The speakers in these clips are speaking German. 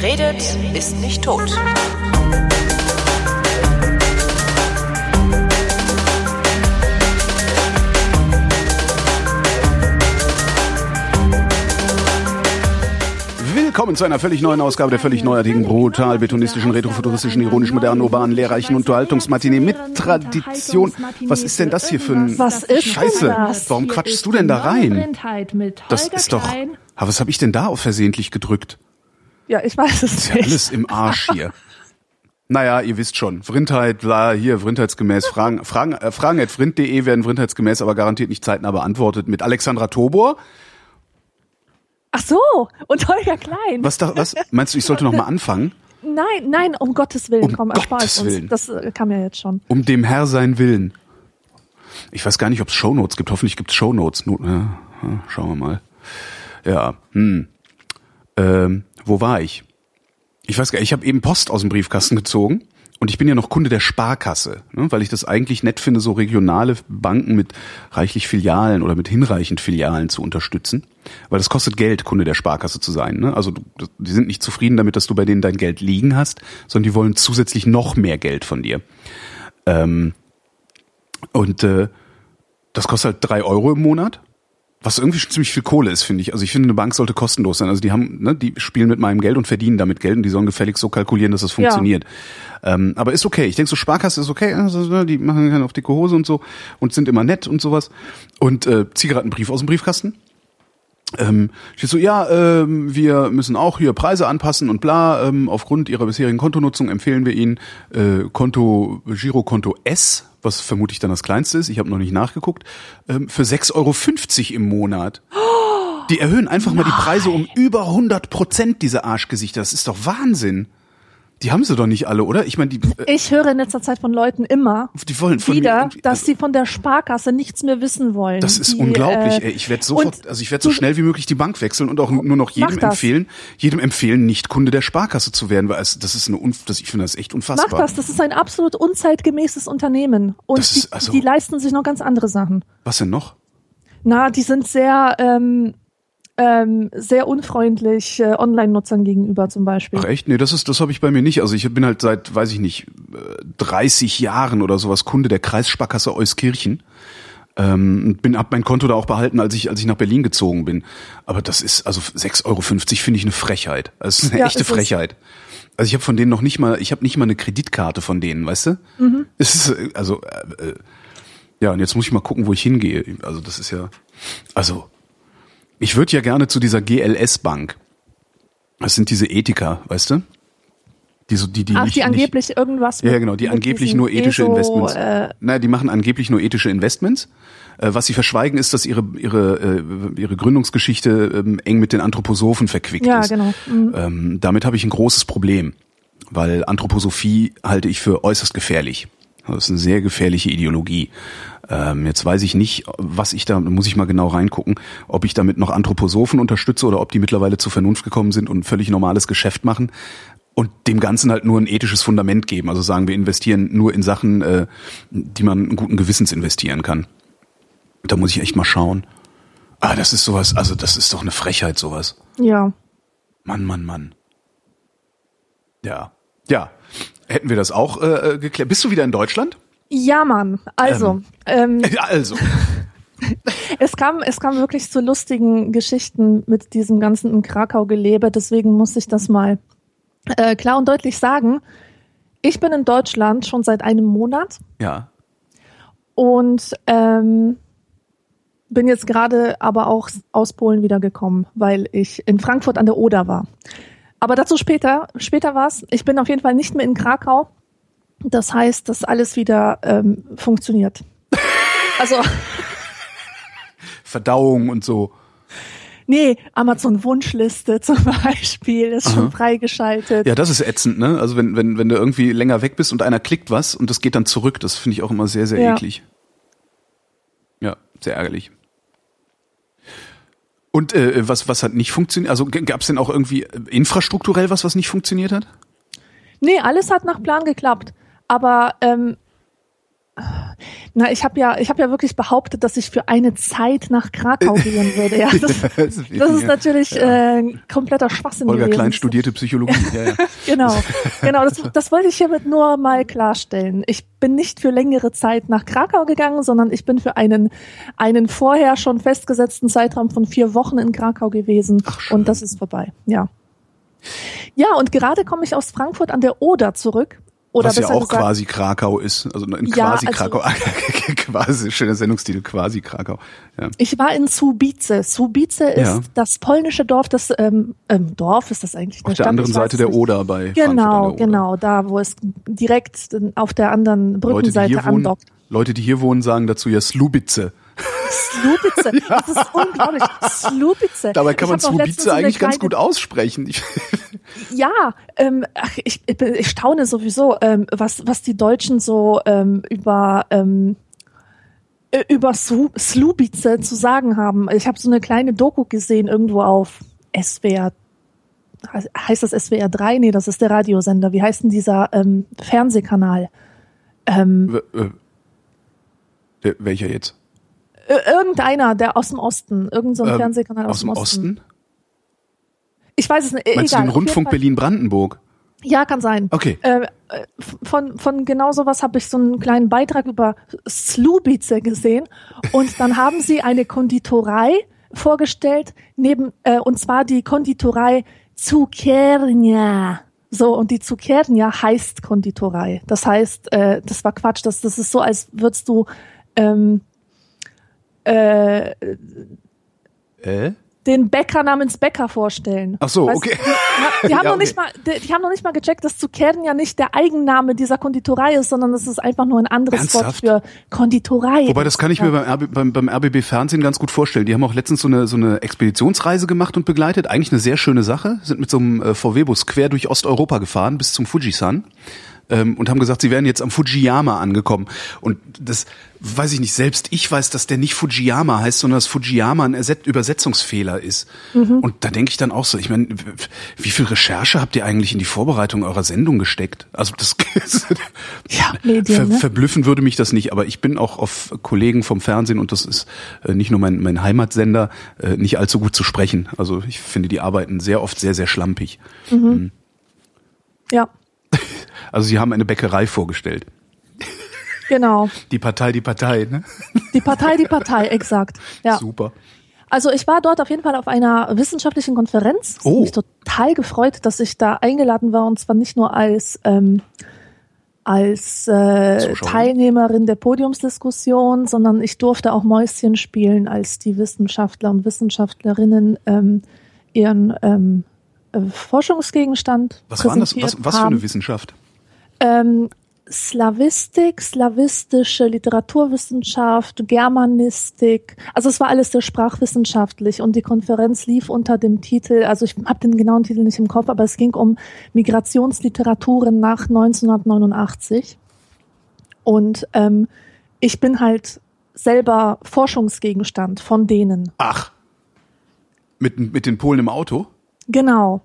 Wer redet, ist nicht tot. Willkommen zu einer völlig neuen Ausgabe der völlig neuartigen, brutal betonistischen, retrofuturistischen, ironisch modernen, urbanen, lehrreichen Unterhaltungsmatinee mit Tradition. Was ist denn das hier für ein Was ist Scheiße? das? Warum quatschst du denn da rein? Das ist doch. Aber was habe ich denn da auf versehentlich gedrückt? Ja, ich weiß es Ist ja nicht. alles im Arsch hier. Naja, ihr wisst schon. Vrindheit, bla, hier, vrindheitsgemäß. Fragen, Fragen, äh, Fragen at vrind.de werden vrindheitsgemäß, aber garantiert nicht zeitnah beantwortet mit Alexandra Tobor. Ach so, und Holger Klein. Was da, was? Meinst du, ich sollte noch mal anfangen? Nein, nein, um Gottes Willen, Um komm, Gottes es uns. Willen. Das äh, kam ja jetzt schon. Um dem Herr sein Willen. Ich weiß gar nicht, ob es Shownotes gibt. Hoffentlich gibt es Shownotes. Ja, ja, schauen wir mal. Ja, hm. Ähm, wo war ich? Ich weiß gar nicht, ich habe eben Post aus dem Briefkasten gezogen und ich bin ja noch Kunde der Sparkasse, ne, weil ich das eigentlich nett finde, so regionale Banken mit reichlich Filialen oder mit hinreichend Filialen zu unterstützen. Weil das kostet Geld, Kunde der Sparkasse zu sein. Ne? Also die sind nicht zufrieden damit, dass du bei denen dein Geld liegen hast, sondern die wollen zusätzlich noch mehr Geld von dir. Ähm, und äh, das kostet halt drei Euro im Monat, was irgendwie schon ziemlich viel Kohle ist, finde ich. Also ich finde, eine Bank sollte kostenlos sein. Also die haben, ne, die spielen mit meinem Geld und verdienen damit Geld und die sollen gefälligst so kalkulieren, dass das funktioniert. Ähm, aber ist okay. Ich denke, so Sparkasse ist okay. Also, ne, die machen keine auf dicke Hose und so und sind immer nett und sowas. Und äh, ziehe gerade einen Brief aus dem Briefkasten. Ähm, steht so, ja, ähm, wir müssen auch hier Preise anpassen und bla. Ähm, aufgrund Ihrer bisherigen Kontonutzung empfehlen wir Ihnen äh, Konto Girokonto S, was vermutlich dann das kleinste ist. Ich habe noch nicht nachgeguckt, ähm, für 6,50 Euro im Monat. Die erhöhen einfach mal die Preise um über 100 Prozent, diese Arschgesichter. Das ist doch Wahnsinn. Die haben sie doch nicht alle, oder? Ich meine, die, äh, Ich höre in letzter Zeit von Leuten immer die wollen von mir wieder, irgendwie- dass sie von der Sparkasse nichts mehr wissen wollen. Das ist die, unglaublich. äh, ey. Ich werde sofort, also ich werde so schnell wie möglich die Bank wechseln und auch nur noch jedem Mach empfehlen, jedem empfehlen, nicht Kunde der Sparkasse zu werden, weil es, das ist eine, das, ich finde das echt Mach unfassbar. das, das ist ein absolut unzeitgemäßes Unternehmen. Und ist die, also- die leisten sich noch ganz andere Sachen. Was denn noch? Na, die sind sehr, ähm, ähm, sehr unfreundlich äh, Online-Nutzern gegenüber zum Beispiel. Ach echt? Nee, das ist, das habe ich bei mir nicht. Also ich bin halt seit, weiß ich nicht, äh, 30 Jahren oder sowas Kunde der Kreissparkasse Euskirchen. Ähm, und bin hab mein Konto da auch behalten, als ich als ich nach Berlin gezogen bin. Aber das ist also 6,50 Euro finde ich eine Frechheit. Das ist eine Ja, echte es. Frechheit. Also ich habe von denen noch nicht mal, ich habe nicht mal eine Kreditkarte von denen, weißt du? Mhm. Es ist äh, also äh, äh, ja und jetzt muss ich mal gucken, wo ich hingehe. Also das ist ja also ich würde ja gerne zu dieser GLS Bank. Das sind diese Ethiker, weißt du? Die so die die Ach, nicht, die nicht angeblich irgendwas ja, genau, die angeblich nur ethische ESO, Investments. Äh, naja, die machen angeblich nur ethische Investments. Äh, was sie verschweigen, ist, dass ihre ihre äh, ihre Gründungsgeschichte ähm, eng mit den Anthroposophen verquickt ja, ist. genau. Mhm. Ähm, damit habe ich ein großes Problem, weil Anthroposophie halte ich für äußerst gefährlich. Das ist eine sehr gefährliche Ideologie. Ähm, jetzt weiß ich nicht, was ich da, muss ich mal genau reingucken, ob ich damit noch Anthroposophen unterstütze oder ob die mittlerweile zur Vernunft gekommen sind und ein völlig normales Geschäft machen und dem Ganzen halt nur ein ethisches Fundament geben. Also sagen, wir investieren nur in Sachen, äh, die man guten Gewissens investieren kann. Da muss ich echt mal schauen. Ah, das ist sowas, also das ist doch eine Frechheit, sowas. Ja. Mann, Mann, Mann. Ja. Ja. Hätten wir das auch äh, geklärt. Bist du wieder in Deutschland? Ja, Mann. Also, ähm, Ja, also. es kam, es kam wirklich zu lustigen Geschichten mit diesem ganzen in Krakau gelebe. Deswegen muss ich das mal äh, klar und deutlich sagen. Ich bin in Deutschland schon seit einem Monat Ja. und ähm, bin jetzt gerade aber auch aus Polen wiedergekommen, weil ich in Frankfurt an der Oder war. Aber dazu später. Später war's. Ich bin auf jeden Fall nicht mehr in Krakau. Das heißt, dass alles wieder ähm, funktioniert. Also, Verdauung und so. nee, Amazon-Wunschliste zum Beispiel ist schon freigeschaltet. Ja, das ist ätzend, ne? Also wenn, wenn, wenn du irgendwie länger weg bist und einer klickt was und das geht dann zurück, das finde ich auch immer sehr, sehr Ja. eklig. Ja, sehr ärgerlich. Und äh, was, was hat nicht funktioniert? Also gab es denn auch irgendwie äh, infrastrukturell was, was nicht funktioniert hat? Nee, alles hat nach Plan geklappt. Aber ähm, Na, ich habe ja, ich habe ja wirklich behauptet, dass ich für eine Zeit nach Krakau gehen würde. Ja, das, das ist natürlich äh, kompletter Schwachsinn Olga gewesen. Klein studierte Psychologie. Ja, ja. Genau, genau. Das, das wollte ich hiermit nur mal klarstellen. Ich bin nicht für längere Zeit nach Krakau gegangen, sondern ich bin für einen einen vorher schon festgesetzten Zeitraum von vier Wochen in Krakau gewesen. Ach, schön. und das ist vorbei. Ja. Ja, und gerade komme ich aus Frankfurt an der Oder zurück. Oder Was ja auch gesagt, quasi Krakau ist. Also in Ja, quasi also- Krakau. quasi, schöner Sendungstitel, quasi Krakau. Ja. Ich war in Subice. Subice ist Ja. das polnische Dorf, das ähm, ähm, Dorf ist das eigentlich. Auf Stadt? der anderen Ich weiß Seite der. Oder bei Genau, der Oder. genau, da wo es direkt auf der anderen Leute, die Brückenseite wohnen, andockt. Leute, die hier wohnen, sagen dazu ja Slubice. Slubice, das ist unglaublich. Slubice. Dabei kann man Slubice eigentlich ganz gut aussprechen. Ja, ähm, ach, ich, ich, bin- ich staune sowieso, ähm, was, was die Deutschen so ähm, über ähm, äh, über Slu- Slubice zu sagen haben. Ich habe so eine kleine Doku gesehen irgendwo auf SWR. Heißt das SWR 3? Nee, das ist der Radiosender. Wie heißt denn dieser ähm, Fernsehkanal? Ähm, äh, welcher jetzt? Irgendeiner, der aus dem Osten. Irgend so Ähm, Fernsehkanal aus, Aus dem Osten? Ich weiß es nicht. äh, Meinst egal. du den Rundfunk. Berlin-Brandenburg? Ja, kann sein. Okay. Äh, äh, von, von genau sowas habe ich so einen kleinen Beitrag über Slubice gesehen. Und dann haben sie eine Konditorei vorgestellt, neben, äh, und zwar die Konditorei Cukiernia. So, und die Cukiernia heißt Konditorei. Das heißt, äh, das war Quatsch, das, das ist so, als würdest du ähm, äh, Äh? den Bäcker namens Bäcker vorstellen. Ach so, Weißt okay. Die, die haben Ja, noch nicht mal, die, die haben noch nicht mal gecheckt, dass Zuckerden ja nicht der Eigenname dieser Konditorei ist, sondern das ist einfach nur ein anderes Wort Ernsthaft? für Konditorei. Wobei, das kann ich mir beim, RB, beim, beim RBB Fernsehen ganz gut vorstellen. Die haben auch letztens so eine, so eine Expeditionsreise gemacht und begleitet. Eigentlich eine sehr schöne Sache. Sind mit so einem äh, VW-Bus quer durch Osteuropa gefahren bis zum Fujisan. Ähm, und haben gesagt, sie wären jetzt am Fujiyama angekommen. Und das weiß ich nicht, selbst ich weiß, dass der nicht Fujiyama heißt, sondern dass Fujiyama ein Erset Übersetzungsfehler ist. Mhm. Und da denke ich dann auch so, ich meine, wie viel Recherche habt ihr eigentlich in die Vorbereitung eurer Sendung gesteckt? Also das Ja, Medien, Ver, ne? Verblüffen würde mich das nicht, aber ich bin auch auf Kollegen vom Fernsehen und das ist äh, nicht nur mein, mein Heimatsender, äh, nicht allzu gut zu sprechen. Also ich finde, die arbeiten sehr oft sehr, sehr schlampig. Ja, Also sie haben eine Bäckerei vorgestellt. genau. Die Partei, die Partei, ne? Die Partei, die Partei, exakt. Ja. Super. Also ich war dort auf jeden Fall auf einer wissenschaftlichen Konferenz. Hat Oh. mich total gefreut, dass ich da eingeladen war und zwar nicht nur als ähm, als äh. Teilnehmerin der Podiumsdiskussion, sondern ich durfte auch Mäuschen spielen, als die Wissenschaftler und Wissenschaftlerinnen ähm, ihren ähm, äh, Forschungsgegenstand Was war das? präsentiert Was, was für eine Wissenschaft? Ähm, Slavistik, slawistische Literaturwissenschaft, Germanistik. Also es war alles sehr sprachwissenschaftlich und die Konferenz lief unter dem Titel, also ich habe den genauen Titel nicht im Kopf, aber es ging um Migrationsliteraturen nach 1989. Und ähm, ich bin halt selber Forschungsgegenstand von denen. Ach. Mit, mit den Polen im Auto? Genau.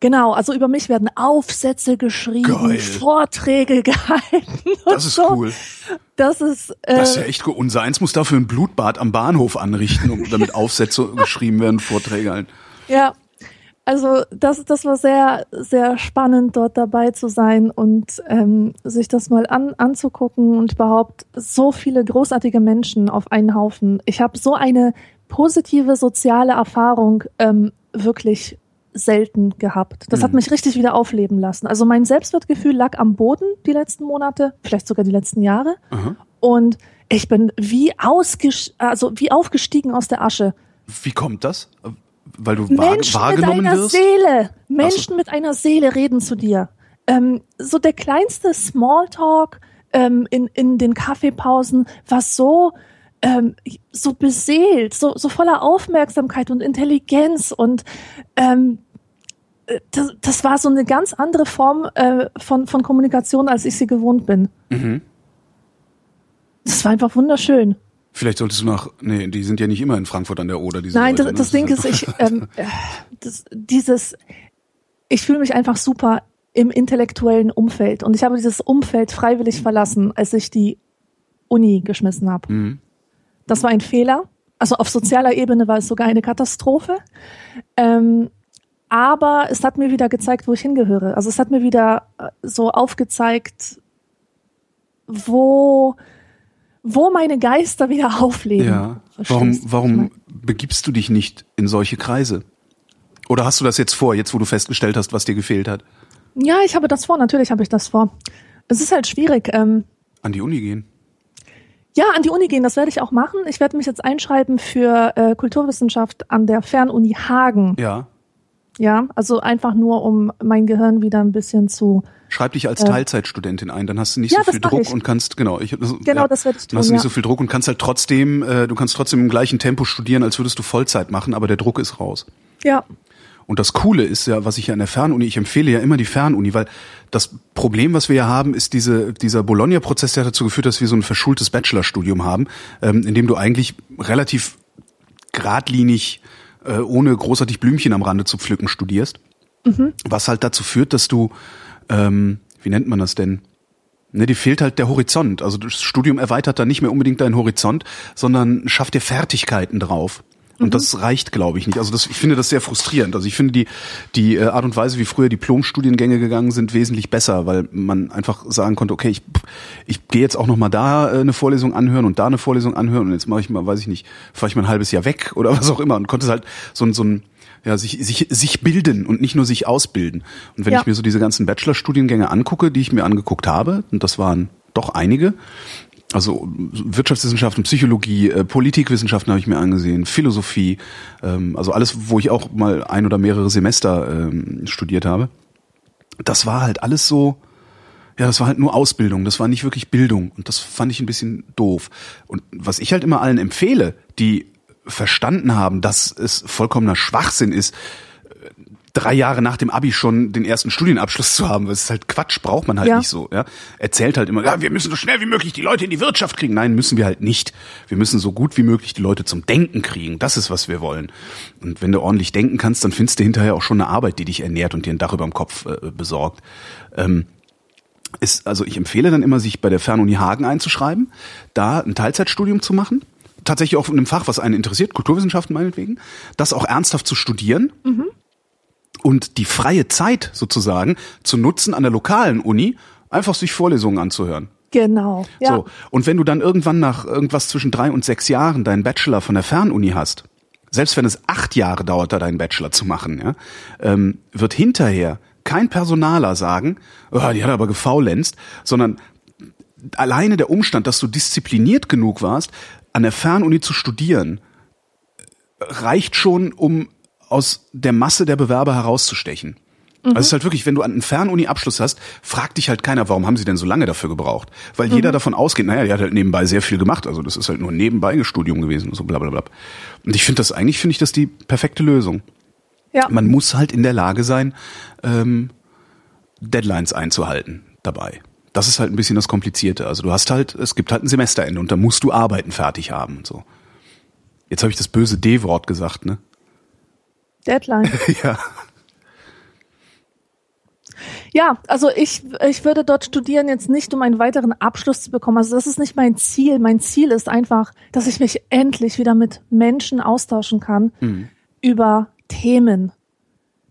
Genau, also über mich werden Aufsätze geschrieben, Geil. Vorträge gehalten. Das ist so. cool. Das ist, äh, Das ist ja echt gut. Unser eins muss dafür ein Blutbad am Bahnhof anrichten, um damit Aufsätze geschrieben werden, Vorträge halten. ja. Also das, das war sehr, sehr spannend, dort dabei zu sein und ähm, sich das mal an, anzugucken und überhaupt so viele großartige Menschen auf einen Haufen. Ich habe so eine positive soziale Erfahrung ähm, wirklich selten gehabt. Das hat Mhm. mich richtig wieder aufleben lassen. Also mein Selbstwertgefühl lag am Boden die letzten Monate, vielleicht sogar die letzten Jahre. Aha. Und ich bin wie ausges also wie aufgestiegen aus der Asche. Wie kommt das? Weil du Menschen mit wahrgenommen einer wirst? Seele. Menschen mit einer Seele reden zu dir. Ähm, so der kleinste Smalltalk ähm, in, in den Kaffeepausen war so, ähm, so beseelt, so, so voller Aufmerksamkeit und Intelligenz und ähm, äh, das, das war so eine ganz andere Form äh, von, von Kommunikation, als ich sie gewohnt bin. Mhm. Das war einfach wunderschön. Vielleicht solltest du nach, nee, die sind ja nicht immer in Frankfurt an der Oder. Diese Nein, Leute, das, das Ding ist, ich, ähm, äh, das, dieses, ich fühle mich einfach super im intellektuellen Umfeld und ich habe dieses Umfeld freiwillig verlassen, als ich die Uni geschmissen habe. Mhm. Das war ein Fehler. Also auf sozialer Ebene war es sogar eine Katastrophe. Ähm, aber es hat mir wieder gezeigt, wo ich hingehöre. Also es hat mir wieder äh, so aufgezeigt, wo, wo meine Geister wieder aufleben. Ja. Warum, warum begibst du dich nicht in solche Kreise? Oder hast du das jetzt vor, jetzt wo du festgestellt hast, was dir gefehlt hat? Ja, ich habe das vor, natürlich habe ich das vor. Es ist halt schwierig. Ähm, An die Uni gehen? ja, an die Uni gehen, das werde ich auch machen. Ich werde mich jetzt einschreiben für äh, Kulturwissenschaft an der Fernuni Hagen. Ja. Ja, also einfach nur, um mein Gehirn wieder ein bisschen zu. Schreib dich als Äh. Teilzeitstudentin ein, dann hast du nicht Ja, so viel Druck ich. und kannst, genau, ich, das, Genau, das werd ich Dann hast tun, du nicht ja. so viel Druck und kannst halt trotzdem, äh, du kannst trotzdem im gleichen Tempo studieren, als würdest du Vollzeit machen, aber der Druck ist raus. Ja, Und das Coole ist ja, was ich ja an der Fernuni, ich empfehle ja immer die Fernuni, weil das Problem, was wir ja haben, ist diese, dieser Bologna-Prozess, der dazu geführt hat, dass wir so ein verschultes Bachelorstudium haben, ähm, in dem du eigentlich relativ geradlinig, äh, ohne großartig Blümchen am Rande zu pflücken, studierst. Was halt dazu führt, dass du, ähm, wie nennt man das denn? Ne, dir fehlt halt der Horizont. Also das Studium erweitert dann nicht mehr unbedingt deinen Horizont, sondern schafft dir Fertigkeiten drauf. Und das reicht, glaube ich, nicht. Also das, ich finde das sehr frustrierend. Also ich finde die, die äh, Art und Weise, wie früher Diplomstudiengänge gegangen sind, wesentlich besser, weil man einfach sagen konnte, okay, ich, ich gehe jetzt auch noch mal da äh, eine Vorlesung anhören und da eine Vorlesung anhören und jetzt mache ich mal, weiß ich nicht, fahre ich mal ein halbes Jahr weg oder was auch immer und konnte halt so ein, so ein ja, sich, sich, sich bilden und nicht nur sich ausbilden. Und wenn Ja. ich mir so diese ganzen Bachelorstudiengänge angucke, die ich mir angeguckt habe, und das waren doch einige, also Wirtschaftswissenschaften, Psychologie, äh, Politikwissenschaften habe ich mir angesehen, Philosophie, ähm, also alles, wo ich auch mal ein oder mehrere Semester ähm, studiert habe. Das war halt alles so, ja, das war halt nur Ausbildung, das war nicht wirklich Bildung und das fand ich ein bisschen doof. Und was ich halt immer allen empfehle, die verstanden haben, dass es vollkommener Schwachsinn ist, drei Jahre nach dem Abi schon den ersten Studienabschluss zu haben. Das ist halt Quatsch, braucht man halt Ja. nicht so. Ja? Erzählt halt immer, ja, wir müssen so schnell wie möglich die Leute in die Wirtschaft kriegen. Nein, müssen wir halt nicht. Wir müssen so gut wie möglich die Leute zum Denken kriegen. Das ist, was wir wollen. Und wenn du ordentlich denken kannst, dann findest du hinterher auch schon eine Arbeit, die dich ernährt und dir ein Dach über dem Kopf äh, besorgt. Ähm, ist, also ich empfehle dann immer, sich bei der Fernuni Hagen einzuschreiben, da ein Teilzeitstudium zu machen. Tatsächlich auch in einem Fach, was einen interessiert, Kulturwissenschaften meinetwegen, das auch ernsthaft zu studieren und die freie Zeit sozusagen zu nutzen an der lokalen Uni, einfach sich Vorlesungen anzuhören. genau. Ja. So. Und wenn du dann irgendwann nach irgendwas zwischen drei und sechs Jahren deinen Bachelor von der Fernuni hast, selbst wenn es acht Jahre dauert, da deinen Bachelor zu machen, ja, ähm, wird hinterher kein Personaler sagen, oh, die hat aber gefaulenzt, sondern alleine der Umstand, dass du diszipliniert genug warst, an der Fernuni zu studieren, reicht schon, um aus der Masse der Bewerber herauszustechen. Also es ist halt wirklich, wenn du einen Fernuni-Abschluss hast, fragt dich halt keiner, warum haben sie denn so lange dafür gebraucht? Weil jeder davon ausgeht, naja, die hat halt nebenbei sehr viel gemacht, also das ist halt nur ein Nebenbei-Studium gewesen, so bla bla bla. Und ich finde das, eigentlich finde ich das die perfekte Lösung. ja. Man muss halt in der Lage sein, ähm, Deadlines einzuhalten dabei. Das ist halt ein bisschen das Komplizierte. Also du hast halt, es gibt halt ein Semesterende und da musst du Arbeiten fertig haben und so. Jetzt habe ich das böse D-Wort gesagt, ne? Deadline. ja. Ja, also ich, ich würde dort studieren jetzt nicht, um einen weiteren Abschluss zu bekommen. Also das ist nicht mein Ziel. Mein Ziel ist einfach, dass ich mich endlich wieder mit Menschen austauschen kann über Themen.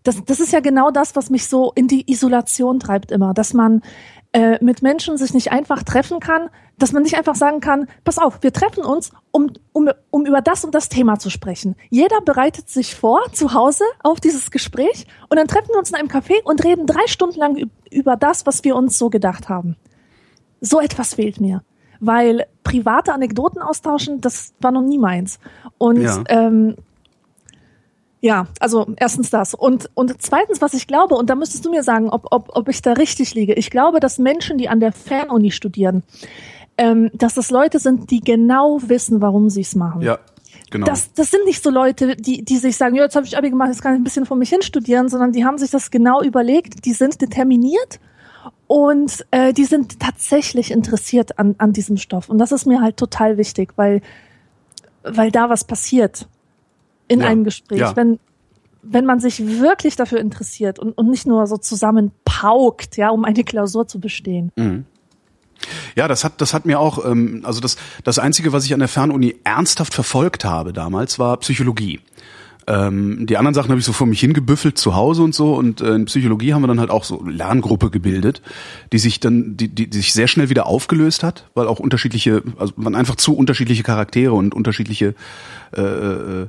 Das, das ist ja genau das, was mich so in die Isolation treibt immer, dass man äh, mit Menschen sich nicht einfach treffen kann, dass man nicht einfach sagen kann, pass auf, wir treffen uns, um, um, um über das und das Thema zu sprechen. Jeder bereitet sich vor zu Hause auf dieses Gespräch und dann treffen wir uns in einem Café und reden drei Stunden lang üb- über das, was wir uns so gedacht haben. So etwas fehlt mir. Weil private Anekdoten austauschen, das war noch nie meins. Und Ja. ähm, ja, also erstens das. Und, und zweitens, was ich glaube, und da müsstest du mir sagen, ob, ob, ob ich da richtig liege. Ich glaube, dass Menschen, die an der Fernuni studieren, ähm, dass das Leute sind, die genau wissen, warum sie es machen. Ja, genau. Das, das sind nicht so Leute, die, die sich sagen, ja, jetzt habe ich Abi gemacht, jetzt kann ich ein bisschen vor mich hin studieren, sondern die haben sich das genau überlegt, die sind determiniert und äh, die sind tatsächlich interessiert an, an diesem Stoff. Und das ist mir halt total wichtig, weil, weil da was passiert in Ja, einem Gespräch. ja. Wenn, wenn man sich wirklich dafür interessiert und, und nicht nur so zusammenpaukt, ja, um eine Klausur zu bestehen. Mhm. Ja, das hat, das hat mir auch, ähm, also das, das Einzige, was ich an der Fernuni ernsthaft verfolgt habe damals, war Psychologie. Ähm, die anderen Sachen habe ich so vor mich hingebüffelt zu Hause und so. Und äh, in Psychologie haben wir dann halt auch so Lerngruppe gebildet, die sich dann, die, die, die sich sehr schnell wieder aufgelöst hat, weil auch unterschiedliche, also man einfach zu unterschiedliche Charaktere und unterschiedliche äh, äh,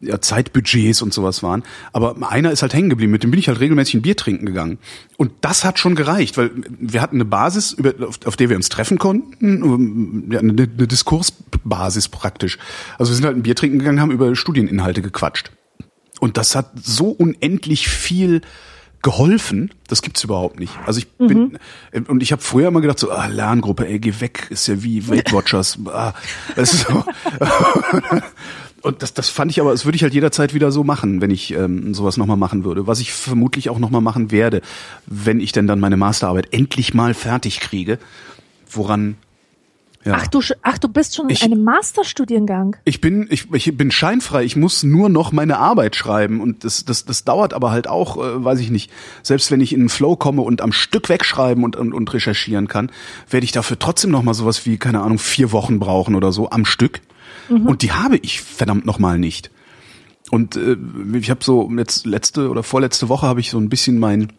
ja, Zeitbudgets und sowas waren. Aber einer ist halt hängen geblieben, mit dem bin ich halt regelmäßig ein Bier trinken gegangen. Und das hat schon gereicht, weil wir hatten eine Basis, über, auf, auf der wir uns treffen konnten, ja, eine, eine Diskursbasis praktisch. Also wir sind halt ein Bier trinken gegangen, haben über Studieninhalte gequatscht. Und das hat so unendlich viel geholfen, das gibt's überhaupt nicht. Also ich bin mhm. und ich habe früher immer gedacht so ah, Lerngruppe, ey, geh weg, ist ja wie Weight Watchers. ah, das ist so. Und das, das fand ich aber, das würde ich halt jederzeit wieder so machen, wenn ich ähm, sowas nochmal machen würde. Was ich vermutlich auch nochmal machen werde, wenn ich denn dann meine Masterarbeit endlich mal fertig kriege. Woran ja. Ach du, ach du bist schon ich, in einem Masterstudiengang. Ich bin, ich, ich bin scheinfrei. Ich muss nur noch meine Arbeit schreiben und das, das, das dauert aber halt auch, äh, weiß ich nicht. Selbst wenn ich in den Flow komme und am Stück wegschreiben und, und, und recherchieren kann, werde ich dafür trotzdem noch mal sowas wie keine Ahnung vier Wochen brauchen oder so am Stück. Mhm. Und die habe ich verdammt nochmal nicht. Und äh, ich habe so jetzt letzte oder vorletzte Woche habe ich so ein bisschen mein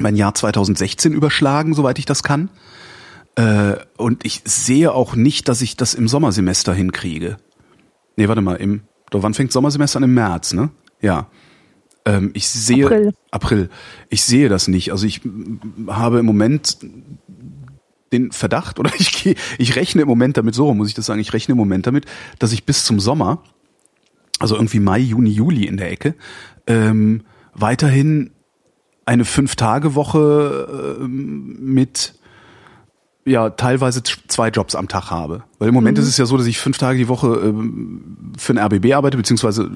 mein Jahr 2016 überschlagen, soweit ich das kann. Äh, und ich sehe auch nicht, dass ich das im Sommersemester hinkriege. Nee, warte mal, im doch, wann fängt Sommersemester an? Im März, ne? Ja. Ähm, ich sehe April. April. Ich sehe das nicht. Also ich habe im Moment den Verdacht oder ich gehe, ich rechne im Moment damit, so muss ich das sagen, ich rechne im Moment damit, dass ich bis zum Sommer, also irgendwie Mai, Juni, Juli in der Ecke, ähm, weiterhin eine Fünf-Tage-Woche ähm, mit ja teilweise zwei Jobs am Tag habe. Weil im Moment mhm. ist es ja so, dass ich fünf Tage die Woche ähm, für den RBB arbeite, beziehungsweise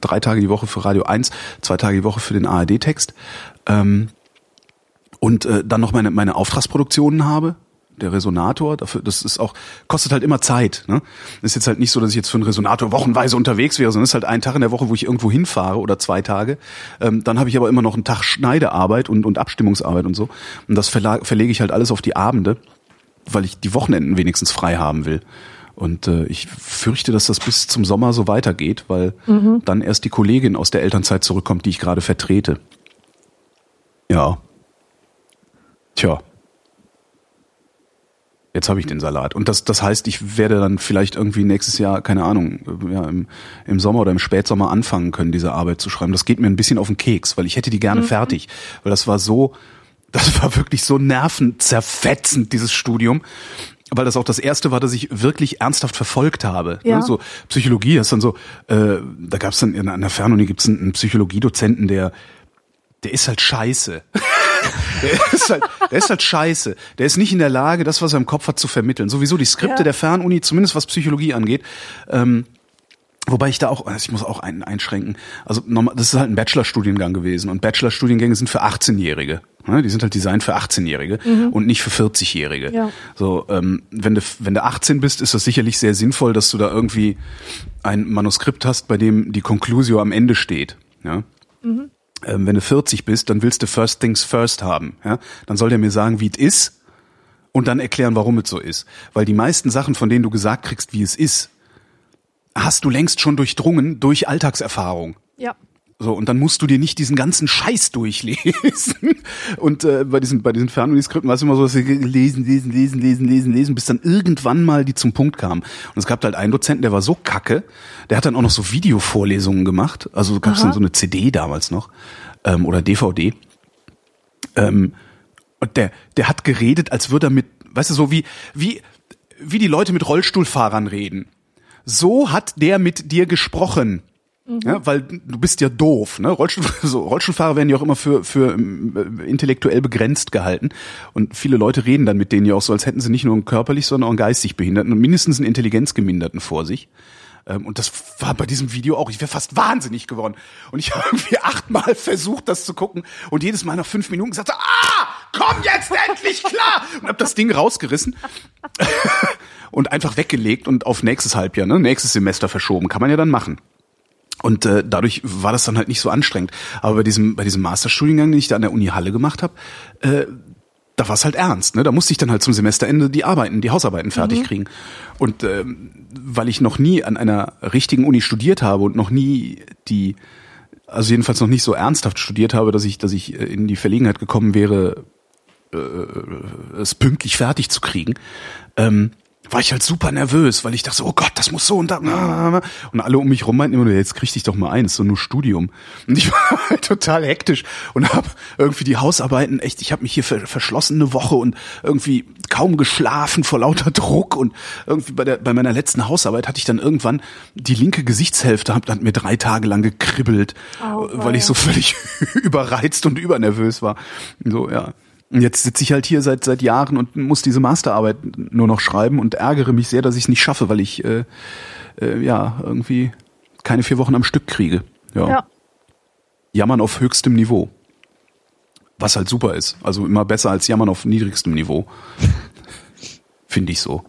drei Tage die Woche für Radio 1, zwei Tage die Woche für den ARD-Text. Ähm, und äh, dann noch meine, meine Auftragsproduktionen habe, der Resonator, dafür, das ist auch, kostet halt immer Zeit. Ne? ist jetzt halt nicht so, dass ich jetzt für einen Resonator wochenweise unterwegs wäre, sondern es ist halt ein Tag in der Woche, wo ich irgendwo hinfahre oder zwei Tage. Ähm, dann habe ich aber immer noch einen Tag Schneidearbeit und, und Abstimmungsarbeit und so. Und das verlege ich halt alles auf die Abende, weil ich die Wochenenden wenigstens frei haben will. Und äh, ich fürchte, dass das bis zum Sommer so weitergeht, weil mhm. dann erst die Kollegin aus der Elternzeit zurückkommt, die ich gerade vertrete. Ja. Tja. Jetzt habe ich den Salat. Und das, das heißt, ich werde dann vielleicht irgendwie nächstes Jahr, keine Ahnung, ja, im, im Sommer oder im Spätsommer anfangen können, diese Arbeit zu schreiben. Das geht mir ein bisschen auf den Keks, weil ich hätte die gerne mhm. fertig. Weil das war so, das war wirklich so nervenzerfetzend, dieses Studium. Weil das auch das erste war, dass ich wirklich ernsthaft verfolgt habe. Ne? Ja. So Psychologie ist dann so, äh, da gab es dann in einer Fernuni gibt es einen, einen Psychologiedozenten, der, der ist halt scheiße. der, ist halt, der ist halt scheiße. Der ist nicht in der Lage, das, was er im Kopf hat, zu vermitteln. Sowieso die Skripte ja. der Fernuni, zumindest was Psychologie angeht, ähm, Wobei ich da auch, also ich muss auch einen einschränken. Also nochmal, das ist halt ein Bachelorstudiengang gewesen und Bachelorstudiengänge sind für 18-Jährige. Ne? Die sind halt designt für 18-Jährige mhm. und nicht für 40-Jährige. Ja. So, ähm, wenn du wenn du 18 bist, ist das sicherlich sehr sinnvoll, dass du da irgendwie ein Manuskript hast, bei dem die Conclusio am Ende steht. Ja. Mhm ähm, wenn du 40 bist, dann willst du First Things First haben. Ja? Dann soll der mir sagen, wie es ist und dann erklären, warum es so ist. Weil die meisten Sachen, von denen du gesagt kriegst, wie es ist, hast du längst schon durchdrungen durch Alltagserfahrung. Ja. So, und dann musst du dir nicht diesen ganzen Scheiß durchlesen. Und äh, bei diesen, bei diesen Fernuni-Skripten war es immer so, dass sie lesen, lesen, lesen, lesen, lesen, lesen, bis dann irgendwann mal die zum Punkt kamen. Und es gab halt einen Dozenten, der war so kacke, der hat dann auch noch so Videovorlesungen gemacht. Also gab es dann so eine CD damals noch ähm, oder DVD. Ähm, und der, der hat geredet, als würde er mit, weißt du, so wie, wie, wie die Leute mit Rollstuhlfahrern reden. So hat der mit dir gesprochen. Mhm. Ja, weil du bist ja doof. Ne? Rollstuhl, so, Rollstuhlfahrer werden ja auch immer für, für äh, intellektuell begrenzt gehalten. Und viele Leute reden dann mit denen ja auch so, als hätten sie nicht nur einen körperlich, sondern auch einen geistig Behinderten und mindestens einen Intelligenzgeminderten vor sich. Ähm, und das war bei diesem Video auch, ich wäre fast wahnsinnig geworden. Und ich habe irgendwie achtmal versucht, das zu gucken und jedes Mal nach fünf Minuten gesagt, ah, komm jetzt endlich klar! Und hab das Ding rausgerissen und einfach weggelegt und auf nächstes Halbjahr, ne, nächstes Semester verschoben. Kann man ja dann machen. Und äh, dadurch war das dann halt nicht so anstrengend. Aber bei diesem, bei diesem Masterstudiengang, den ich da an der Uni Halle gemacht habe, äh, da war es halt ernst, ne? Da musste ich dann halt zum Semesterende die Arbeiten, die Hausarbeiten fertig kriegen. Und ähm, weil ich noch nie an einer richtigen Uni studiert habe und noch nie die, also jedenfalls noch nicht so ernsthaft studiert habe, dass ich, dass ich äh, in die Verlegenheit gekommen wäre, äh, es pünktlich fertig zu kriegen, ähm, war ich halt super nervös, weil ich dachte, so, oh Gott, das muss so und da. Und alle um mich rum meinten immer, jetzt krieg dich doch mal ein, ist so nur Studium. Und ich war halt total hektisch und habe irgendwie die Hausarbeiten echt, ich habe mich hier ver verschlossen eine Woche und irgendwie kaum geschlafen vor lauter Druck und irgendwie bei der bei meiner letzten Hausarbeit hatte ich dann irgendwann die linke Gesichtshälfte hat, hat mir drei Tage lang gekribbelt, Au, weil ich so völlig überreizt und übernervös war. So, ja. Und jetzt sitze ich halt hier seit seit Jahren und muss diese Masterarbeit nur noch schreiben und ärgere mich sehr, dass ich es nicht schaffe, weil ich äh, äh, ja irgendwie keine vier Wochen am Stück kriege. Ja. Ja. Jammern auf höchstem Niveau. Was halt super ist. Also immer besser als Jammern auf niedrigstem Niveau. Finde ich so.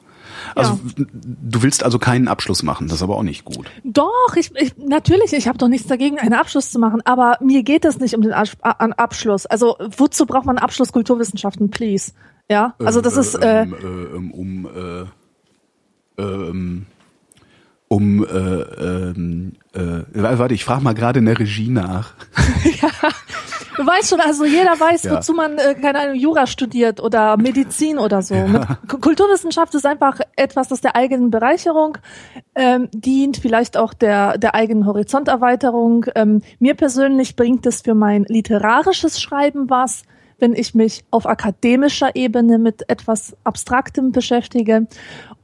Also du willst also keinen Abschluss machen, das ist aber auch nicht gut. Doch, ich, ich natürlich, ich habe doch nichts dagegen, einen Abschluss zu machen, aber mir geht es nicht um den Abschluss. Also wozu braucht man Abschluss Kulturwissenschaften, please? Ja, also das ist äh, ähm, äh, ähm, um äh, ähm, um äh, ähm, äh, warte, ich frage mal gerade in der Regie nach. Du weißt schon, also jeder weiß, Ja. wozu man, äh, keine Ahnung, Jura studiert oder Medizin oder so. K- Kulturwissenschaft ist einfach etwas, das der eigenen Bereicherung ähm, dient, vielleicht auch der, der eigenen Horizonterweiterung. Ähm, mir persönlich bringt es für mein literarisches Schreiben was, wenn ich mich auf akademischer Ebene mit etwas Abstraktem beschäftige.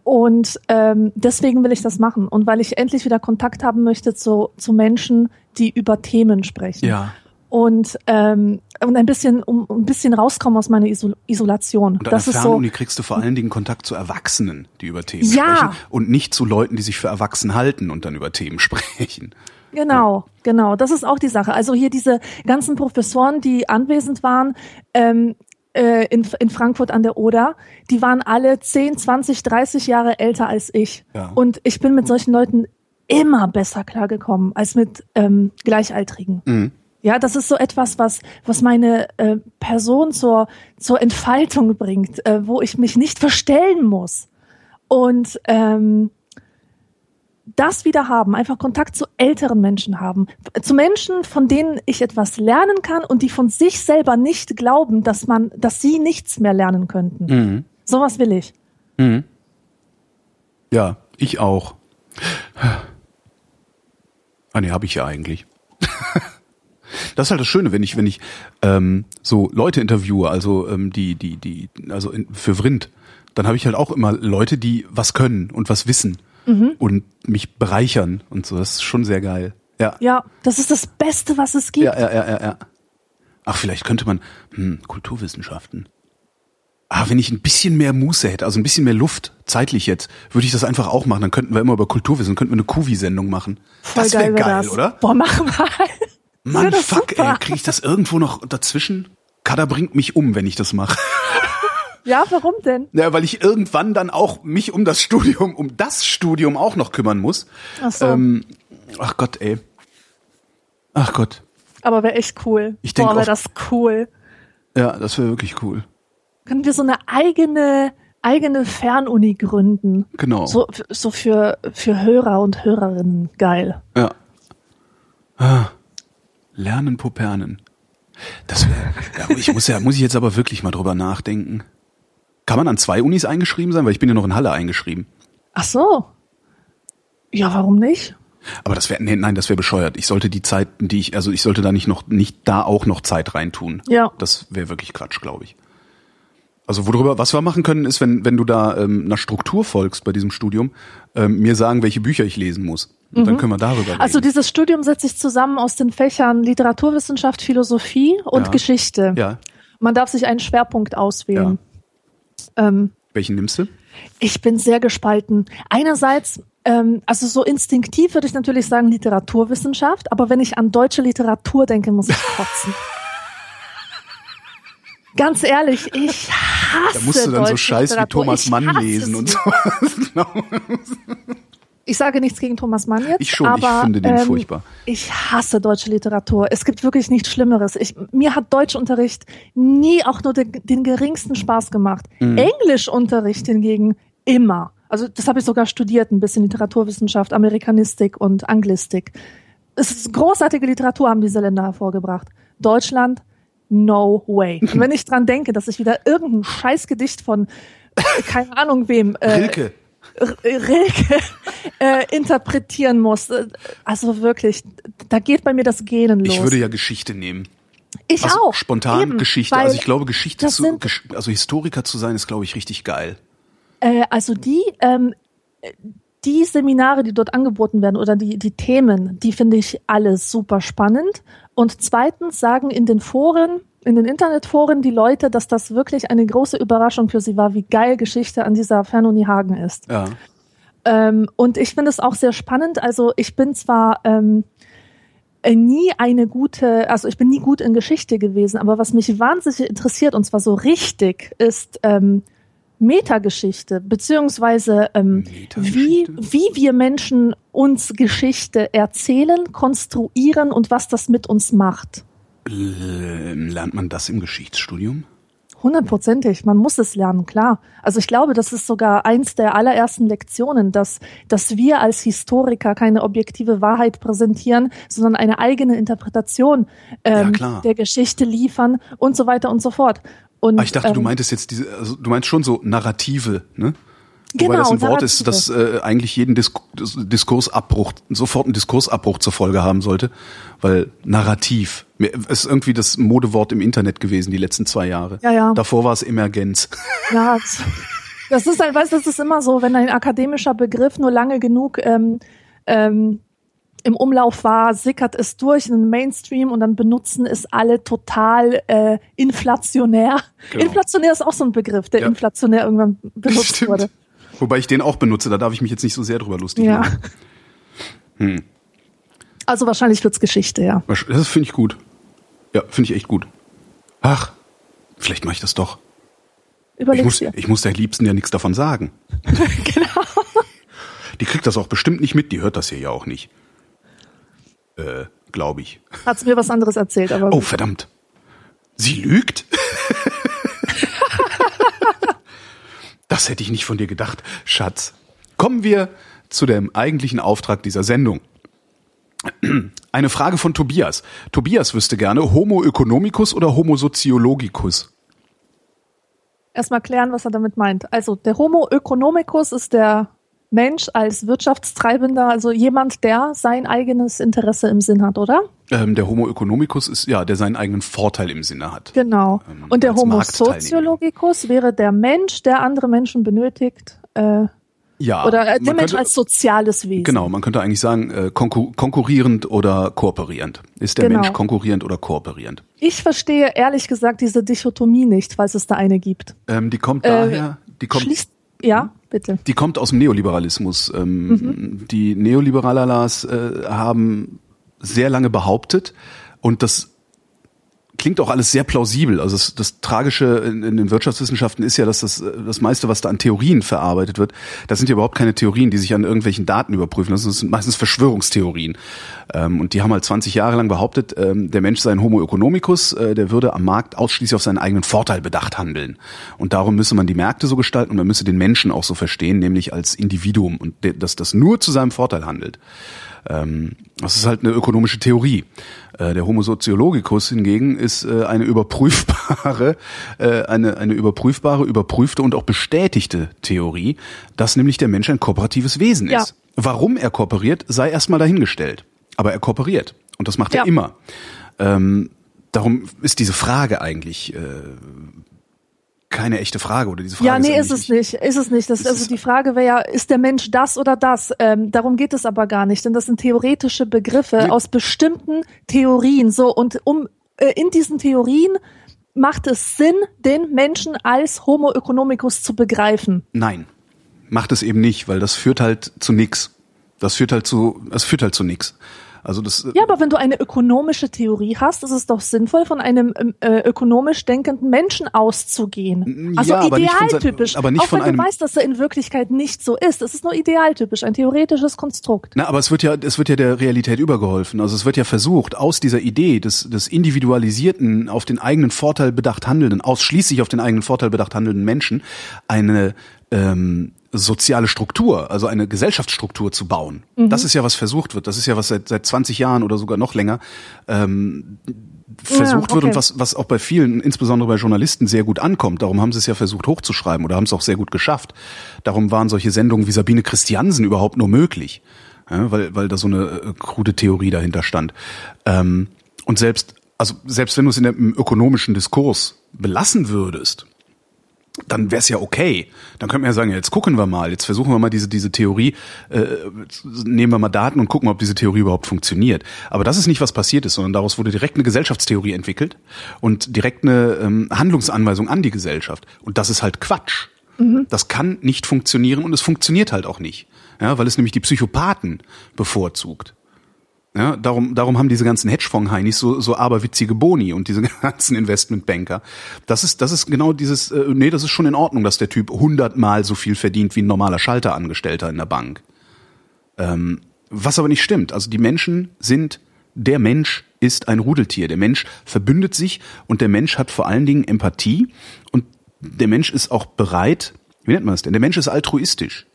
Und ähm, deswegen will ich das machen. Und weil ich endlich wieder Kontakt haben möchte zu, zu Menschen, die über Themen sprechen Ja. Und ähm, und ein bisschen um um ein bisschen rauskommen aus meiner Isol Isolation. Und an das der ist so Fernuni kriegst du vor allen Dingen Kontakt zu Erwachsenen, die über Themen Ja. sprechen und nicht zu Leuten, die sich für erwachsen halten und dann über Themen sprechen. genau, genau. Das ist auch die Sache. Also hier diese ganzen Professoren, die anwesend waren. Ähm, äh, in, in Frankfurt an der Oder, die waren alle 10, 20, 30 Jahre älter als ich. Ja. Und ich bin mit solchen Leuten immer besser klargekommen als mit ähm, Gleichaltrigen. Mhm. Ja, das ist so etwas, was, was meine äh, Person zur, zur Entfaltung bringt, äh, wo ich mich nicht verstellen muss. Und ähm, das wieder haben, einfach Kontakt zu älteren Menschen haben, zu Menschen, von denen ich etwas lernen kann und die von sich selber nicht glauben, dass man, dass sie nichts mehr lernen könnten. Mhm. Sowas will ich. Ja, ich auch. Ah nee, habe ich ja eigentlich. Das ist halt das Schöne, wenn ich, wenn ich ähm, so Leute interviewe, also ähm, die, die, die, also in, für Vrind, dann habe ich halt auch immer Leute, die was können und was wissen und mich bereichern und so. Das ist schon sehr geil. Ja. Ja, das ist das Beste, was es gibt. Ja, ja, ja, ja, ja. Ach, vielleicht könnte man, hm, Kulturwissenschaften. Ah, wenn ich ein bisschen mehr Muße hätte, also ein bisschen mehr Luft, zeitlich jetzt, würde ich das einfach auch machen. Dann könnten wir immer über Kulturwissen, könnten wir eine Kuvi-Sendung machen. Voll das wäre wär geil, das. oder? Boah, mach mal. Mann, fuck, super. ey, kriege ich das irgendwo noch dazwischen? Kada bringt mich um, wenn ich das mache. Ja, warum denn? Ja, weil ich irgendwann dann auch mich um das Studium, um das Studium auch noch kümmern muss. Ach so. Ähm, ach Gott, ey. Ach Gott. Aber wäre echt cool. Ich denk Boah, wäre das cool. Ja, das wäre wirklich cool. Können wir so eine eigene, eigene Fernuni gründen? Genau. So, so für, für Hörer und Hörerinnen. Geil. Ja. Ah. Lernen Popernen. Das wäre, ja, ich muss ja, muss ich jetzt aber wirklich mal drüber nachdenken. Kann man an zwei Unis eingeschrieben sein? Weil ich bin ja noch in Halle eingeschrieben. Ach so. Ja, warum nicht? Aber das wäre, nee, nein, das wäre bescheuert. Ich sollte die Zeit, die ich, also ich sollte da nicht noch, nicht da auch noch Zeit reintun. Ja. Das wäre wirklich Quatsch, glaube ich. Also worüber, was wir machen können, ist, wenn, wenn du da ähm, einer Struktur folgst bei diesem Studium, ähm, mir sagen, welche Bücher ich lesen muss. Und dann können wir darüber reden. Also dieses Studium setzt sich zusammen aus den Fächern Literaturwissenschaft, Philosophie und Ja. Geschichte. ja. Man darf sich einen Schwerpunkt auswählen. Ähm, Welchen nimmst du? ich bin sehr gespalten. Einerseits, ähm, also so instinktiv würde ich natürlich sagen Literaturwissenschaft, aber wenn ich an deutsche Literatur denke, muss ich kotzen. Ganz ehrlich, ich hasse Da musst du dann so Scheiß wie Literatur. Thomas Ich Mann lesen und so. ich sage nichts gegen Thomas Mann jetzt. Ich schon, aber, ich finde den ähm, furchtbar. Ich hasse deutsche Literatur. Es gibt wirklich nichts Schlimmeres. Ich, mir hat Deutschunterricht nie auch nur den, den geringsten Spaß gemacht. Mhm. Englischunterricht hingegen immer. Also das habe ich sogar studiert, ein bisschen Literaturwissenschaft, Amerikanistik und Anglistik. Es ist großartige Literatur haben diese Länder hervorgebracht. Deutschland, no way. Und wenn ich dran denke, dass ich wieder irgendein Scheißgedicht von äh, keine Ahnung wem äh, Rilke. Rilke äh, interpretieren muss. Also wirklich, da geht bei mir das Gähnen los. Ich würde ja Geschichte nehmen. Ich Also auch. spontan Eben, Geschichte. Also ich glaube, Geschichte zu, also Historiker zu sein, ist, glaube ich, richtig geil. Äh, also die, ähm, die Seminare, die dort angeboten werden oder die, die Themen, die finde ich alle super spannend. Und zweitens sagen in den Foren, in den Internetforen die Leute, dass das wirklich eine große Überraschung für sie war, wie geil Geschichte an dieser Fernuni Hagen ist. Ja. Ähm, und ich finde es auch sehr spannend. Also ich bin zwar ähm, äh, nie eine gute, also ich bin nie gut in Geschichte gewesen, aber was mich wahnsinnig interessiert und zwar so richtig ist ähm, Metageschichte, beziehungsweise ähm, wie, Metageschichte? wie wir Menschen uns Geschichte erzählen, konstruieren und was das mit uns macht. Ähm, Lernt man das im Geschichtsstudium? Hundertprozentig, man muss es lernen, klar. Also ich glaube, das ist sogar eins der allerersten Lektionen, dass, dass wir als Historiker keine objektive Wahrheit präsentieren, sondern eine eigene Interpretation Ja, ähm, klar. der Geschichte liefern und so weiter und so fort. Und, Ah, ich dachte, du ähm, meintest jetzt diese, also du meinst schon so Narrative, ne? Genau, Wobei das ein Wort ist, das äh, eigentlich jeden Disk Diskursabbruch, sofort einen Diskursabbruch zur Folge haben sollte, weil Narrativ ist irgendwie das Modewort im Internet gewesen die letzten zwei Jahre. Ja, ja. Davor war es Emergenz. Ja, das- das ist halt, weißt du, das ist immer so, wenn ein akademischer Begriff nur lange genug ähm, ähm, im Umlauf war, sickert es durch in den Mainstream und dann benutzen es alle total äh, inflationär. Genau. Inflationär ist auch so ein Begriff, der Ja. inflationär irgendwann benutzt Stimmt. wurde. Wobei ich den auch benutze, da darf ich mich jetzt nicht so sehr drüber lustig Ja. machen. Hm. Also wahrscheinlich wird's Geschichte, ja. Das finde ich gut. Ja, finde ich echt gut. Ach, vielleicht mache ich das doch. Ich Überleg's muss, dir. ich muss der Liebsten ja nichts davon sagen. genau. Die kriegt das auch bestimmt nicht mit, die hört das hier ja auch nicht. Äh, glaube ich. Hat's mir was anderes erzählt, aber Oh, verdammt. Sie lügt? Das hätte ich nicht von dir gedacht, Schatz. Kommen wir zu dem eigentlichen Auftrag dieser Sendung. Eine Frage von Tobias. Tobias wüsste gerne Homo economicus oder Homo sociologicus? erstmal klären, was er damit meint. Also der Homo economicus ist der Mensch als Wirtschaftstreibender, also jemand, der sein eigenes Interesse im Sinn hat, oder? Ähm, der Homo economicus ist ja, der seinen eigenen Vorteil im Sinne hat. Genau. Ähm, Und der Homo sociologicus wäre der Mensch, der andere Menschen benötigt, äh, Ja. oder äh, der Mensch könnte- als soziales Wesen. Genau, man könnte eigentlich sagen, äh, konkur konkurrierend oder kooperierend. Ist der Genau. Mensch konkurrierend oder kooperierend? Ich verstehe ehrlich gesagt diese Dichotomie nicht, falls es da eine gibt. Ähm, die kommt Äh, daher, die kommt, Schließt, ja, bitte. die kommt aus dem Neoliberalismus. Ähm, Mhm. Die Neoliberalas äh, haben sehr lange behauptet und das klingt auch alles sehr plausibel. Also das, das Tragische in, in den Wirtschaftswissenschaften ist ja, dass das, das meiste, was da an Theorien verarbeitet wird, das sind ja überhaupt keine Theorien, die sich an irgendwelchen Daten überprüfen. Das sind meistens Verschwörungstheorien. Ähm, und die haben halt 20 Jahre lang behauptet, ähm, der Mensch sei ein Homo economicus, äh, der würde am Markt ausschließlich auf seinen eigenen Vorteil bedacht handeln. Und darum müsse man die Märkte so gestalten und man müsse den Menschen auch so verstehen, nämlich als Individuum und de- dass das nur zu seinem Vorteil handelt. Ähm, das ist halt eine ökonomische Theorie. Äh, der Homo sociologicus hingegen ist äh, eine überprüfbare, äh, eine, eine überprüfbare, überprüfte und auch bestätigte Theorie, dass nämlich der Mensch ein kooperatives Wesen Ja. ist. Warum er kooperiert, sei erstmal dahingestellt. Aber er kooperiert. Und das macht Ja. er immer. Ähm, darum ist diese Frage eigentlich äh, keine echte Frage oder diese Frage Ja, nee, ist, ist es eigentlich nicht. Ist es nicht. Das, Ist also die Frage wäre ja, ist der Mench das oder das? Ähm, darum geht es aber gar nicht, denn das sind theoretische Begriffe Nee. aus bestimmten Theorien. So und um äh, in diesen Theorien macht es Sinn, den Menschen als Homo economicus zu begreifen. Nein, macht es eben nicht, weil das führt halt zu nix. Das führt halt zu, es führt halt zu nix. Also das. Ja, aber wenn du eine ökonomische Theorie hast, ist es doch sinnvoll, von einem ähm, äh, ökonomisch denkenden Menschen auszugehen. Also Ja, aber nicht von sein- idealtypisch. aber nicht auch von wenn einem- du weißt, dass er in Wirklichkeit nicht so ist. Es ist nur idealtypisch, ein theoretisches Konstrukt. Na, aber es wird ja, es wird ja der Realität übergeholfen. Also es wird ja versucht, aus dieser Idee des, des individualisierten, auf den eigenen Vorteil bedacht handelnden, ausschließlich auf den eigenen Vorteil bedacht handelnden Menschen, eine ähm, soziale Struktur, also eine Gesellschaftsstruktur zu bauen. Mhm. Das ist ja, was versucht wird. Das ist ja, was seit, seit 20 Jahren oder sogar noch länger ähm, versucht Ja, wird und okay. was, was auch bei vielen, insbesondere bei Journalisten, sehr gut ankommt. Darum haben sie es ja versucht hochzuschreiben oder haben es auch sehr gut geschafft. Darum waren solche Sendungen wie Sabine Christiansen überhaupt nur möglich, ja, weil, weil da so eine äh, krude Theorie dahinter stand. Ähm, und selbst, also selbst wenn du es in der, im ökonomischen Diskurs belassen würdest, dann wäre es ja okay. Dann könnte man ja sagen, jetzt gucken wir mal, jetzt versuchen wir mal diese, diese Theorie, äh, nehmen wir mal Daten und gucken, ob diese Theorie überhaupt funktioniert. Aber das ist nicht, was passiert ist, sondern daraus wurde direkt eine Gesellschaftstheorie entwickelt und direkt eine ähm, Handlungsanweisung an die Gesellschaft. Und das ist halt Quatsch. Das kann nicht funktionieren und es funktioniert halt auch nicht. Ja, weil es nämlich die Psychopathen bevorzugt. Ja, darum, darum haben diese ganzen Hedgefonds-Heinis so, so aberwitzige Boni und diese ganzen Investmentbanker. Das ist, das ist genau dieses, äh, nee, das ist schon in Ordnung, dass der Typ hundertmal so viel verdient wie ein normaler Schalterangestellter in der Bank. Ähm, was aber nicht stimmt. Also die Menschen sind, der Mensch ist ein Rudeltier. Der Mensch verbündet sich und der Mensch hat vor allen Dingen Empathie und der Mensch ist auch bereit, wie nennt man das denn? Der Mensch ist altruistisch.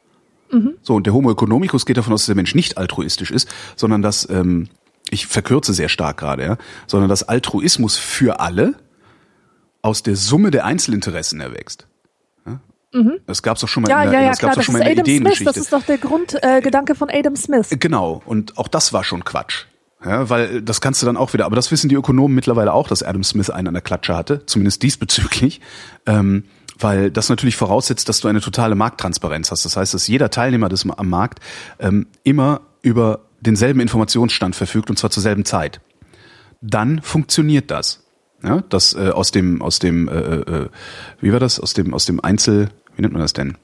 So, und der Homo economicus geht davon aus, dass der Mensch nicht altruistisch ist, sondern dass, ähm, ich verkürze sehr stark gerade, ja, sondern dass Altruismus für alle aus der Summe der Einzelinteressen erwächst. Ja? Das gab's doch schon mal Ja, in der, ja, ja, das klar, gab's doch schon ist mal in der Adam Smith. Ideengeschichte. Das ist doch der Grundgedanke äh, von Adam Smith. Genau, und auch das war schon Quatsch. Ja, weil das kannst du dann auch wieder, aber das wissen die Ökonomen mittlerweile auch, dass Adam Smith einen an der Klatsche hatte, zumindest diesbezüglich, ähm, weil das natürlich voraussetzt, dass du eine totale Markttransparenz hast. Das heißt, dass jeder Teilnehmer des am Markt ähm, immer über denselben Informationsstand verfügt und zwar zur selben Zeit. Dann funktioniert das. Ja, das äh, aus dem aus dem äh, äh, wie war das aus dem aus dem Einzel wie nennt man das denn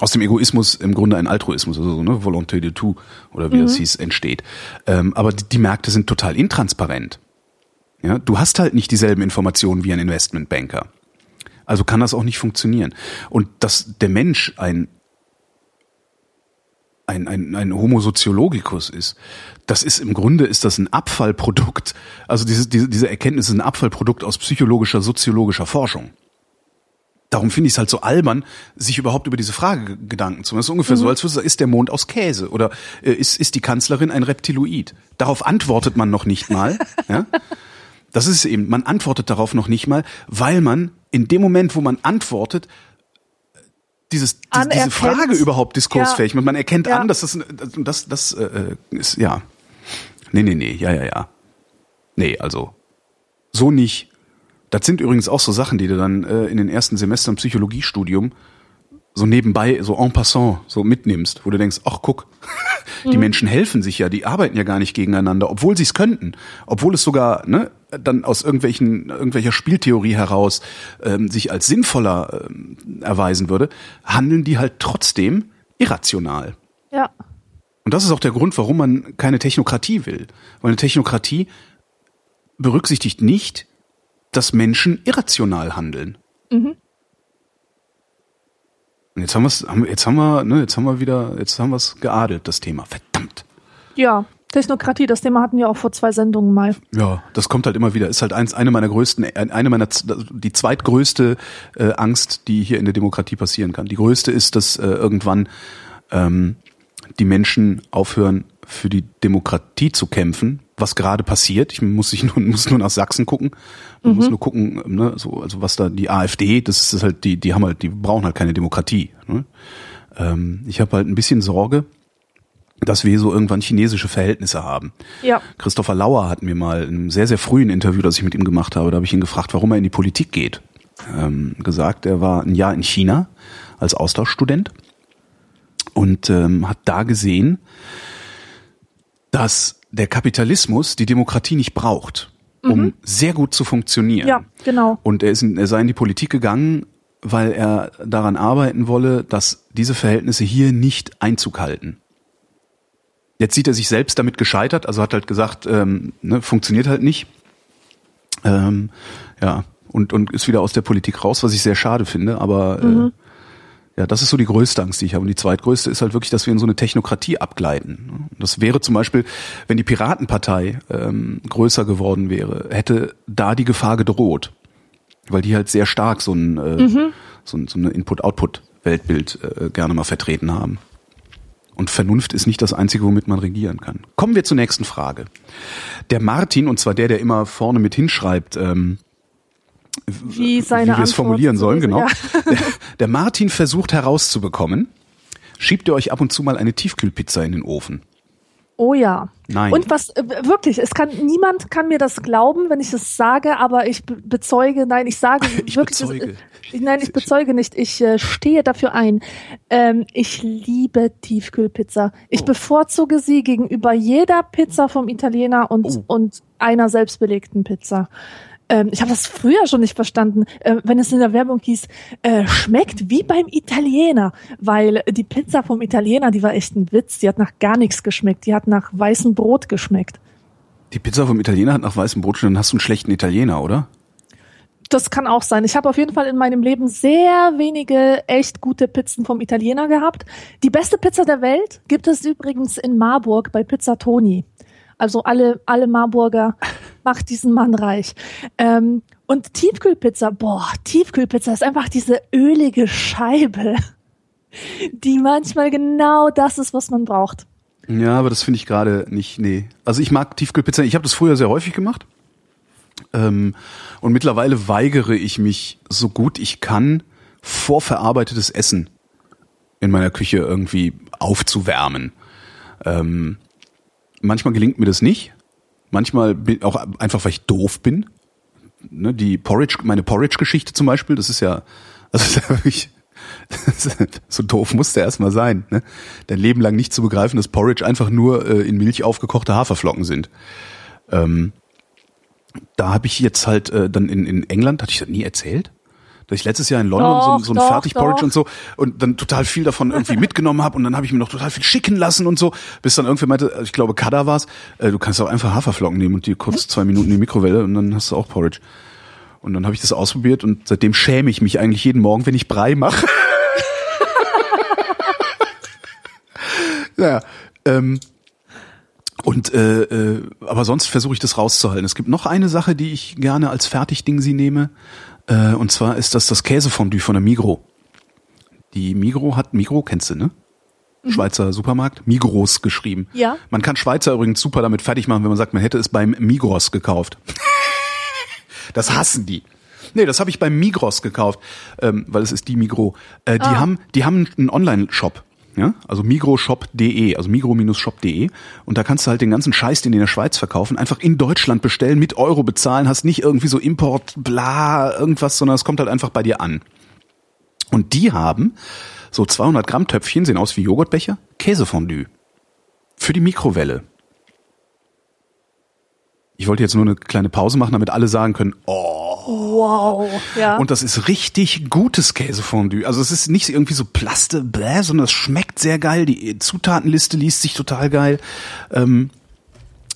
aus dem Egoismus im Grunde ein Altruismus, also so, ne, Volonté de tout oder wie das hieß, entsteht. Ähm, aber die, die Märkte sind total intransparent. Ja, du hast halt nicht dieselben Informationen wie ein Investmentbanker. Also kann das auch nicht funktionieren. Und dass der Mensch ein ein, ein, ein Homo sociologicus ist, das ist im Grunde ist das ein Abfallprodukt. Also diese, diese, diese Erkenntnis ist ein Abfallprodukt aus psychologischer, soziologischer Forschung. Darum finde ich es halt so albern, sich überhaupt über diese Frage ge- Gedanken zu machen. Das ist ungefähr so, als würde ist der Mond aus Käse oder äh, ist, ist die Kanzlerin ein Reptiloid? Darauf antwortet man noch nicht mal. ja? Das ist es eben, man antwortet darauf noch nicht mal, weil man in dem Moment, wo man antwortet, dieses, die, diese. Frage überhaupt diskursfähig macht. Man erkennt Ja. an, dass das, das, das äh, ist, ja. Nee, nee, nee, ja, ja, ja. Nee, also, so nicht. Das sind übrigens auch so Sachen, die du dann äh, in den ersten Semestern Psychologiestudium so nebenbei, so en passant, so mitnimmst, wo du denkst, ach guck, die Menschen helfen sich ja, die arbeiten ja gar nicht gegeneinander, obwohl sie es könnten, obwohl es sogar ne, dann aus irgendwelchen irgendwelcher Spieltheorie heraus ähm, sich als sinnvoller ähm, erweisen würde, handeln die halt trotzdem irrational. Ja. Und das ist auch der Grund, warum man keine Technokratie will. Weil eine Technokratie berücksichtigt nicht, dass Menschen irrational handeln. Und jetzt haben haben, jetzt haben wir, ne, jetzt haben wir wieder, jetzt haben wir es geadelt, das Thema. Verdammt. Ja. Technokratie, das Thema hatten wir auch vor zwei Sendungen mal. Ja, das kommt halt immer wieder. Ist halt eins, eine meiner größten, eine meiner, die zweitgrößte äh, Angst, die hier in der Demokratie passieren kann. Die größte ist, dass äh, irgendwann ähm, die Menschen aufhören, für die Demokratie zu kämpfen, was gerade passiert. Ich muss, ich nur, muss nur nach Sachsen gucken. Man muss nur gucken, ne, so, also was da die AfD, das ist halt, die, die haben halt, die brauchen halt keine Demokratie. Ne? Ähm, ich habe halt ein bisschen Sorge, dass wir so irgendwann chinesische Verhältnisse haben. Ja. Christopher Lauer hat mir mal in einem sehr, sehr frühen Interview, das ich mit ihm gemacht habe, da habe ich ihn gefragt, warum er in die Politik geht. Ähm, gesagt, er war ein Jahr in China als Austauschstudent und ähm, hat da gesehen, dass der Kapitalismus die Demokratie nicht braucht, um sehr gut zu funktionieren. Ja, genau. Und er, ist in, er sei in die Politik gegangen, weil er daran arbeiten wolle, dass diese Verhältnisse hier nicht Einzug halten. Jetzt sieht er sich selbst damit gescheitert, also hat halt gesagt, ähm, ne, funktioniert halt nicht. Ähm, ja, und, und ist wieder aus der Politik raus, was ich sehr schade finde, aber Mhm. äh, ja, das ist so die größte Angst, die ich habe. Und die zweitgrößte ist halt wirklich, dass wir in so eine Technokratie abgleiten. Das wäre zum Beispiel, wenn die Piratenpartei ähm, größer geworden wäre, hätte da die Gefahr gedroht. Weil die halt sehr stark so ein, äh, so, ein so eine Input-Output-Weltbild äh, gerne mal vertreten haben. Und Vernunft ist nicht das Einzige, womit man regieren kann. Kommen wir zur nächsten Frage. Der Martin, und zwar der, der immer vorne mit hinschreibt, ähm, Wie wie wir es formulieren so sollen, genau. ja. Der, der Martin versucht herauszubekommen, schiebt ihr euch ab und zu mal eine Tiefkühlpizza in den Ofen? Oh ja. Nein. Und was äh, wirklich, es kann niemand kann mir das glauben, wenn ich das sage, aber ich be bezeuge, nein, ich sage Ich wirklich, bezeuge. Es, äh, nein, ich bezeuge nicht. Ich äh, stehe dafür ein. Ähm, ich liebe Tiefkühlpizza. Ich Oh. bevorzuge sie gegenüber jeder Pizza vom Italiener und Oh. und einer selbstbelegten Pizza. Ähm, ich habe das früher schon nicht verstanden, äh, wenn es in der Werbung hieß, äh, schmeckt wie beim Italiener, weil die Pizza vom Italiener, die war echt ein Witz, die hat nach gar nichts geschmeckt, die hat nach weißem Brot geschmeckt. Die Pizza vom Italiener hat nach weißem Brot schon, dann hast du einen schlechten Italiener, oder? Das kann auch sein. Ich habe auf jeden Fall in meinem Leben sehr wenige echt gute Pizzen vom Italiener gehabt. Die beste Pizza der Welt gibt es übrigens in Marburg bei Pizza Toni. Also alle, alle Marburger macht diesen Mann reich. Ähm, und Tiefkühlpizza, boah, Tiefkühlpizza ist einfach diese ölige Scheibe, die manchmal genau das ist, was man braucht. Ja, aber das finde ich gerade nicht, nee. Also ich mag Tiefkühlpizza, ich habe das früher sehr häufig gemacht. Ähm, und mittlerweile weigere ich mich, so gut ich kann, vorverarbeitetes Essen in meiner Küche irgendwie aufzuwärmen. Ähm, manchmal gelingt mir das nicht. Manchmal bin, auch einfach, weil ich doof bin. Ne, die Porridge, meine Porridge-Geschichte zum Beispiel, das ist ja, also ist ja wirklich, so doof muss der erstmal sein, ne? Dein Leben lang nicht zu begreifen, dass Porridge einfach nur äh, in Milch aufgekochte Haferflocken sind. Ähm, da habe ich jetzt halt äh, dann in, in England, hatte ich das nie erzählt? Dass ich letztes Jahr in London Doch, so, so ein doch, Fertigporridge doch. und so und dann total viel davon irgendwie mitgenommen habe und dann habe ich mir noch total viel schicken lassen und so, bis dann irgendwie meinte, ich glaube Kada war's, äh, du kannst auch einfach Haferflocken nehmen und die kurz zwei Minuten in die Mikrowelle und dann hast du auch Porridge. Und dann habe ich das ausprobiert und seitdem schäme ich mich eigentlich jeden Morgen, wenn ich Brei mache. naja, ähm, und äh, äh, aber sonst versuche ich das rauszuhalten. Es gibt noch eine Sache, die ich gerne als Fertigding sie nehme, äh, und zwar ist das das Käsefondue von der Migro. Die Migro hat Migro kennst du ne? Schweizer Supermarkt, Migros geschrieben. Ja. Man kann Schweizer übrigens super damit fertig machen, wenn man sagt, man hätte es beim Migros gekauft. das hassen die. Nee, das habe ich beim Migros gekauft, ähm, weil es ist die Migro. Äh, die Ah. haben, die haben einen Online-Shop. Ja, also migroshop.de, also migro-shop.de und da kannst du halt den ganzen Scheiß, den die in der Schweiz verkaufen, einfach in Deutschland bestellen, mit Euro bezahlen, hast nicht irgendwie so Import, bla, irgendwas, sondern es kommt halt einfach bei dir an. Und die haben so 200 Gramm Töpfchen, sehen aus wie Joghurtbecher, Käsefondue. Für die Mikrowelle. Ich wollte jetzt nur eine kleine Pause machen, damit alle sagen können, oh, Wow. Ja. und das ist richtig gutes Käsefondue. Also es ist nicht irgendwie so Plaste, bläh, sondern es schmeckt sehr geil. Die Zutatenliste liest sich total geil. Ähm,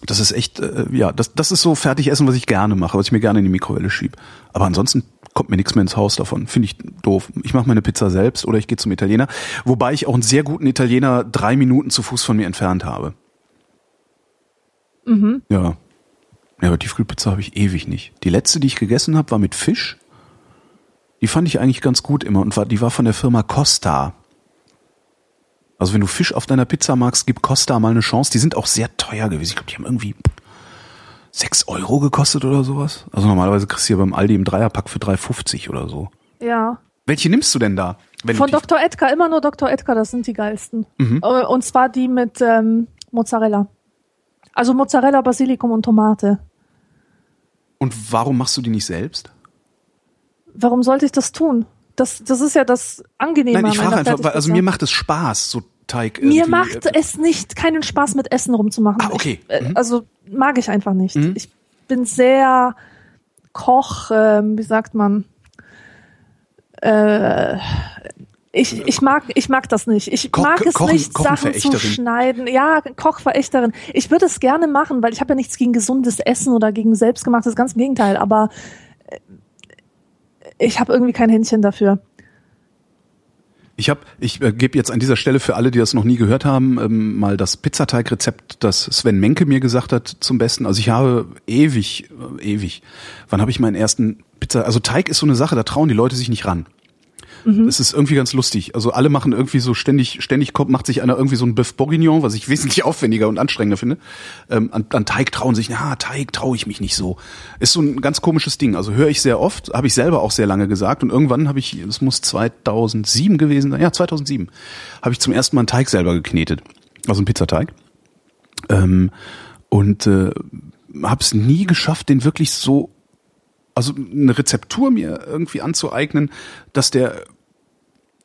das ist echt, äh, ja, das, das ist so Fertigessen, was ich gerne mache, was ich mir gerne in die Mikrowelle schieb. Aber ansonsten kommt mir nichts mehr ins Haus davon. Finde ich doof. Ich mache meine Pizza selbst oder ich gehe zum Italiener. Wobei ich auch einen sehr guten Italiener drei Minuten zu Fuß von mir entfernt habe. mhm. Ja. Ja, aber Tiefkühlpizza habe ich ewig nicht. Die letzte, die ich gegessen habe, war mit Fisch. Die fand ich eigentlich ganz gut immer und war, die war von der Firma Costa. Also wenn du Fisch auf deiner Pizza magst, gib Costa mal eine Chance. Die sind auch sehr teuer gewesen. Ich glaube, die haben irgendwie sechs Euro gekostet oder sowas. Also normalerweise kriegst du ja beim Aldi im Dreierpack für 3,50 oder so. Ja. Welche nimmst du denn da? Von Dr. Edgar, immer nur Dr. Edgar, das sind die geilsten. Mhm. Äh, Und zwar die mit ähm, Mozzarella. Also Mozzarella, Basilikum und Tomate. Und warum machst du die nicht selbst? Warum sollte ich das tun? Das, das ist ja das Angenehme Nein, ich frage einfach, weil, also mir macht es Spaß, so Teig. Mir macht äh, es nicht keinen Spaß, mit Essen rumzumachen. Ah, okay. Ich, äh, Mhm. Also mag ich einfach nicht. Mhm. Ich bin sehr Koch, ähm, wie sagt man, äh, Ich, ich mag ich mag das nicht. Ich Koch- mag es Kochen- nicht, Sachen zu schneiden. Ja, Kochverächterin. Ich würde es gerne machen, weil ich habe ja nichts gegen gesundes Essen oder gegen selbstgemachtes, ganz im Gegenteil. Aber äh, ich habe irgendwie kein Händchen dafür. Ich habe, ich äh, gebe jetzt an dieser Stelle für alle, die das noch nie gehört haben, ähm, mal das Pizzateigrezept, das Sven Menke mir gesagt hat, zum Besten. Also ich habe ewig, äh, ewig. Wann habe ich meinen ersten Pizza? Also Teig ist so eine Sache, da trauen die Leute sich nicht ran. Das ist irgendwie ganz lustig. Also alle machen irgendwie so ständig, ständig kommt, macht sich einer irgendwie so ein Bœuf Bourguignon, was ich wesentlich aufwendiger und anstrengender finde. Ähm, an, an Teig trauen sich, na, Teig traue ich mich nicht so. Ist so ein ganz komisches Ding. Also höre ich sehr oft, habe ich selber auch sehr lange gesagt und irgendwann habe ich, es muss 2007 gewesen sein, ja 2007, habe ich zum ersten Mal einen Teig selber geknetet, also einen Pizzateig. Ähm, und äh, habe es nie geschafft, den wirklich so also eine Rezeptur mir irgendwie anzueignen, dass der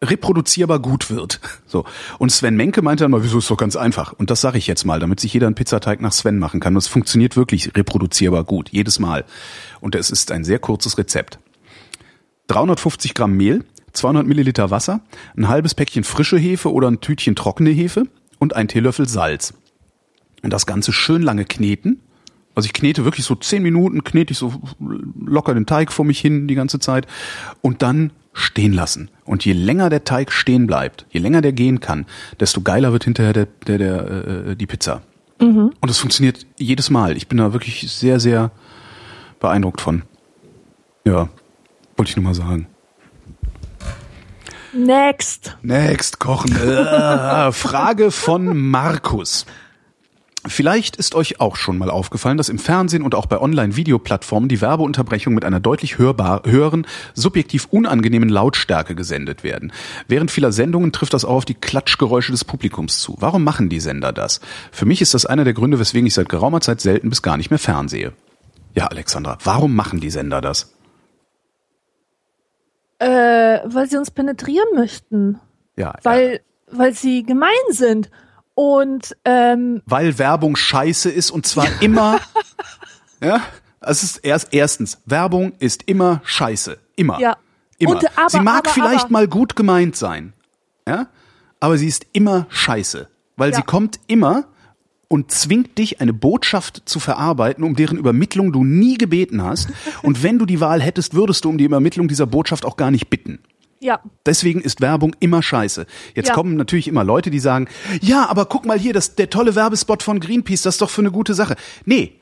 reproduzierbar gut wird. So. Und Sven Menke meinte dann mal, wieso ist doch ganz einfach. Und das sage ich jetzt mal, damit sich jeder einen Pizzateig nach Sven machen kann. Und es funktioniert wirklich reproduzierbar gut, jedes Mal. Und es ist ein sehr kurzes Rezept. 350 Gramm Mehl, 200 Milliliter Wasser, ein halbes Päckchen frische Hefe oder ein Tütchen trockene Hefe und ein Teelöffel Salz. Und das Ganze schön lange kneten. Also ich knete wirklich so zehn Minuten, knete ich so locker den Teig vor mich hin die ganze Zeit und dann stehen lassen. Und je länger der Teig stehen bleibt, je länger der gehen kann, desto geiler wird hinterher der, der, der, äh, die Pizza. Und es funktioniert jedes Mal. Ich bin da wirklich sehr, sehr beeindruckt von. Ja, wollte ich nur mal sagen. Next. Next, kochen. Äh, Frage von Markus. Vielleicht ist euch auch schon mal aufgefallen, dass im Fernsehen und auch bei Online-Videoplattformen die Werbeunterbrechungen mit einer deutlich hörbar, höheren, subjektiv unangenehmen Lautstärke gesendet werden. Während vieler Sendungen trifft das auch auf die Klatschgeräusche des Publikums zu. Warum machen die Sender das? Für mich ist das einer der Gründe, weswegen ich seit geraumer Zeit selten bis gar nicht mehr fernsehe. Ja, Alexandra, warum machen die Sender das? Äh, weil sie uns penetrieren möchten. Ja, Weil, weil sie gemein sind. Und ähm, weil Werbung scheiße ist und zwar immer, ja, es ist erst erstens, Werbung ist immer scheiße, immer, Ja. immer. Und aber, sie mag aber, vielleicht aber. mal gut gemeint sein, ja, aber sie ist immer scheiße, weil Ja. sie kommt immer und zwingt dich, eine Botschaft zu verarbeiten, um deren Übermittlung du nie gebeten hast. Und wenn du die Wahl hättest, würdest du um die Übermittlung dieser Botschaft auch gar nicht bitten. Ja, Deswegen ist Werbung immer scheiße. Jetzt Ja. kommen natürlich immer Leute, die sagen, ja, aber guck mal hier, das, der tolle Werbespot von Greenpeace, das ist doch für eine gute Sache. Nee,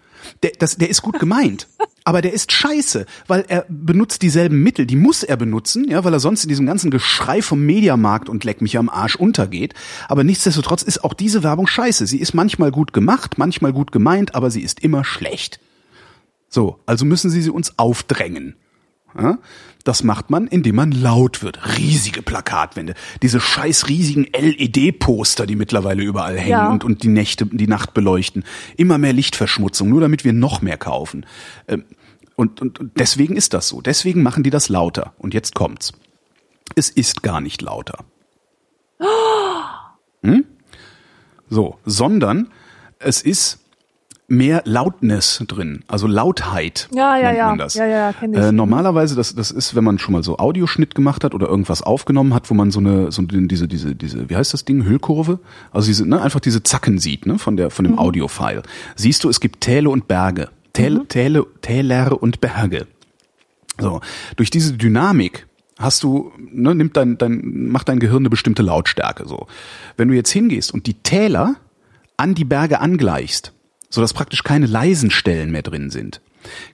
der, das, der ist gut gemeint, aber der ist scheiße, weil er benutzt dieselben Mittel, die muss er benutzen, ja, weil er sonst in diesem ganzen Geschrei vom Mediamarkt und leck mich am Arsch untergeht. Aber nichtsdestotrotz ist auch diese Werbung scheiße. Sie ist manchmal gut gemacht, manchmal gut gemeint, aber sie ist immer schlecht. So, also müssen sie sie uns aufdrängen. Das macht man, indem man laut wird. Riesige Plakatwände, diese scheiß riesigen LED-Poster, die mittlerweile überall hängen Ja. und, und die Nächte, die Nacht beleuchten. Immer mehr Lichtverschmutzung, nur damit wir noch mehr kaufen. Ähm, Und, und, und deswegen ist das so. Deswegen machen die das lauter. Und jetzt kommt's. Es ist gar nicht lauter. Hm? So, sondern es ist mehr Loudness drin, also Lautheit Ja, ja, nennt ja. man das. Ja, ja, kenn ich. Äh, normalerweise, das, das ist, wenn man schon mal so Audioschnitt gemacht hat oder irgendwas aufgenommen hat, wo man so eine, so diese, diese, diese, wie heißt das Ding, Hüllkurve? Also diese, ne, einfach diese Zacken sieht, ne, von der, von dem Mhm. Audiofile. Siehst du, es gibt Täle und Berge. Täl, Mhm. Täle, Täler und Berge. So, durch diese Dynamik hast du, ne, nimmt dein, dein, macht dein Gehirn eine bestimmte Lautstärke. So, wenn du jetzt hingehst und die Täler an die Berge angleichst, so dass praktisch keine leisen Stellen mehr drin sind,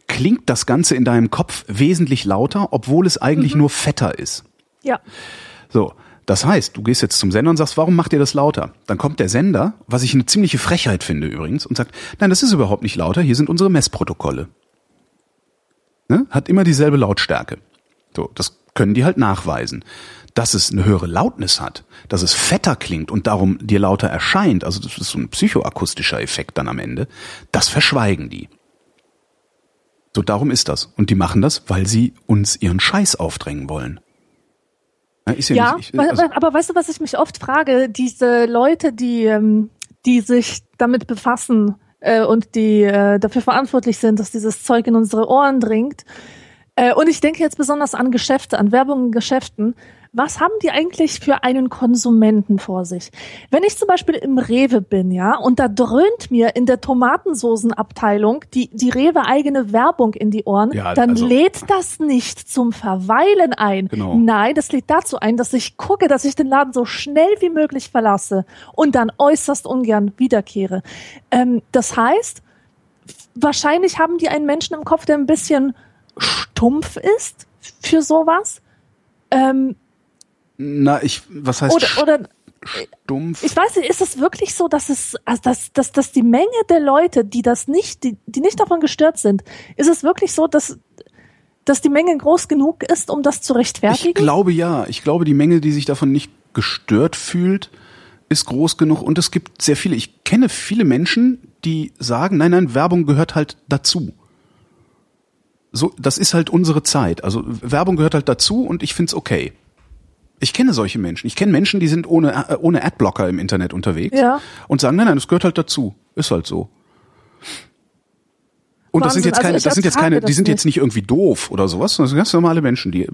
klingt das Ganze in deinem Kopf wesentlich lauter, obwohl es eigentlich nur fetter ist. ja. So, das heißt, du gehst jetzt zum Sender und sagst, warum macht ihr das lauter? Dann kommt der Sender, was ich eine ziemliche Frechheit finde übrigens, und sagt, nein, das ist überhaupt nicht lauter, hier sind unsere Messprotokolle. Ne? Hat immer dieselbe Lautstärke. So, das können die halt nachweisen. Dass es eine höhere Lautness hat, dass es fetter klingt und darum dir lauter erscheint, also das ist so ein psychoakustischer Effekt dann am Ende, das verschweigen die. So, darum ist das. Und die machen das, weil sie uns ihren Scheiß aufdrängen wollen. Ja, ist ja, nicht, ich, also, aber weißt du, was ich mich oft frage? Diese Leute, die, ähm, die sich damit befassen äh, und die äh, dafür verantwortlich sind, dass dieses Zeug in unsere Ohren dringt. Äh, und ich denke jetzt besonders an Geschäfte, an Werbung in Geschäften. Was haben die eigentlich für einen Konsumenten vor sich? Wenn ich zum Beispiel im Rewe bin, ja, und da dröhnt mir in der Tomatensoßenabteilung die, die Rewe eigene Werbung in die Ohren, Ja, dann also- lädt das nicht zum Verweilen ein. Genau. Nein, das lädt dazu ein, dass ich gucke, dass ich den Laden so schnell wie möglich verlasse und dann äußerst ungern wiederkehre. Ähm, das heißt, wahrscheinlich haben die einen Menschen im Kopf, der ein bisschen stumpf ist für sowas. Ähm, Na, ich, was heißt oder, oder stumpf? ich weiß nicht, ist es wirklich so, dass es, also dass, dass, dass die Menge der Leute, die das nicht, die, die nicht davon gestört sind, ist es wirklich so, dass, dass die Menge groß genug ist, um das zu Ich rechtfertigen? glaube ja. Ich glaube, die Menge, die sich davon nicht gestört fühlt, ist groß genug. Und es gibt sehr viele. Ich kenne viele Menschen, die sagen, nein, nein, Werbung gehört halt dazu. So, das ist halt unsere Zeit. Also Werbung gehört halt dazu und ich find's okay. Ich kenne solche Menschen. Ich kenne Menschen, die sind ohne, äh, ohne Adblocker im Internet unterwegs Ja. und sagen, nein, nein, das gehört halt dazu. Ist halt so. Und das sind Wahnsinn. jetzt keine, Also das sind jetzt keine, die sind jetzt nicht. nicht irgendwie doof oder sowas, sondern das sind ganz normale Menschen. Die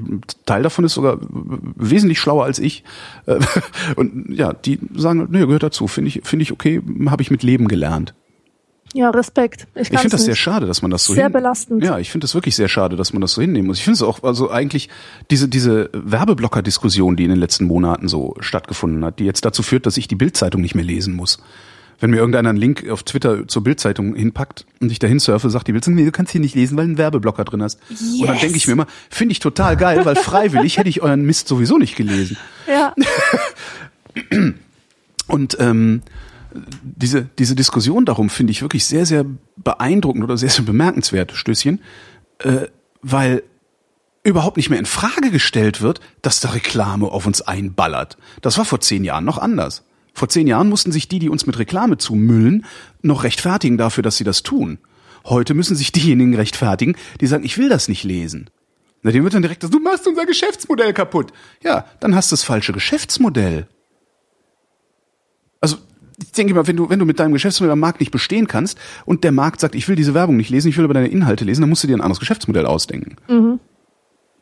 Teil davon ist sogar wesentlich schlauer als ich. Und ja, die sagen, nee, gehört dazu, finde ich, finde ich okay, habe ich mit Leben gelernt. Ja, Respekt. Ich, Ich finde das sehr nicht. schade, dass man das so Sehr belastend. Ja, ich finde das wirklich sehr schade, dass man das so hinnehmen muss. Ich finde es auch, also eigentlich diese diese Werbeblocker-Diskussion, die in den letzten Monaten so stattgefunden hat, die jetzt dazu führt, dass ich die Bildzeitung nicht mehr lesen muss. Wenn mir irgendeiner einen Link auf Twitter zur Bildzeitung hinpackt und ich dahin surfe, sagt die Bildzeitung, nee, du kannst hier nicht lesen, weil du einen Werbeblocker drin hast. Und dann Yes. denke ich mir immer, finde ich total geil, weil freiwillig hätte ich euren Mist sowieso nicht gelesen. Ja. Und ähm, diese, diese Diskussion darum finde ich wirklich sehr, sehr beeindruckend oder sehr, sehr bemerkenswert, Stößchen, äh, weil überhaupt nicht mehr in Frage gestellt wird, dass da Reklame auf uns einballert. Das war vor zehn Jahren noch anders. Vor zehn Jahren mussten sich die, die uns mit Reklame zumüllen, noch rechtfertigen dafür, dass sie das tun. Heute müssen sich diejenigen rechtfertigen, die sagen, ich will das nicht lesen. Na, dem wird dann direkt, du machst unser Geschäftsmodell kaputt. Ja, dann hast du das falsche Geschäftsmodell. Ich denke mal, wenn du, wenn du mit deinem Geschäftsmodell am Markt nicht bestehen kannst und der Markt sagt, ich will diese Werbung nicht lesen, ich will aber deine Inhalte lesen, dann musst du dir ein anderes Geschäftsmodell ausdenken.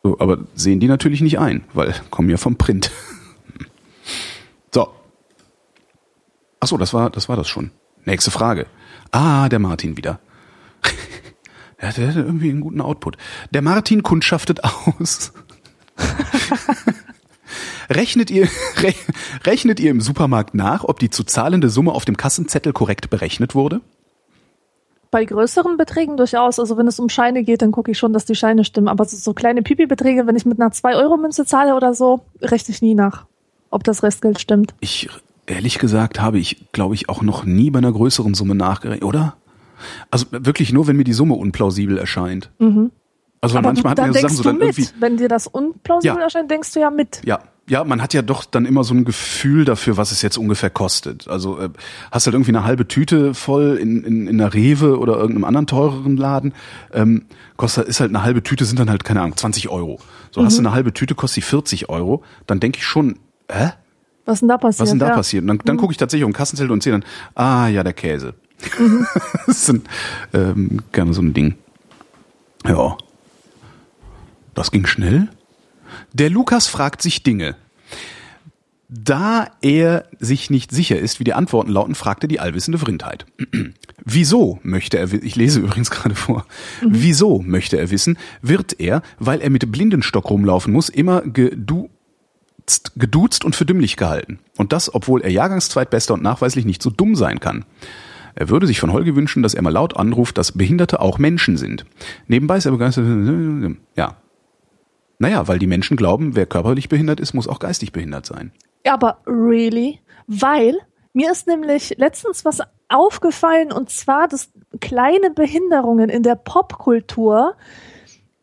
So, aber sehen die natürlich nicht ein, weil kommen ja vom Print. So. Ach so, das war, das war das schon. Nächste Frage. Ah, der Martin wieder. Der hatte irgendwie einen guten Output. Der Martin kundschaftet aus. Rechnet ihr, re, rechnet ihr im Supermarkt nach, ob die zu zahlende Summe auf dem Kassenzettel korrekt berechnet wurde? Bei größeren Beträgen durchaus. Also wenn es um Scheine geht, dann gucke ich schon, dass die Scheine stimmen. Aber so, so kleine Pipi-Beträge, wenn ich mit einer 2-Euro-Münze zahle oder so, rechne ich nie nach, ob das Restgeld stimmt. Ich, ehrlich gesagt, habe ich, glaube ich, auch noch nie bei einer größeren Summe nachgerechnet, oder? Also wirklich nur, wenn mir die Summe unplausibel erscheint. Also Aber manchmal hat dann man ja Sachen so du dann mit. irgendwie. Wenn dir das unplausibel Ja. erscheint, denkst du ja mit. Ja, ja, man hat ja doch dann immer so ein Gefühl dafür, was es jetzt ungefähr kostet. Also äh, hast halt irgendwie eine halbe Tüte voll in, in, in einer Rewe oder irgendeinem anderen teureren Laden. Ähm, kostet ist halt eine halbe Tüte, sind dann halt, keine Ahnung, 20 Euro. So hast du Mhm. eine halbe Tüte, kostet die 40 Euro. Dann denke ich schon, hä? Was denn da passiert? Was denn da ja. passiert? Und dann, dann gucke ich tatsächlich um den Kassenzettel und sehe dann, ah ja, der Käse. Mhm. das ist ein, ähm, gerne so ein Ding. Ja. Das ging schnell. Der Lukas fragt sich Dinge. Da er sich nicht sicher ist, wie die Antworten lauten, fragte die allwissende Vrindheit. Wieso möchte er, ich lese übrigens gerade vor, wieso möchte er wissen, wird er, weil er mit Blindenstock rumlaufen muss, immer gedu geduzt, geduzt und für dümmlich gehalten. Und das, obwohl er Jahrgangszweitbester und nachweislich nicht so dumm sein kann. Er würde sich von Holgi wünschen, dass er mal laut anruft, dass Behinderte auch Menschen sind. Nebenbei ist er begeistert. Ja. Naja, weil die Menschen glauben, wer körperlich behindert ist, muss auch geistig behindert sein. Ja, aber really? Weil mir ist nämlich letztens was aufgefallen und zwar, dass kleine Behinderungen in der Popkultur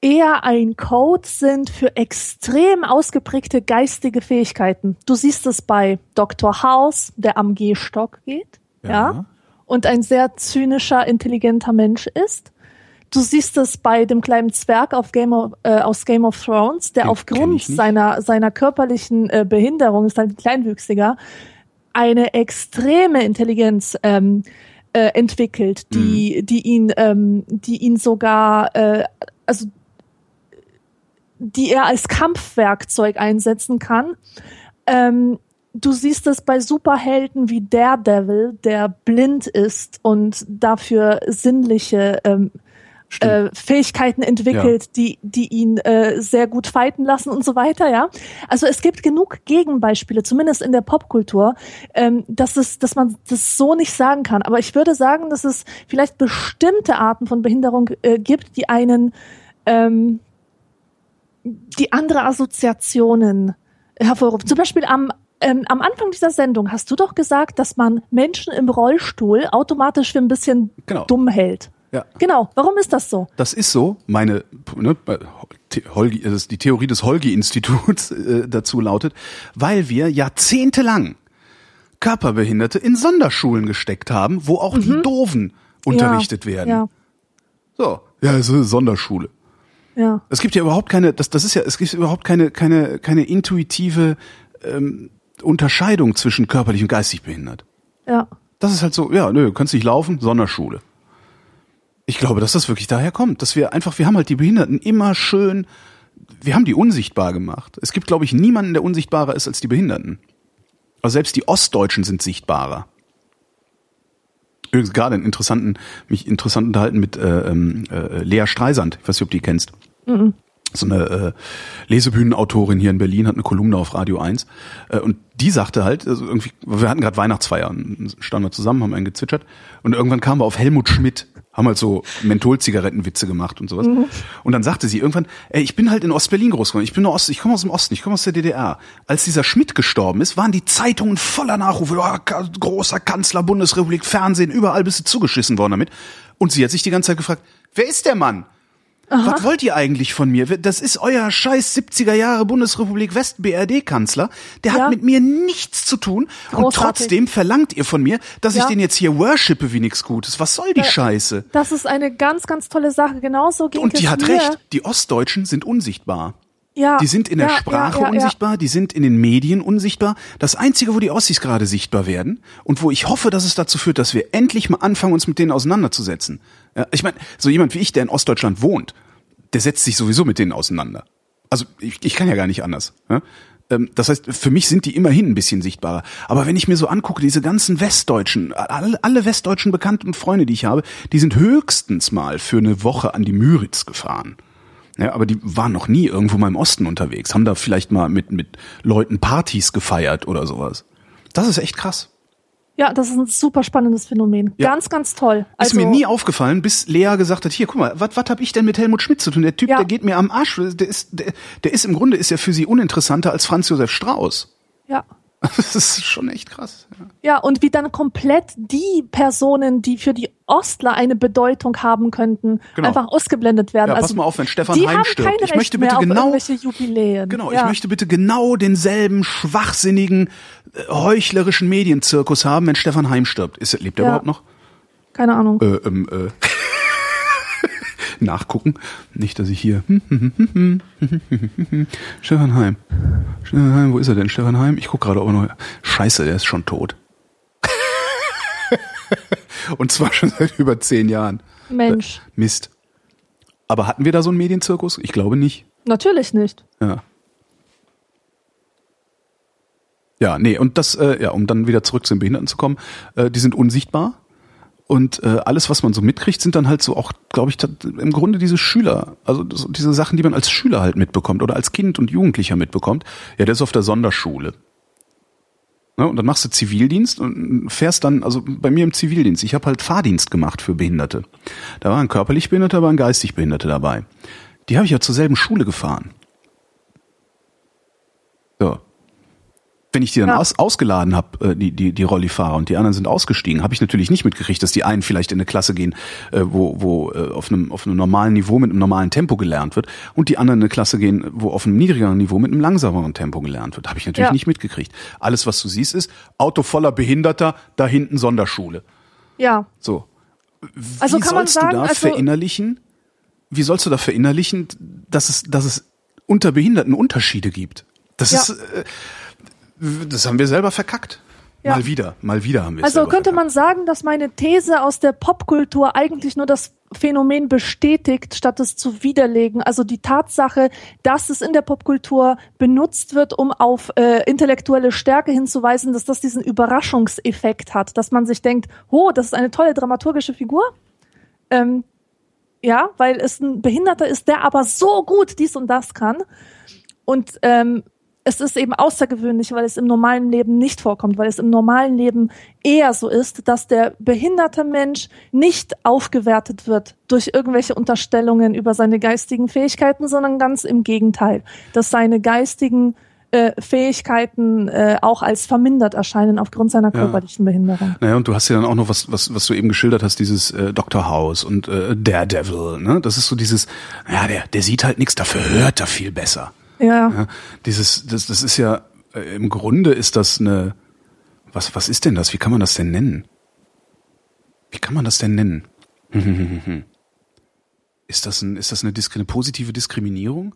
eher ein Code sind für extrem ausgeprägte geistige Fähigkeiten. Du siehst es bei Dr. House, der am Gehstock geht, ja, Ja. und ein sehr zynischer, intelligenter Mensch ist. Du siehst es bei dem kleinen Zwerg auf Game of, äh, aus Game of Thrones, der Den aufgrund seiner, seiner körperlichen äh, Behinderung, ist halt ein Kleinwüchsiger, eine extreme Intelligenz ähm, äh, entwickelt, die, Mhm. die ihn, ähm, die ihn sogar, äh, also die er als Kampfwerkzeug einsetzen kann. Ähm, du siehst es bei Superhelden wie Daredevil, der blind ist und dafür sinnliche ähm, äh, Fähigkeiten entwickelt, ja. die, die ihn äh, sehr gut fighten lassen und so weiter, ja. Also es gibt genug Gegenbeispiele, zumindest in der Popkultur, ähm, dass es, dass man das so nicht sagen kann. Aber ich würde sagen, dass es vielleicht bestimmte Arten von Behinderung äh, gibt, die einen, ähm, die andere Assoziationen hervorrufen. Zum Beispiel am ähm, am Anfang dieser Sendung hast du doch gesagt, dass man Menschen im Rollstuhl automatisch für ein bisschen genau. dumm hält. Ja. Genau. Warum ist das so? Das ist so. Meine, ne, Holgi, ist die Theorie des Holgi-Instituts äh, dazu lautet, weil wir jahrzehntelang Körperbehinderte in Sonderschulen gesteckt haben, wo auch mhm. die Doofen unterrichtet ja, werden. Ja. So, ja, es ist eine Sonderschule. Ja. Es gibt ja überhaupt keine, das, das ist ja, es gibt überhaupt keine, keine, keine intuitive ähm, Unterscheidung zwischen körperlich und geistig behindert. Ja. Das ist halt so, ja, nö, kannst nicht laufen, Sonderschule. Ich glaube, dass das wirklich daher kommt, dass wir einfach, wir haben halt die Behinderten immer schön, wir haben die unsichtbar gemacht. Es gibt, glaube ich, niemanden, der unsichtbarer ist als die Behinderten. Also selbst die Ostdeutschen sind sichtbarer. Übrigens gerade einen interessanten, mich interessant unterhalten mit äh, ähm, äh, Lea Streisand. Ich weiß nicht, ob du die kennst. Mhm so eine äh, Lesebühnenautorin hier in Berlin hat eine Kolumne auf Radio 1 äh, und die sagte halt, also irgendwie, wir hatten gerade Weihnachtsfeier, standen wir zusammen, haben einen gezwitschert und irgendwann kamen wir auf Helmut Schmidt, haben halt so Mentholzigarettenwitze gemacht und sowas. Mhm. Und dann sagte sie irgendwann, ey, ich bin halt in Ostberlin groß geworden, ich bin nur Ost, ich komme aus dem Osten, ich komme aus der DDR. Als dieser Schmidt gestorben ist, waren die Zeitungen voller Nachrufe, oh, großer Kanzler, Bundesrepublik, Fernsehen, überall bist du zugeschissen worden damit. Und sie hat sich die ganze Zeit gefragt, wer ist der Mann? Aha. Was wollt ihr eigentlich von mir? Das ist euer scheiß 70er Jahre Bundesrepublik West BRD Kanzler. Der ja. hat mit mir nichts zu tun Großartig. und trotzdem verlangt ihr von mir, dass ja. ich den jetzt hier worshipe wie nichts Gutes. Was soll die äh, Scheiße? Das ist eine ganz, ganz tolle Sache. Genauso ging Und die hat mir. recht. Die Ostdeutschen sind unsichtbar. Ja, die sind in der ja, Sprache ja, ja, unsichtbar, die sind in den Medien unsichtbar. Das Einzige, wo die Ossis gerade sichtbar werden und wo ich hoffe, dass es dazu führt, dass wir endlich mal anfangen, uns mit denen auseinanderzusetzen. Ich meine, so jemand wie ich, der in Ostdeutschland wohnt, der setzt sich sowieso mit denen auseinander. Also ich, ich kann ja gar nicht anders. Ähm, das heißt, für mich sind die immerhin ein bisschen sichtbarer. Aber wenn ich mir so angucke, diese ganzen Westdeutschen, alle, alle westdeutschen Bekannten und Freunde, die ich habe, die sind höchstens mal für eine Woche an die Müritz gefahren. Ja, aber die waren noch nie irgendwo mal im Osten unterwegs, haben da vielleicht mal mit, mit Leuten Partys gefeiert oder sowas. Das ist echt krass. Ja, das ist ein super spannendes Phänomen. Ja. Ganz, ganz toll. Also, ist mir also nie aufgefallen, bis Lea gesagt hat, hier, guck mal, was was hab ich denn mit Helmut Schmidt zu tun? Der Typ, ja. der geht mir am Arsch. Der ist, der, der ist im Grunde ist ja für sie uninteressanter als Franz Josef Strauß. Ja. Das ist schon echt krass. Ja. ja, und wie dann komplett die Personen, die für die Ostler eine Bedeutung haben könnten, genau. einfach ausgeblendet werden. Ja, pass also, mal auf, wenn Stefan Heim stirbt. Ich möchte bitte genau, Jubiläen. genau, ja. ich möchte bitte genau denselben schwachsinnigen, äh, heuchlerischen Medienzirkus haben, wenn Stefan Heim stirbt. Ist, lebt er ja. überhaupt noch? Keine Ahnung. Äh, ähm, äh. nachgucken. Nicht, dass ich hier. Stefan Heim. Stefan Heim, wo ist er denn? Stefan Heim? Ich gucke gerade, ob er noch. Scheiße, der ist schon tot. Und zwar schon seit über zehn Jahren. Mensch. Äh, Mist. Aber hatten wir da so einen Medienzirkus? Ich glaube nicht. Natürlich nicht. Ja. Ja, nee, und das, äh, ja, um dann wieder zurück zu den Behinderten zu kommen, äh, die sind unsichtbar. Und äh, alles, was man so mitkriegt, sind dann halt so auch, glaube ich, im Grunde diese Schüler, also so diese Sachen, die man als Schüler halt mitbekommt oder als Kind und Jugendlicher mitbekommt. Ja, der ist auf der Sonderschule. Ne, und dann machst du Zivildienst und fährst dann, also bei mir im Zivildienst, ich habe halt Fahrdienst gemacht für Behinderte. Da waren körperlich Behinderte, da waren geistig Behinderte dabei. Die habe ich ja zur selben Schule gefahren. Wenn ich die dann ja. aus, ausgeladen habe, äh, die, die, die Rollifahrer und die anderen sind ausgestiegen, habe ich natürlich nicht mitgekriegt, dass die einen vielleicht in eine Klasse gehen, äh, wo, wo äh, auf, einem, auf einem normalen Niveau mit einem normalen Tempo gelernt wird und die anderen in eine Klasse gehen, wo auf einem niedrigeren Niveau mit einem langsameren Tempo gelernt wird. Habe ich natürlich ja. nicht mitgekriegt. Alles, was du siehst, ist Auto voller Behinderter, da hinten Sonderschule. Ja. So. Wie also kann sollst man sagen, du da also verinnerlichen? Wie sollst du da verinnerlichen, dass es, dass es unter Behinderten Unterschiede gibt? Das ja. ist. Äh, das haben wir selber verkackt. Ja. Mal wieder, mal wieder haben wir es. Also könnte verkackt. man sagen, dass meine These aus der Popkultur eigentlich nur das Phänomen bestätigt, statt es zu widerlegen. Also die Tatsache, dass es in der Popkultur benutzt wird, um auf äh, intellektuelle Stärke hinzuweisen, dass das diesen Überraschungseffekt hat, dass man sich denkt, oh, das ist eine tolle dramaturgische Figur. Ähm, ja, weil es ein Behinderter ist, der aber so gut dies und das kann. Und ähm, es ist eben außergewöhnlich, weil es im normalen Leben nicht vorkommt, weil es im normalen Leben eher so ist, dass der behinderte Mensch nicht aufgewertet wird durch irgendwelche Unterstellungen über seine geistigen Fähigkeiten, sondern ganz im Gegenteil, dass seine geistigen äh, Fähigkeiten äh, auch als vermindert erscheinen aufgrund seiner Ja. körperlichen Behinderung. Naja, und du hast ja dann auch noch was, was, was du eben geschildert hast, dieses äh, Dr. House und äh, Daredevil, ne? Das ist so dieses, ja, der, der sieht halt nichts, dafür hört er viel besser. Ja, Ja, dieses, das, das ist ja, äh, im Grunde ist das eine, was, was ist denn das? Wie kann man das denn nennen? Wie kann man das denn nennen? Ist das, ein, ist das eine, Disk eine positive Diskriminierung?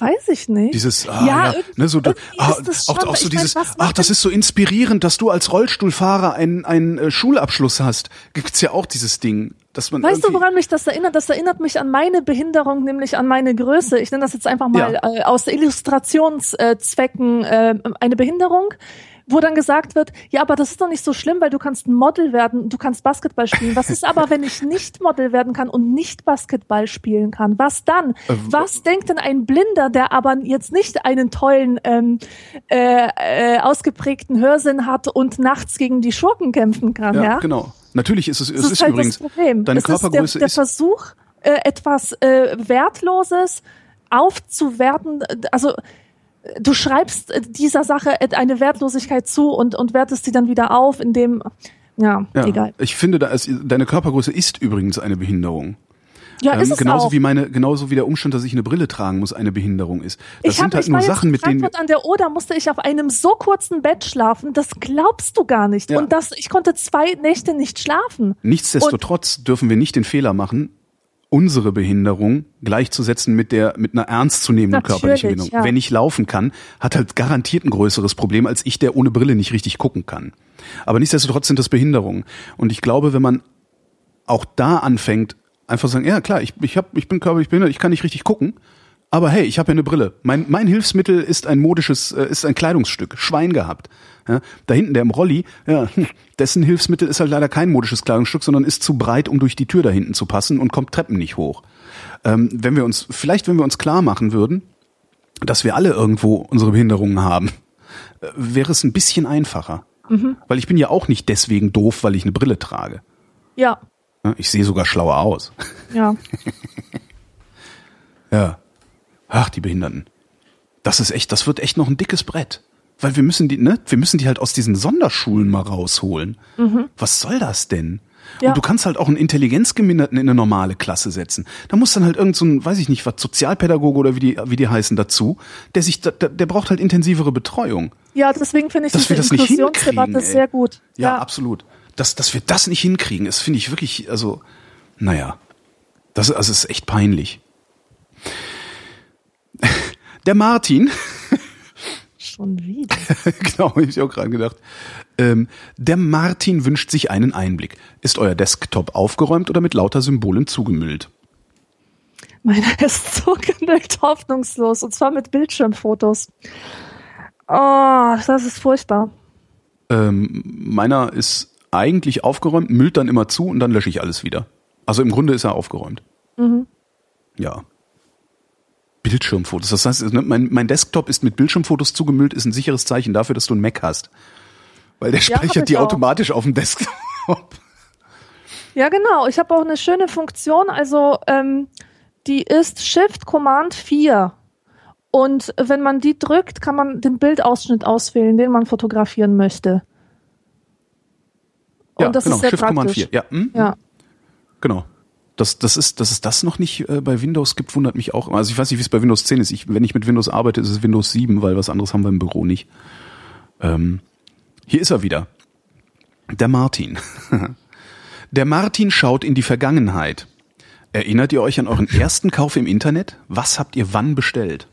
weiß ich nicht. Dieses, ah, Ja, ja, ne, so, ah, auch, auch so mein, dieses, was ach, das ist so inspirierend, dass du als Rollstuhlfahrer einen, einen äh, Schulabschluss hast. Gibt's ja auch dieses Ding, dass man Weißt du, woran mich das erinnert? Das erinnert mich an meine Behinderung, nämlich an meine Größe. Ich nenne das jetzt einfach mal Ja. äh, aus Illustrationszwecken äh, eine Behinderung, wo dann gesagt wird, ja, aber das ist doch nicht so schlimm, weil du kannst Model werden, du kannst Basketball spielen. Was ist aber, wenn ich nicht Model werden kann und nicht Basketball spielen kann? Was dann? Äh, Was denkt denn ein Blinder, der aber jetzt nicht einen tollen, ähm, äh, äh, ausgeprägten Hörsinn hat und nachts gegen die Schurken kämpfen kann? ja, Ja, genau. Natürlich ist es, es ist, ist halt übrigens, das Problem. deine es Körpergröße ist der, der ist, Versuch, äh, etwas äh, Wertloses aufzuwerten. Also du schreibst äh, dieser Sache eine Wertlosigkeit zu und, und wertest sie dann wieder auf, indem, ja, ja, egal. ich finde, da ist, deine Körpergröße ist übrigens eine Behinderung. Ja, ist Ähm, es genauso auch. wie meine, genauso wie der Umstand, dass ich eine Brille tragen muss, eine Behinderung ist. Das ich sind halt nur Sachen, mit denen Frankfurt an der Oder musste ich auf einem so kurzen Bett schlafen, das glaubst du gar nicht. Ja. Und das, ich konnte zwei Nächte nicht schlafen. Nichtsdestotrotz dürfen wir nicht den Fehler machen, unsere Behinderung gleichzusetzen mit der mit einer ernstzunehmenden Natürlich, körperlichen Behinderung. ja. Wenn ich laufen kann, hat halt garantiert ein größeres Problem als ich, der ohne Brille nicht richtig gucken kann. Aber nichtsdestotrotz sind das Behinderungen. Und ich glaube, wenn man auch da anfängt, einfach sagen, ja klar, ich, ich, hab, ich bin körperlich behindert, ich kann nicht richtig gucken, aber hey, ich habe ja eine Brille. Mein, mein Hilfsmittel ist ein modisches, äh, ist ein Kleidungsstück, Schwein gehabt. Ja, da hinten der im Rolli, ja, dessen Hilfsmittel ist halt leider kein modisches Kleidungsstück, sondern ist zu breit, um durch die Tür da hinten zu passen und kommt Treppen nicht hoch. Ähm, wenn wir uns, vielleicht wenn wir uns klar machen würden, dass wir alle irgendwo unsere Behinderungen haben, äh, wäre es ein bisschen einfacher. Weil ich bin ja auch nicht deswegen doof, weil ich eine Brille trage. Ja, Ich sehe sogar schlauer aus. ja. Ja. Ach, die Behinderten. Das ist echt, das wird echt noch ein dickes Brett. Weil wir müssen die, ne, wir müssen die halt aus diesen Sonderschulen mal rausholen. Was soll das denn? Ja. Und du kannst halt auch einen Intelligenzgeminderten in eine normale Klasse setzen. Da muss dann halt irgend so ein, weiß ich nicht, was, Sozialpädagoge oder wie die, wie die heißen dazu, der sich, der, der braucht halt intensivere Betreuung. Ja, deswegen finde ich Dass diese Inklusionsdebatte sehr gut. Ja, absolut. Dass, dass wir das nicht hinkriegen, das finde ich wirklich, also, naja. Das, also, es ist echt peinlich. Der Martin, Schon wieder. genau, hab ich auch gerade gedacht. Ähm, der Martin wünscht sich einen Einblick. Ist euer Desktop aufgeräumt oder mit lauter Symbolen zugemüllt? Meiner ist zugemüllt hoffnungslos. Und zwar mit Bildschirmfotos. Oh, das ist furchtbar. Ähm, meiner ist eigentlich aufgeräumt, müllt dann immer zu und dann lösche ich alles wieder. Also im Grunde ist er aufgeräumt. Ja. Bildschirmfotos. Das heißt, ne, mein, mein Desktop ist mit Bildschirmfotos zugemüllt, ist ein sicheres Zeichen dafür, dass du einen Mac hast. Weil der Ja, speichert ich die auch. automatisch auf dem Desktop. Ja, genau. Ich habe auch eine schöne Funktion. Also ähm, die ist Shift Command 4. Und wenn man die drückt, kann man den Bildausschnitt auswählen, den man fotografieren möchte. Und ja, das genau, ist sehr Shift praktisch. Command 4. Ja, hm, Ja. genau. Das, das ist, dass es das noch nicht äh, bei Windows gibt, wundert mich auch. Also ich weiß nicht, wie es bei Windows 10 ist. Ich, wenn ich mit Windows arbeite, ist es Windows 7, weil was anderes haben wir im Büro nicht. Ähm, hier ist er wieder. Der Martin. Der Martin schaut in die Vergangenheit. Erinnert ihr euch an euren ersten Kauf im Internet? Was habt ihr wann bestellt?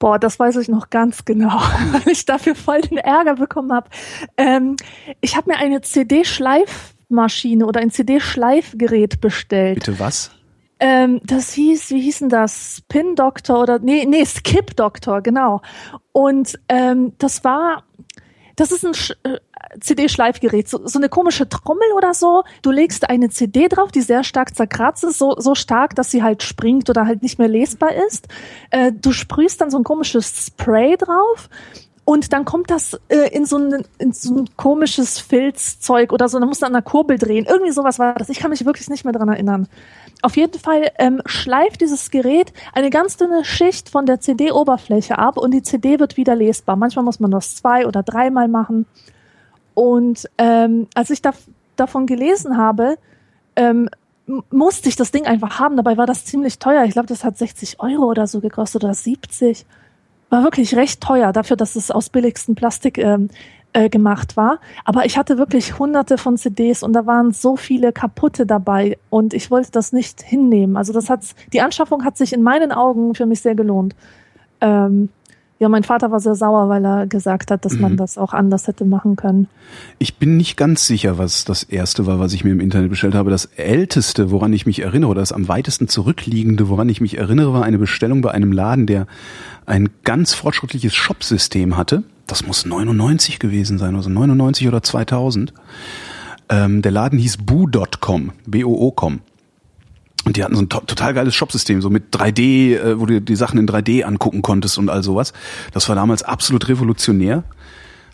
Boah, das weiß ich noch ganz genau, weil ich dafür voll den Ärger bekommen habe. Ähm, ich habe mir eine CD-Schleifmaschine oder ein CD-Schleifgerät bestellt. Bitte was? Ähm, das hieß, wie hießen das? Spin Doctor oder nee, nee, Skip Doctor, genau. Und ähm, das war, das ist ein Sch äh, CD-Schleifgerät, so, so eine komische Trommel oder so. Du legst eine CD drauf, die sehr stark zerkratzt ist, so, so stark, dass sie halt springt oder halt nicht mehr lesbar ist. Äh, du sprühst dann so ein komisches Spray drauf und dann kommt das äh, in, so ein, in so ein komisches Filzzeug oder so. Dann musst du an der Kurbel drehen. Irgendwie sowas war das. Ich kann mich wirklich nicht mehr dran erinnern. Auf jeden Fall ähm, schleift dieses Gerät eine ganz dünne Schicht von der CD-Oberfläche ab und die CD wird wieder lesbar. Manchmal muss man das zwei oder dreimal machen. Und ähm, als ich da, davon gelesen habe, ähm, musste ich das Ding einfach haben. Dabei war das ziemlich teuer. Ich glaube, das hat 60 Euro oder so gekostet oder 70. War wirklich recht teuer dafür, dass es aus billigstem Plastik ähm, äh, gemacht war. Aber ich hatte wirklich hunderte von CDs und da waren so viele kaputte dabei und ich wollte das nicht hinnehmen. Also das hat die Anschaffung hat sich in meinen Augen für mich sehr gelohnt. Ähm, ja, mein Vater war sehr sauer, weil er gesagt hat, dass mhm. man das auch anders hätte machen können. Ich bin nicht ganz sicher, was das erste war, was ich mir im Internet bestellt habe. Das älteste, woran ich mich erinnere, oder das am weitesten zurückliegende, woran ich mich erinnere, war eine Bestellung bei einem Laden, der ein ganz fortschrittliches Shopsystem hatte. Das muss 99 gewesen sein, also 99 oder 2000. Ähm, der Laden hieß boo.com, B-O-O.com. Und die hatten so ein total geiles Shopsystem, so mit 3D, äh, wo du die Sachen in 3D angucken konntest und all sowas. Das war damals absolut revolutionär.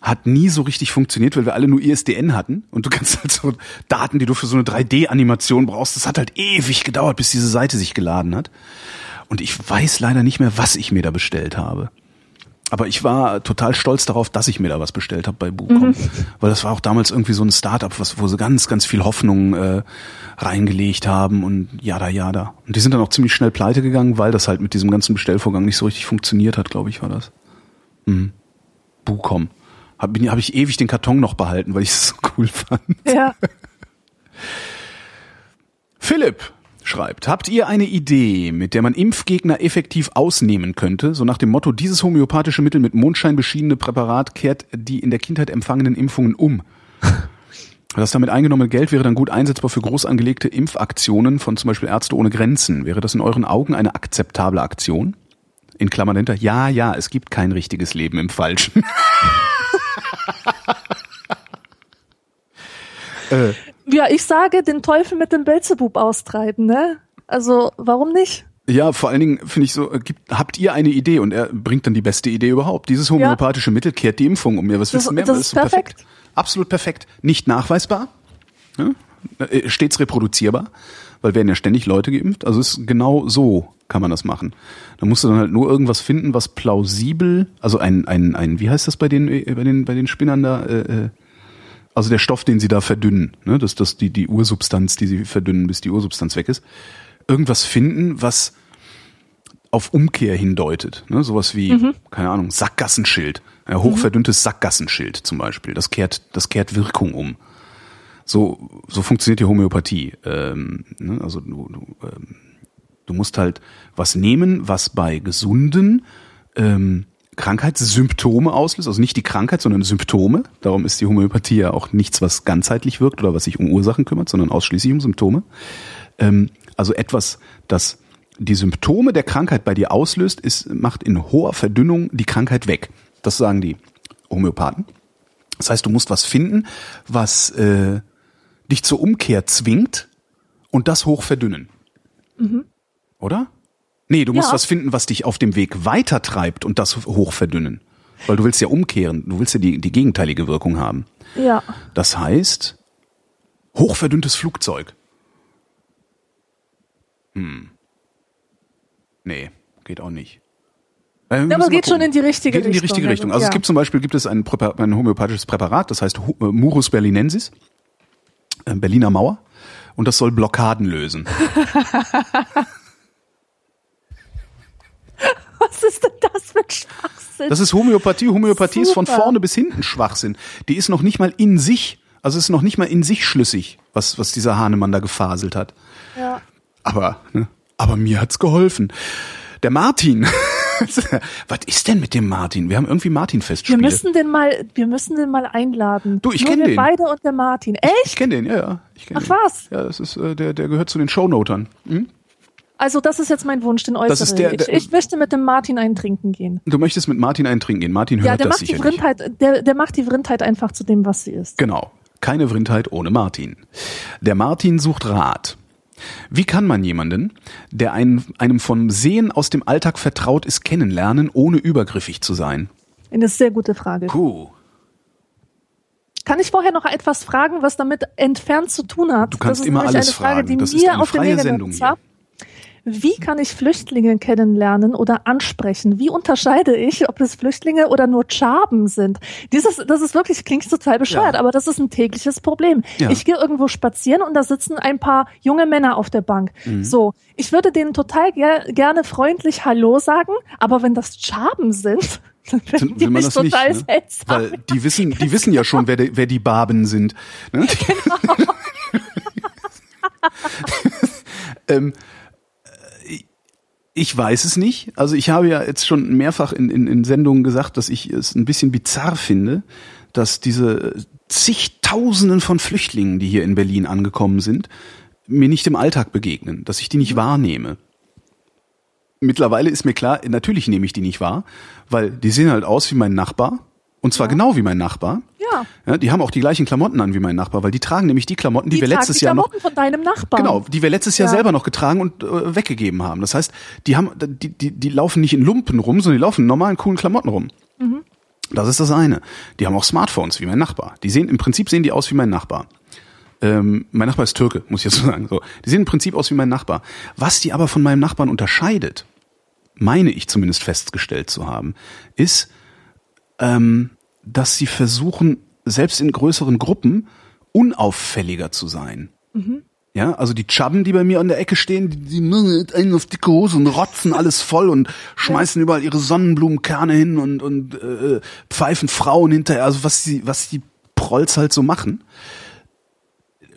Hat nie so richtig funktioniert, weil wir alle nur ISDN hatten. Und du kannst halt so Daten, die du für so eine 3D-Animation brauchst, das hat halt ewig gedauert, bis diese Seite sich geladen hat. Und ich weiß leider nicht mehr, was ich mir da bestellt habe. Aber ich war total stolz darauf, dass ich mir da was bestellt habe bei Bucom. Mhm. Weil das war auch damals irgendwie so ein Startup, was, wo sie ganz, ganz viel Hoffnung äh, reingelegt haben und jada jada. Und die sind dann auch ziemlich schnell pleite gegangen, weil das halt mit diesem ganzen Bestellvorgang nicht so richtig funktioniert hat, glaube ich, war das. Mhm. Bucom. Habe hab ich ewig den Karton noch behalten, weil ich es so cool fand. Ja. Philipp, schreibt, habt ihr eine Idee, mit der man Impfgegner effektiv ausnehmen könnte? So nach dem Motto, dieses homöopathische Mittel mit Mondschein beschienene Präparat kehrt die in der Kindheit empfangenen Impfungen um. Das damit eingenommene Geld wäre dann gut einsetzbar für groß angelegte Impfaktionen von zum Beispiel Ärzte ohne Grenzen. Wäre das in euren Augen eine akzeptable Aktion? In Klammern dahinter, ja, ja, es gibt kein richtiges Leben im Falschen. äh, ja, ich sage, den Teufel mit dem Belzebub austreiben, ne? Also, warum nicht? Ja, vor allen Dingen finde ich so, äh, gibt, habt ihr eine Idee und er bringt dann die beste Idee überhaupt. Dieses homöopathische ja. Mittel kehrt die Impfung um. Ja, was willst du mehr? Das, das ist perfekt. perfekt. Absolut perfekt. Nicht nachweisbar, ja? Äh, stets reproduzierbar, weil werden ja ständig Leute geimpft. Also ist genau so kann man das machen. Da musst du dann halt nur irgendwas finden, was plausibel, also ein, ein, ein, wie heißt das bei den, äh, bei den, bei den Spinnern da, äh, also der Stoff, den sie da verdünnen, ne, das, das die, die Ursubstanz, die sie verdünnen, bis die Ursubstanz weg ist, irgendwas finden, was auf Umkehr hindeutet. Ne? Sowas wie, mhm. keine Ahnung, Sackgassenschild. Ja, hochverdünntes Sackgassenschild zum Beispiel. Das kehrt, das kehrt Wirkung um. So, so funktioniert die Homöopathie. Ähm, ne? Also du, du, ähm, du musst halt was nehmen, was bei gesunden ähm, Krankheitssymptome auslöst, also nicht die Krankheit, sondern Symptome. Darum ist die Homöopathie ja auch nichts, was ganzheitlich wirkt oder was sich um Ursachen kümmert, sondern ausschließlich um Symptome. Ähm, also etwas, das die Symptome der Krankheit bei dir auslöst, ist, macht in hoher Verdünnung die Krankheit weg. Das sagen die Homöopathen. Das heißt, du musst was finden, was äh, dich zur Umkehr zwingt und das hoch verdünnen. Mhm. Oder? Nee, du musst ja. was finden, was dich auf dem Weg weitertreibt und das hoch verdünnen. Weil du willst ja umkehren, du willst ja die, die gegenteilige Wirkung haben. Ja. Das heißt, hochverdünntes Flugzeug. Hm. Nee, geht auch nicht. Äh, ja, aber geht schon in die richtige geht Richtung. Geht in die richtige Richtung. Also ja. es gibt zum Beispiel gibt es ein, Präparat, ein homöopathisches Präparat, das heißt äh, Murus berlinensis, äh, Berliner Mauer, und das soll Blockaden lösen. Was ist denn das für ein Schwachsinn? Das ist Homöopathie. Homöopathie Super. ist von vorne bis hinten Schwachsinn. Die ist noch nicht mal in sich, also ist noch nicht mal in sich schlüssig, was, was dieser Hahnemann da gefaselt hat. Ja. Aber, ne, aber mir hat's geholfen. Der Martin Was ist denn mit dem Martin? Wir haben irgendwie Wir Martin-Festspiele. müssen den mal, wir müssen den mal einladen. Du, ich Nur kenn wir den. beide und der Martin. Ich Echt? kenne den, ja, ja. Ich kenn Ach den. was? Ja, das ist, äh, der, der gehört zu den Shownotern. Hm? Also das ist jetzt mein Wunsch, den äußere. ist der- der- ich, ich möchte mit dem Martin einen trinken gehen. Du möchtest mit Martin einen trinken gehen. Martin hört Ja, der das macht die. Vrindheit, der, der macht die Vrindheit einfach zu dem, was sie ist. Genau. Keine Vrindheit ohne Martin. Der Martin sucht Rat. Wie kann man jemanden, der einen, einem vom Sehen aus dem Alltag vertraut ist, kennenlernen, ohne übergriffig zu sein? Eine sehr gute Frage. Puh. Kann ich vorher noch etwas fragen, was damit entfernt zu tun hat? Du kannst das immer alles eine Frage, fragen. die Das mir ist eine freie Sendung brennt. Wie kann ich Flüchtlinge kennenlernen oder ansprechen? Wie unterscheide ich, ob es Flüchtlinge oder nur Chaben sind? Dieses, das ist wirklich, klingt total bescheuert, Ja. aber das ist ein tägliches Problem. Ja. Ich gehe irgendwo spazieren und da sitzen ein paar junge Männer auf der Bank. Mhm. So, ich würde denen total ger gerne freundlich Hallo sagen, aber wenn das Chaben sind, dann will man mich das nicht, total ne? seltsam. Weil die wissen, die wissen ja schon, wer, die- wer die Barben sind. Ne? Genau. ähm, äh, ich weiß es nicht. Also ich habe ja jetzt schon mehrfach in, in, in Sendungen gesagt, dass ich es ein bisschen bizarr finde, dass diese zigtausenden von Flüchtlingen, die hier in Berlin angekommen sind, mir nicht im Alltag begegnen, dass ich die nicht wahrnehme. Mittlerweile ist mir klar, natürlich nehme ich die nicht wahr, weil die sehen halt aus wie mein Nachbar. Und zwar genau wie mein Nachbar. Ja. Die haben auch die gleichen Klamotten an wie mein Nachbar, weil die tragen nämlich die Klamotten, die, wir tragen letztes die Jahr noch Klamotten von deinem Nachbarn. Genau, die wir letztes Jahr Ja. selber noch getragen und äh, weggegeben haben. Das heißt, die haben, die, die, die laufen nicht in Lumpen rum, sondern die laufen in normalen, coolen Klamotten rum. Mhm. Das ist das eine. Die haben auch Smartphones wie mein Nachbar. Die sehen, im Prinzip sehen die aus wie mein Nachbar. Ähm, mein Nachbar ist Türke, muss ich jetzt so sagen. So, die sehen im Prinzip aus wie mein Nachbar. Was die aber von meinem Nachbarn unterscheidet, meine ich zumindest festgestellt zu haben, ist, ähm, dass sie versuchen, selbst in größeren Gruppen unauffälliger zu sein. Ja, also die Chubben, die bei mir an der Ecke stehen, die, die machen einen auf dicke Hose und rotzen alles voll und schmeißen überall ihre Sonnenblumenkerne hin und, und äh, pfeifen Frauen hinterher, also was die, was die Prolls halt so machen.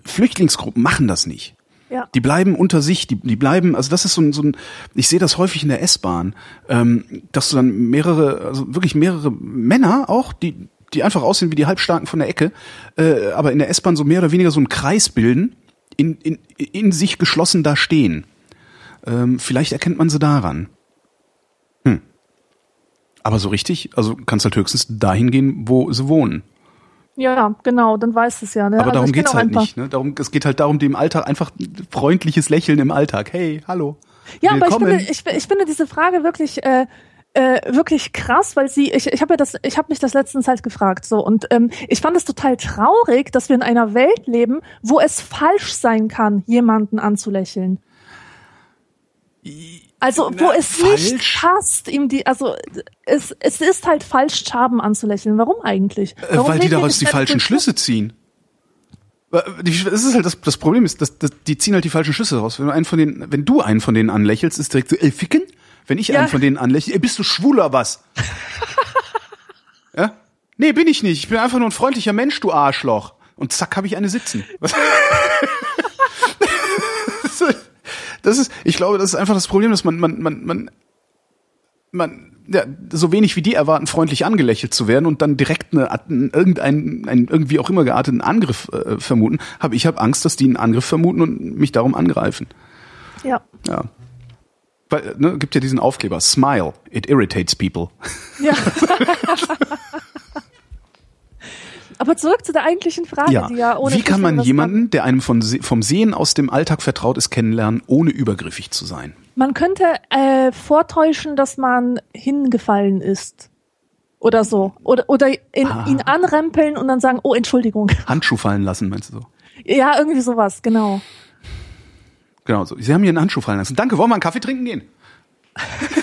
Flüchtlingsgruppen machen das nicht. Ja. Die bleiben unter sich, die, die bleiben, also das ist so ein, so ein ich sehe das häufig in der S-Bahn, ähm, dass du dann mehrere, also wirklich mehrere Männer auch, die, die einfach aussehen wie die Halbstarken von der Ecke, äh, aber in der S-Bahn so mehr oder weniger so einen Kreis bilden, in, in, in sich geschlossen da stehen. Ähm, vielleicht erkennt man sie daran. Hm. Aber so richtig, also kannst halt höchstens dahin gehen, wo sie wohnen. Ja, genau, dann weißt du es ja. Ne? Aber Also darum geht's halt nicht. Ne? Darum, es geht halt darum, dem Alltag einfach freundliches Lächeln im Alltag. Hey, hallo. Ja, aber ich Willkommen. finde, ich, ich finde diese Frage wirklich äh, äh, wirklich krass, weil sie, ich, ich habe ja das, ich habe mich das letztens halt gefragt so und ähm, ich fand es total traurig, dass wir in einer Welt leben, wo es falsch sein kann, jemanden anzulächeln. Also wo Na, es falsch? nicht passt, ihm die, also es, es ist halt falsch, Schaben anzulächeln. Warum eigentlich? Äh, Warum weil die daraus die falschen Schlüsse ziehen. Die- Das ist halt das, das Problem ist, dass, dass die ziehen halt die falschen Schlüsse raus. Wenn du einen von denen, wenn du einen von denen anlächelst, ist direkt so, ey, ficken? Wenn ich Ja. einen von denen anlächle, ey, bist du schwul oder was? ja? Nee, bin ich nicht. Ich bin einfach nur ein freundlicher Mensch, du Arschloch. Und zack, habe ich eine sitzen. Was? das ist, ich glaube, das ist einfach das Problem, dass man, man, man, man, man, ja, so wenig wie die erwarten, freundlich angelächelt zu werden und dann direkt eine, einen, irgendeinen, einen irgendwie auch immer gearteten Angriff äh, vermuten, habe ich habe Angst, dass die einen Angriff vermuten und mich darum angreifen. Ja. Ja. Weil, ne, gibt ja diesen Aufkleber, Smile, it irritates people. Ja. Aber zurück zu der eigentlichen Frage, Ja. die ja ohne Wie kann man jemanden, der einem von, vom Sehen aus dem Alltag vertraut ist, kennenlernen, ohne übergriffig zu sein? Man könnte äh, vortäuschen, dass man hingefallen ist. Oder so. Oder, oder in, Ah. ihn anrempeln und dann sagen, oh, Entschuldigung. Handschuh fallen lassen, meinst du so? Ja, irgendwie sowas, genau. Genau so. Sie haben hier einen Handschuh fallen lassen. Danke, wollen wir einen Kaffee trinken gehen?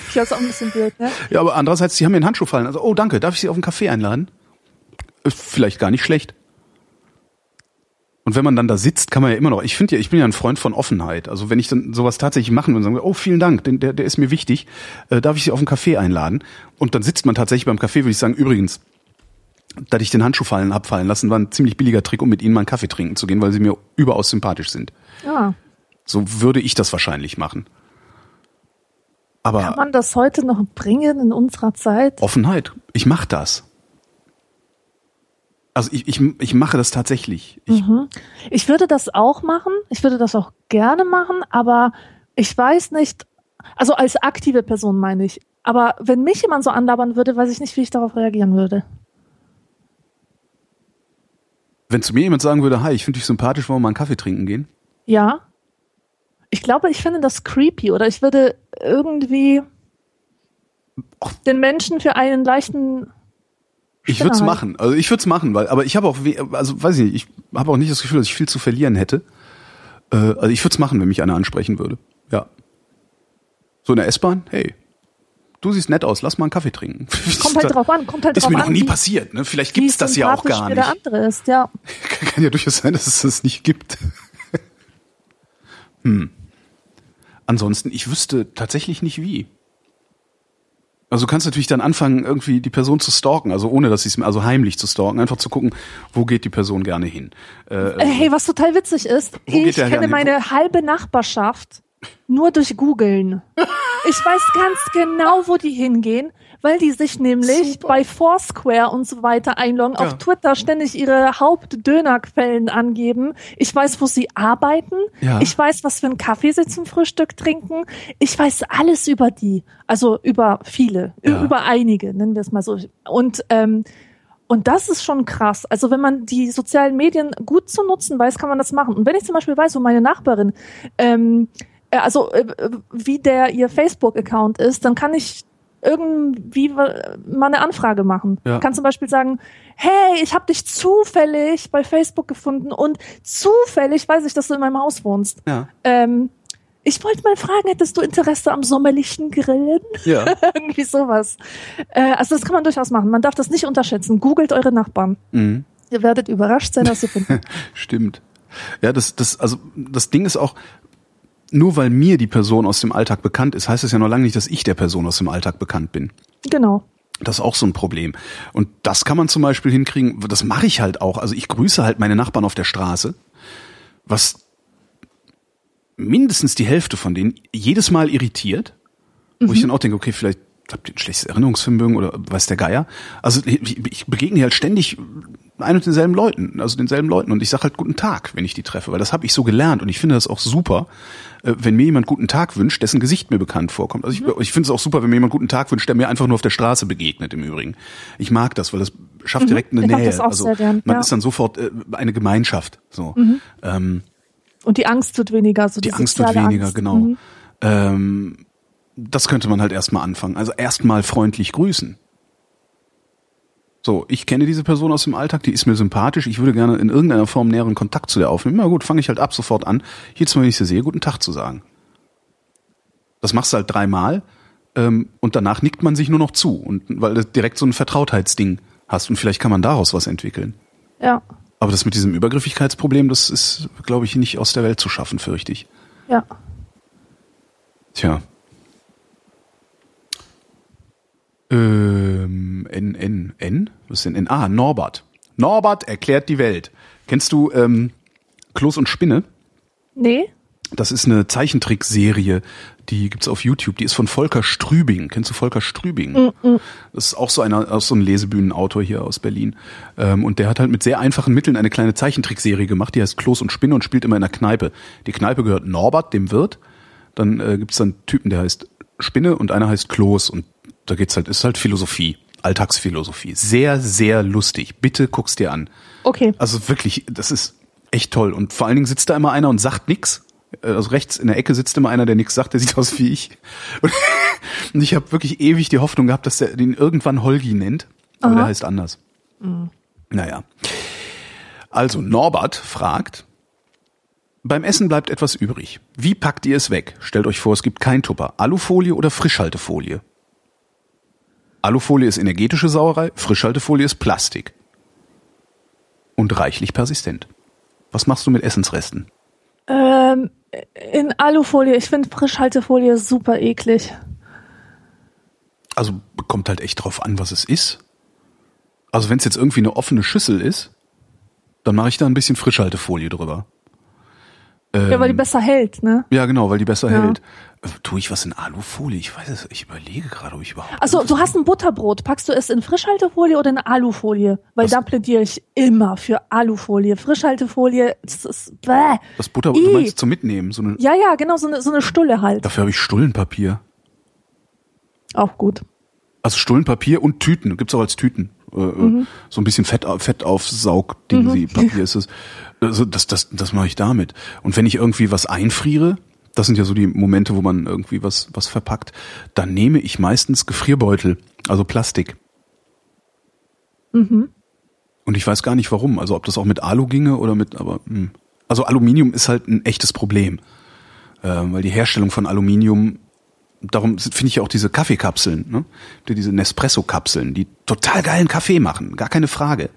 Ich weiß auch ein bisschen blöd, ne? Ja, aber andererseits, Sie haben mir einen Handschuh fallen lassen. Also, oh, danke, darf ich Sie auf einen Kaffee einladen? Ist vielleicht gar nicht schlecht. Und wenn man dann da sitzt, kann man ja immer noch, ich finde ja, ich bin ja ein Freund von Offenheit. Also wenn ich dann sowas tatsächlich machen würde und sagen, oh, vielen Dank, der, der ist mir wichtig, äh, darf ich Sie auf einen Kaffee einladen? Und dann sitzt man tatsächlich beim Kaffee, würde ich sagen, übrigens, dass ich den Handschuh fallen hab fallen lassen, war ein ziemlich billiger Trick, um mit Ihnen mal einen Kaffee trinken zu gehen, weil Sie mir überaus sympathisch sind. Ja. So würde ich das wahrscheinlich machen. Aber Kann man das heute noch bringen in unserer Zeit? Offenheit. Ich mache das. Also ich, ich, ich mache das tatsächlich. Ich, Mhm. Ich würde das auch machen. Ich würde das auch gerne machen, aber ich weiß nicht, also als aktive Person meine ich. Aber wenn mich jemand so anlabern würde, weiß ich nicht, wie ich darauf reagieren würde. Wenn zu mir jemand sagen würde, hi, ich finde dich sympathisch, wollen wir mal einen Kaffee trinken gehen? Ja. Ich glaube, ich finde das creepy oder ich würde irgendwie den Menschen für einen leichten Ich würde es machen. Also ich würde es machen, weil, aber ich habe auch, we- also weiß ich nicht, ich habe auch nicht das Gefühl, dass ich viel zu verlieren hätte. Äh, also ich würde es machen, wenn mich einer ansprechen würde. Ja. So in der S-Bahn, hey, du siehst nett aus, lass mal einen Kaffee trinken. Kommt halt drauf an, kommt halt Ist drauf mir an. noch nie wie- passiert, ne? Vielleicht gibt's das ja auch gar nicht. der andere ist, ja. Kann ja durchaus sein, dass es das nicht gibt. hm. Ansonsten, ich wüsste tatsächlich nicht wie. Also du kannst natürlich dann anfangen, irgendwie die Person zu stalken, also ohne dass sie es, also heimlich zu stalken, einfach zu gucken, wo geht die Person gerne hin. Äh, Äh, Hey, was total witzig ist, ich kenne meine halbe Nachbarschaft nur durch Googeln. Ich weiß ganz genau, wo die hingehen, weil die sich nämlich bei Foursquare und so weiter einloggen, Ja. auf Twitter ständig ihre Hauptdönerquellen angeben. Ich weiß, wo sie arbeiten. Ja. Ich weiß, was für einen Kaffee sie zum Frühstück trinken. Ich weiß alles über die. Also über viele, Ja. über einige, nennen wir es mal so. Und ähm, und das ist schon krass. Also wenn man die sozialen Medien gut zu nutzen weiß, kann man das machen. Und wenn ich zum Beispiel weiß, wo meine Nachbarin, ähm, äh, also äh, wie der ihr Facebook-Account ist, dann kann ich irgendwie mal eine Anfrage machen. Ja. Kann zum Beispiel sagen, hey, ich habe dich zufällig bei Facebook gefunden und zufällig weiß ich, dass du in meinem Haus wohnst. ja. Ähm, ich wollte mal fragen, hättest du Interesse am sommerlichen Grillen? Ja. Irgendwie sowas. Äh, also das kann man durchaus machen. Man darf das nicht unterschätzen. Googelt eure Nachbarn. Mhm. Ihr werdet überrascht sein, was ihr findet. Stimmt. Ja, das, das, also das Ding ist auch, nur weil mir die Person aus dem Alltag bekannt ist, heißt es ja noch lange nicht, dass ich der Person aus dem Alltag bekannt bin. genau. Das ist auch so ein Problem. Und das kann man zum Beispiel hinkriegen, das mache ich halt auch. Also ich grüße halt meine Nachbarn auf der Straße, was mindestens die Hälfte von denen jedes Mal irritiert, wo ich dann auch denke, okay, vielleicht habt ihr ein schlechtes Erinnerungsvermögen oder weiß der Geier. Also ich, begegne hier halt ständig ein und denselben Leuten, also denselben Leuten und ich sage halt guten Tag, wenn ich die treffe, weil das habe ich so gelernt und ich finde das auch super, wenn mir jemand guten Tag wünscht, dessen Gesicht mir bekannt vorkommt. Also ich, ich finde es auch super, wenn mir jemand guten Tag wünscht, der mir einfach nur auf der Straße begegnet im Übrigen. Ich mag das, weil das schafft direkt eine ich Nähe. also gern, man ja. ist dann sofort äh, eine Gemeinschaft. So. Ähm, Und die Angst wird weniger. So die die Angst wird weniger, Angst. genau. Mhm. Ähm, das könnte man halt erstmal anfangen. Also erstmal freundlich grüßen. So, ich kenne diese Person aus dem Alltag, die ist mir sympathisch, ich würde gerne in irgendeiner Form näheren Kontakt zu der aufnehmen. Na gut, fange ich halt ab sofort an, jedes Mal, wenn ich sie sehe, guten Tag zu sagen. Das machst du halt dreimal ähm, und danach nickt man sich nur noch zu. Und weil du direkt so ein Vertrautheitsding hast und vielleicht kann man daraus was entwickeln. Ja, Aber das mit diesem Übergriffigkeitsproblem, das ist, glaube ich, nicht aus der Welt zu schaffen, fürchte ich. ja. Tja. Ähm, N, N, N? Was ist denn N? Ah, Norbert. Norbert erklärt die Welt. Kennst du ähm, Kloß und Spinne? Nee? Das ist eine Zeichentrickserie, die gibt's auf YouTube. Die ist von Volker Strübing. Kennst du Volker Strübing? Das ist auch so einer, auch so ein Lesebühnenautor hier aus Berlin. Ähm, und der hat halt mit sehr einfachen Mitteln eine kleine Zeichentrickserie gemacht. Die heißt Kloß und Spinne und spielt immer in einer Kneipe. Die Kneipe gehört Norbert, dem Wirt. Dann äh, gibt's dann einen Typen, der heißt Spinne und einer heißt Kloß. Und da geht's halt, ist halt Philosophie. Alltagsphilosophie. Sehr, sehr lustig. Bitte guck's dir an. Okay. Also wirklich, das ist echt toll. Und vor allen Dingen sitzt da immer einer und sagt nix. Äh, Also rechts in der Ecke sitzt immer einer, der nix sagt, der sieht aus wie ich. Und, und ich habe wirklich ewig die Hoffnung gehabt, dass der den irgendwann Holgi nennt. Aber Aha. der heißt anders. Naja. Also Norbert fragt, beim Essen bleibt etwas übrig. Wie packt ihr es weg? Stellt euch vor, es gibt kein Tupper. Alufolie oder Frischhaltefolie? Alufolie ist energetische Sauerei, Frischhaltefolie ist Plastik. Und reichlich persistent. Was machst du mit Essensresten? Ähm, in Alufolie. Ich finde Frischhaltefolie super eklig. Also kommt halt echt drauf an, was es ist. Also wenn es jetzt irgendwie eine offene Schüssel ist, dann mache ich da ein bisschen Frischhaltefolie drüber. Ja, weil die besser hält, ne? Ja, genau, weil die besser Ja. hält. Äh, Tue ich was in Alufolie? Ich weiß es, ich überlege gerade, ob ich überhaupt. Also du hast ein Butterbrot, packst du es in Frischhaltefolie oder in Alufolie? Weil Was? da plädiere ich immer für Alufolie. Frischhaltefolie, das ist bäh. Das Butter, Ih. du meinst zum Mitnehmen. So eine, Ja, ja, genau, so eine, so eine Stulle halt. dafür habe ich Stullenpapier. Auch gut. Also Stullenpapier und Tüten, gibt's auch als Tüten. Äh, Mhm. So ein bisschen Fett, Fettaufsaug-Ding, sie Papier ist es. Also das, das, das mache ich damit. Und wenn ich irgendwie was einfriere, das sind ja so die Momente, wo man irgendwie was, was verpackt, dann nehme ich meistens Gefrierbeutel, also Plastik. Mhm. Und ich weiß gar nicht warum. Also ob das auch mit Alu ginge oder mit, aber hm. also Aluminium ist halt ein echtes Problem, ähm, weil die Herstellung von Aluminium darum finde ich ja auch diese Kaffeekapseln, ne? Die- diese Nespresso-Kapseln, die total geilen Kaffee machen, gar keine Frage.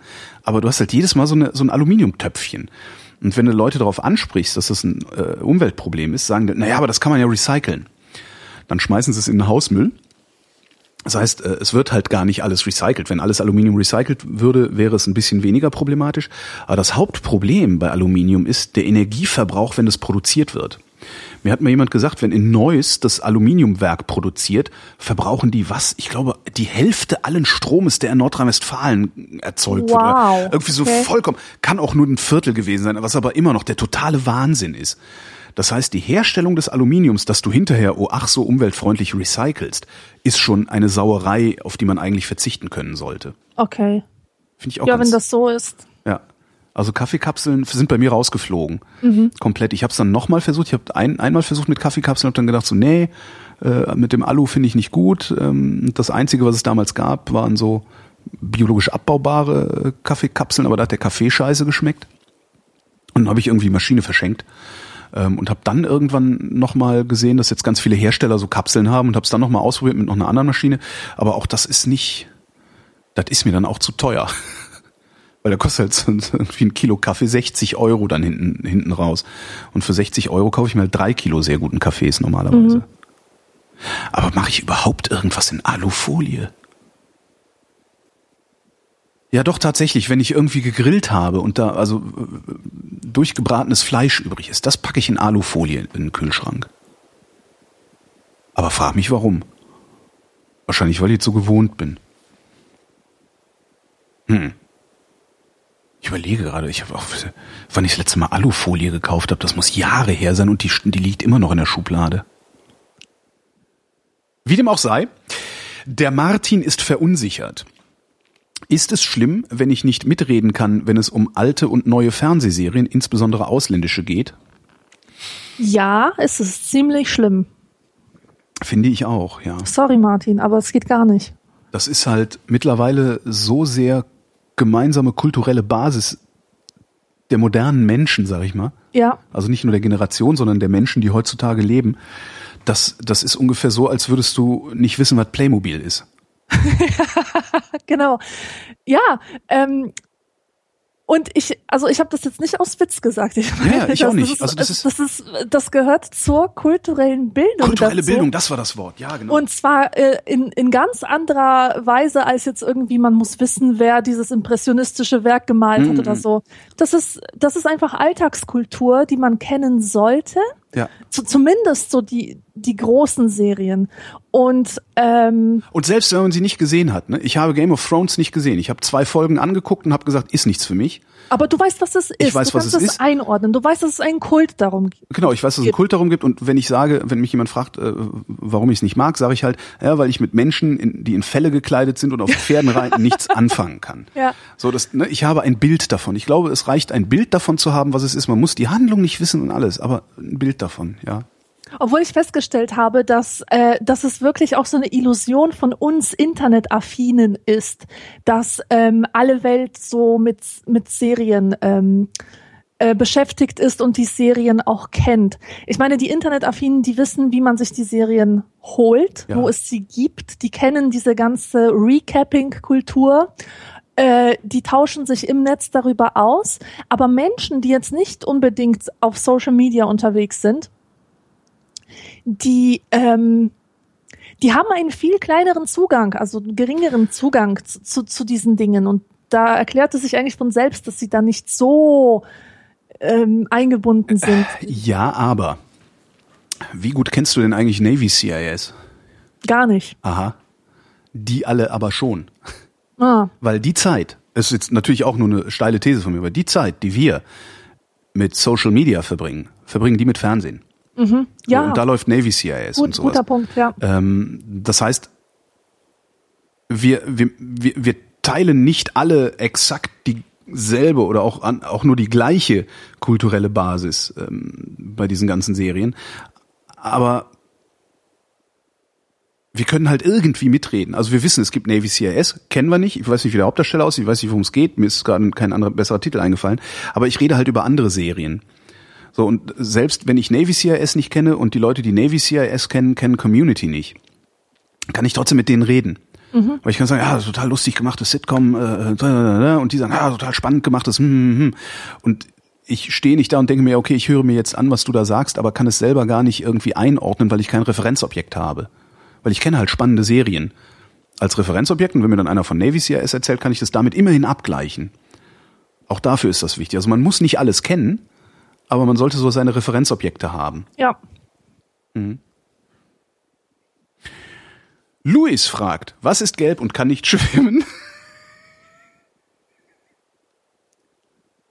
Aber du hast halt jedes Mal so, eine, so ein Aluminiumtöpfchen. Und wenn du Leute darauf ansprichst, dass das ein äh, Umweltproblem ist, sagen die, naja, aber das kann man ja recyceln. Dann schmeißen sie es in den Hausmüll. Das heißt, äh, es wird halt gar nicht alles recycelt. Wenn alles Aluminium recycelt würde, wäre es ein bisschen weniger problematisch. Aber das Hauptproblem bei Aluminium ist der Energieverbrauch, wenn es produziert wird. Mir hat mal jemand gesagt, wenn in Neuss das Aluminiumwerk produziert, verbrauchen die was? Ich glaube, die Hälfte allen Stromes, der in Nordrhein-Westfalen erzeugt wird. Wow, Oder irgendwie so okay. vollkommen. Kann auch nur ein Viertel gewesen sein, was aber immer noch der totale Wahnsinn ist. Das heißt, die Herstellung des Aluminiums, das du hinterher, oh ach so umweltfreundlich recycelst, ist schon eine Sauerei, auf die man eigentlich verzichten können sollte. Okay. Finde ich auch Ja, wenn das so ist. Also Kaffeekapseln sind bei mir rausgeflogen. Komplett. Ich habe es dann nochmal versucht. Ich habe ein, einmal versucht mit Kaffeekapseln und dann gedacht so, nee, äh, mit dem Alu finde ich nicht gut. Ähm, das Einzige, was es damals gab, waren so biologisch abbaubare äh, Kaffeekapseln, aber da hat der Kaffee scheiße geschmeckt. Und dann habe ich irgendwie die Maschine verschenkt. Ähm, und habe dann irgendwann nochmal gesehen, dass jetzt ganz viele Hersteller so Kapseln haben und habe es dann nochmal ausprobiert mit noch einer anderen Maschine. Aber auch das ist nicht, das ist mir dann auch zu teuer. Weil da kostet halt so irgendwie ein Kilo Kaffee 60 Euro dann hinten, hinten raus. Und für 60 Euro kaufe ich mir halt drei Kilo sehr guten Kaffees normalerweise. Aber mache ich überhaupt irgendwas in Alufolie? Ja, doch tatsächlich, wenn ich irgendwie gegrillt habe und da also äh, durchgebratenes Fleisch übrig ist, das packe ich in Alufolie in den Kühlschrank. Aber frag mich warum. Wahrscheinlich, weil ich jetzt so gewohnt bin. Hm. Ich überlege gerade, ich habe auch, wann ich das letzte Mal Alufolie gekauft habe, das muss Jahre her sein und die, die liegt immer noch in der Schublade. Wie dem auch sei, der Martin ist verunsichert. Ist es schlimm, wenn ich nicht mitreden kann, wenn es um alte und neue Fernsehserien, insbesondere ausländische, geht? Ja, es ist ziemlich schlimm. Finde ich auch, ja. Sorry, Martin, aber es geht gar nicht. Das ist halt mittlerweile so sehr gemeinsame kulturelle Basis der modernen Menschen, sag ich mal. Ja, Also nicht nur der Generation, sondern der Menschen, die heutzutage leben. Das, das ist ungefähr so, als würdest du nicht wissen, was Playmobil ist. genau. Ja, ähm, und ich, also ich habe das jetzt nicht aus Witz gesagt. Ich Ja, ja, ich auch nicht. Ist, Also das ist- das ist, das gehört zur kulturellen Bildung. Kulturelle dazu. Bildung, das war das Wort. Ja, genau. Und zwar äh, in, in ganz anderer Weise als jetzt irgendwie, man muss wissen, wer dieses impressionistische Werk gemalt hat Mhm. oder so. Das ist, das ist einfach Alltagskultur, die man kennen sollte. Ja. Zu, zumindest so die, die großen Serien. Und ähm, Und selbst wenn man sie nicht gesehen hat, ne? ich habe Game of Thrones nicht gesehen. Ich habe zwei Folgen angeguckt und habe gesagt, ist nichts für mich. Aber du weißt, was es ist. Ich weiß, du was kannst es es ist. einordnen. Du weißt, dass es einen Kult darum gibt. Genau, ich weiß, dass es einen Kult darum gibt und wenn ich sage, wenn mich jemand fragt, äh, warum ich es nicht mag, sage ich halt, ja, weil ich mit Menschen, in, die in Felle gekleidet sind und auf Pferden reiten, nichts anfangen kann. Ja. So, das, ne, ich habe ein Bild davon. Ich glaube, es reicht, ein Bild davon zu haben, was es ist. Man muss die Handlung nicht wissen und alles, aber ein Bild davon, ja. Obwohl ich festgestellt habe, dass, äh, dass es wirklich auch so eine Illusion von uns Internetaffinen ist, dass ähm, alle Welt so mit, mit Serien ähm, äh, beschäftigt ist und die Serien auch kennt. Ich meine, die Internetaffinen, die wissen, wie man sich die Serien holt, Ja. wo es sie gibt. Die kennen diese ganze Recapping-Kultur. Äh, die tauschen sich im Netz darüber aus. Aber Menschen, die jetzt nicht unbedingt auf Social Media unterwegs sind, die, ähm, die haben einen viel kleineren Zugang, also einen geringeren Zugang zu, zu, zu diesen Dingen. Und da erklärt es sich eigentlich von selbst, dass sie da nicht so ähm, eingebunden sind. Ja, aber wie gut kennst du denn eigentlich Navy CIS? Gar nicht. Aha. Die alle aber schon. Ah, Weil die Zeit, es ist jetzt natürlich auch nur eine steile These von mir, aber die Zeit, die wir mit Social Media verbringen, verbringen die mit Fernsehen. So, ja, und da läuft Navy CIS und gut, sowas. guter Punkt, ja. Ähm, das heißt, wir, wir, wir, wir teilen nicht alle exakt dieselbe oder auch, an, auch nur die gleiche kulturelle Basis ähm, bei diesen ganzen Serien. Aber wir können halt irgendwie mitreden. Also wir wissen, es gibt Navy CIS, kennen wir nicht. Ich weiß nicht, wie der Hauptdarsteller aussieht, ich weiß nicht, worum es geht. Mir ist gerade kein anderer besserer Titel eingefallen. Aber ich rede halt über andere Serien. So, und selbst wenn ich Navy CIS nicht kenne und die Leute, die Navy CIS kennen, kennen Community nicht, kann ich trotzdem mit denen reden. Weil ich kann sagen, ja, total lustig gemachtes Sitcom, äh, äh, und die sagen, ja, total spannend gemachtes, hm, hm, hm. und ich stehe nicht da und denke mir, okay, ich höre mir jetzt an, was du da sagst, aber kann es selber gar nicht irgendwie einordnen, weil ich kein Referenzobjekt habe. Weil ich kenne halt spannende Serien als Referenzobjekt und wenn mir dann einer von Navy CIS erzählt, kann ich das damit immerhin abgleichen. Auch dafür ist das wichtig. Also man muss nicht alles kennen, aber man sollte so seine Referenzobjekte haben. Ja. Luis fragt, was ist gelb und kann nicht schwimmen?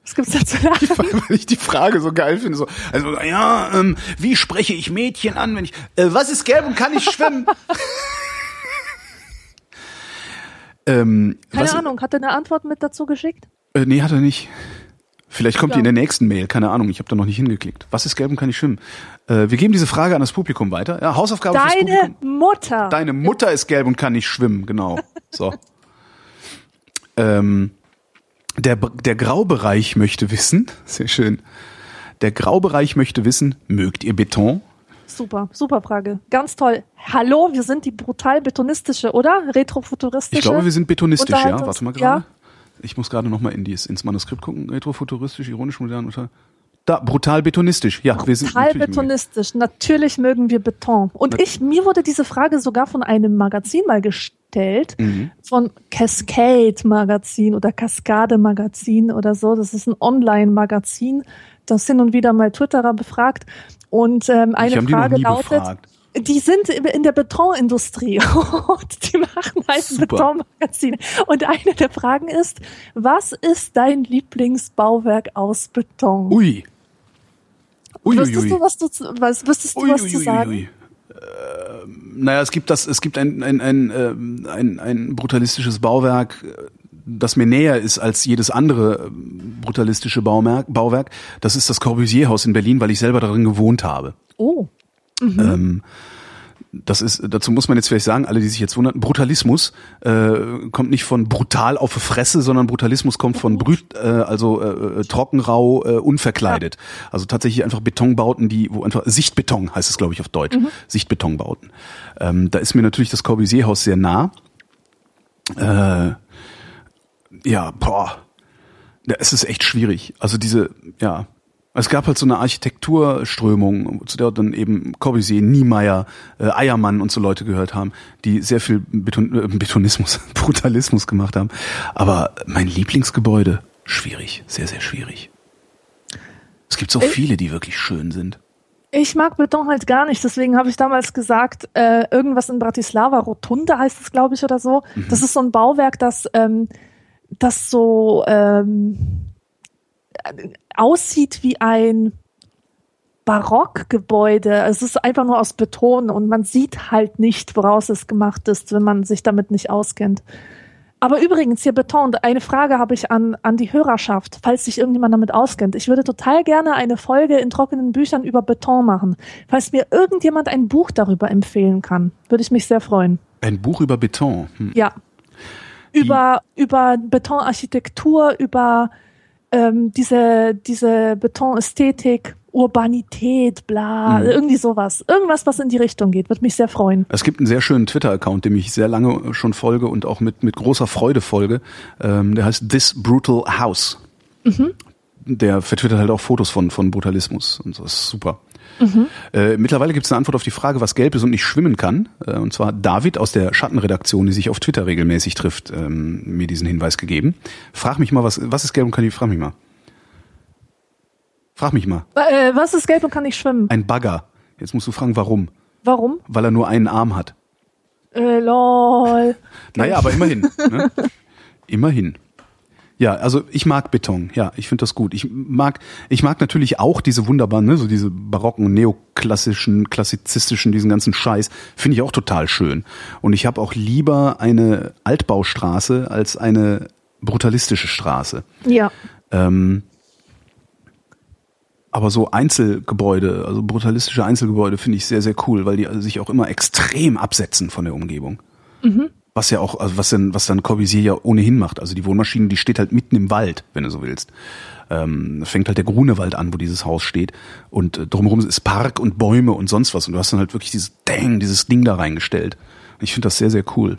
Was gibt's da zu lachen? Weil ich die Frage so geil finde. So, also, ja, ähm, wie spreche ich Mädchen an, wenn ich, äh, was ist gelb und kann nicht schwimmen? ähm, Keine was, Ahnung, hat er eine Antwort mit dazu geschickt? Äh, nee, hat er nicht. Vielleicht kommt die Ja. in der nächsten Mail, keine Ahnung, ich habe da noch nicht hingeklickt. Was ist gelb und kann nicht schwimmen? Äh, wir geben diese Frage an das Publikum weiter. Ja, Hausaufgabe fürs Deine Publikum. Mutter. Deine Mutter ist gelb und kann nicht schwimmen, genau. So. ähm, der, der Graubereich möchte wissen, sehr schön. Der Graubereich möchte wissen, mögt ihr Beton? Super, super Frage. Ganz toll. Hallo, wir sind die brutal betonistische, oder? Retrofuturistische. Ich glaube, wir sind betonistisch, ja. Warte mal Ja. Ich muss gerade noch mal in dies, ins Manuskript gucken. Retrofuturistisch, ironisch, modern, unter. Da, brutal betonistisch. Ja, wir sind natürlich betonistisch. Natürlich mögen wir Beton. Und ich, mir wurde diese Frage sogar von einem Magazin mal gestellt, Mhm. von Cascade Magazin oder Cascade Magazin oder so. Das ist ein Online-Magazin, das hin und wieder mal Twitterer befragt. Und ähm, eine Frage lautet, befragt. Die sind in der Betonindustrie und die machen halt ein Super. Betonmagazin. Und eine der Fragen ist, was ist dein Lieblingsbauwerk aus Beton? Ui. Ui, Wüsstest ui. du, was du, zu- was, wüsstest du, Ui, was ui, zu sagen? ui. Ähm, naja, es gibt das, es gibt ein, ein, ein, ähm, ein, ein brutalistisches Bauwerk, das mir näher ist als jedes andere ähm, brutalistische Baumerk, Bauwerk. Das ist das Corbusier-Haus in Berlin, weil ich selber darin gewohnt habe. Oh, Ähm, das ist, dazu muss man jetzt vielleicht sagen, alle, die sich jetzt wundern, Brutalismus äh, kommt nicht von brutal auf Fresse, sondern Brutalismus kommt von brüt, äh, also äh, äh, trocken, rau, äh, unverkleidet. Also tatsächlich einfach Betonbauten, die, wo einfach Sichtbeton heißt es, glaube ich, auf Deutsch. Sichtbetonbauten. Ähm, da ist mir natürlich das Corbusier-Haus sehr nah. Äh, ja, boah. Ja, es ist echt schwierig. Also diese, ja. Es gab halt so eine Architekturströmung, zu der dann eben Corbusier, Niemeyer, äh, Eiermann und so Leute gehört haben, die sehr viel Beton, äh, Betonismus, Brutalismus gemacht haben. Aber mein Lieblingsgebäude, schwierig, sehr, sehr schwierig. Es gibt so Ich- viele, die wirklich schön sind. ich mag Beton halt gar nicht. Deswegen habe ich damals gesagt, äh, irgendwas in Bratislava, Rotunde heißt es, glaube ich, oder so. Mhm. Das ist so ein Bauwerk, das, ähm, das so ähm, äh, aussieht wie ein Barockgebäude. Es ist einfach nur aus Beton und man sieht halt nicht, woraus es gemacht ist, wenn man sich damit nicht auskennt. Aber übrigens, hier Beton, eine Frage habe ich an, an die Hörerschaft, falls sich irgendjemand damit auskennt. Ich würde total gerne eine Folge in trockenen Büchern über Beton machen. Falls mir irgendjemand ein Buch darüber empfehlen kann, würde ich mich sehr freuen. Ein Buch über Beton. Hm. Ja. Über, über Betonarchitektur, über ähm, diese, diese Betonästhetik, Urbanität, bla, Mhm. irgendwie sowas. Irgendwas, was in die Richtung geht, würde mich sehr freuen. Es gibt einen sehr schönen Twitter-Account, dem ich sehr lange schon folge und auch mit, mit großer Freude folge. Ähm, der heißt This Brutal House. Der vertwittert halt auch Fotos von, von Brutalismus und so. Das ist super. Äh, mittlerweile gibt es eine Antwort auf die Frage, was gelb ist und nicht schwimmen kann. Äh, und zwar David aus der Schattenredaktion, die sich auf Twitter regelmäßig trifft, ähm, mir diesen Hinweis gegeben. Frag mich mal, was, was ist gelb und kann ich, frag mich mal. Frag mich mal. Äh, was ist gelb und kann nicht schwimmen? Ein Bagger. Jetzt musst du fragen, warum? Warum? Weil er nur einen Arm hat. Äh, lol. Naja, aber immerhin. Ne? Immerhin. Ja, also ich mag Beton. Ja, ich finde das gut. Ich mag, ich mag natürlich auch diese wunderbaren, ne, so diese barocken, neoklassischen, klassizistischen, diesen ganzen Scheiß. Finde ich auch total schön. Und ich habe auch lieber eine Altbaustraße als eine brutalistische Straße. Ja. Ähm, aber so Einzelgebäude, also brutalistische Einzelgebäude finde ich sehr, sehr cool, weil die sich auch immer extrem absetzen von der Umgebung. Was ja auch, also was dann, was dann Corbusier ja ohnehin macht. Also die Wohnmaschine, die steht halt mitten im Wald, wenn du so willst. Ähm, fängt halt der Grunewald an, wo dieses Haus steht. Und äh, drumherum ist Park und Bäume und sonst was. Und du hast dann halt wirklich dieses Dang, dieses Ding da reingestellt. Ich finde das sehr, sehr cool.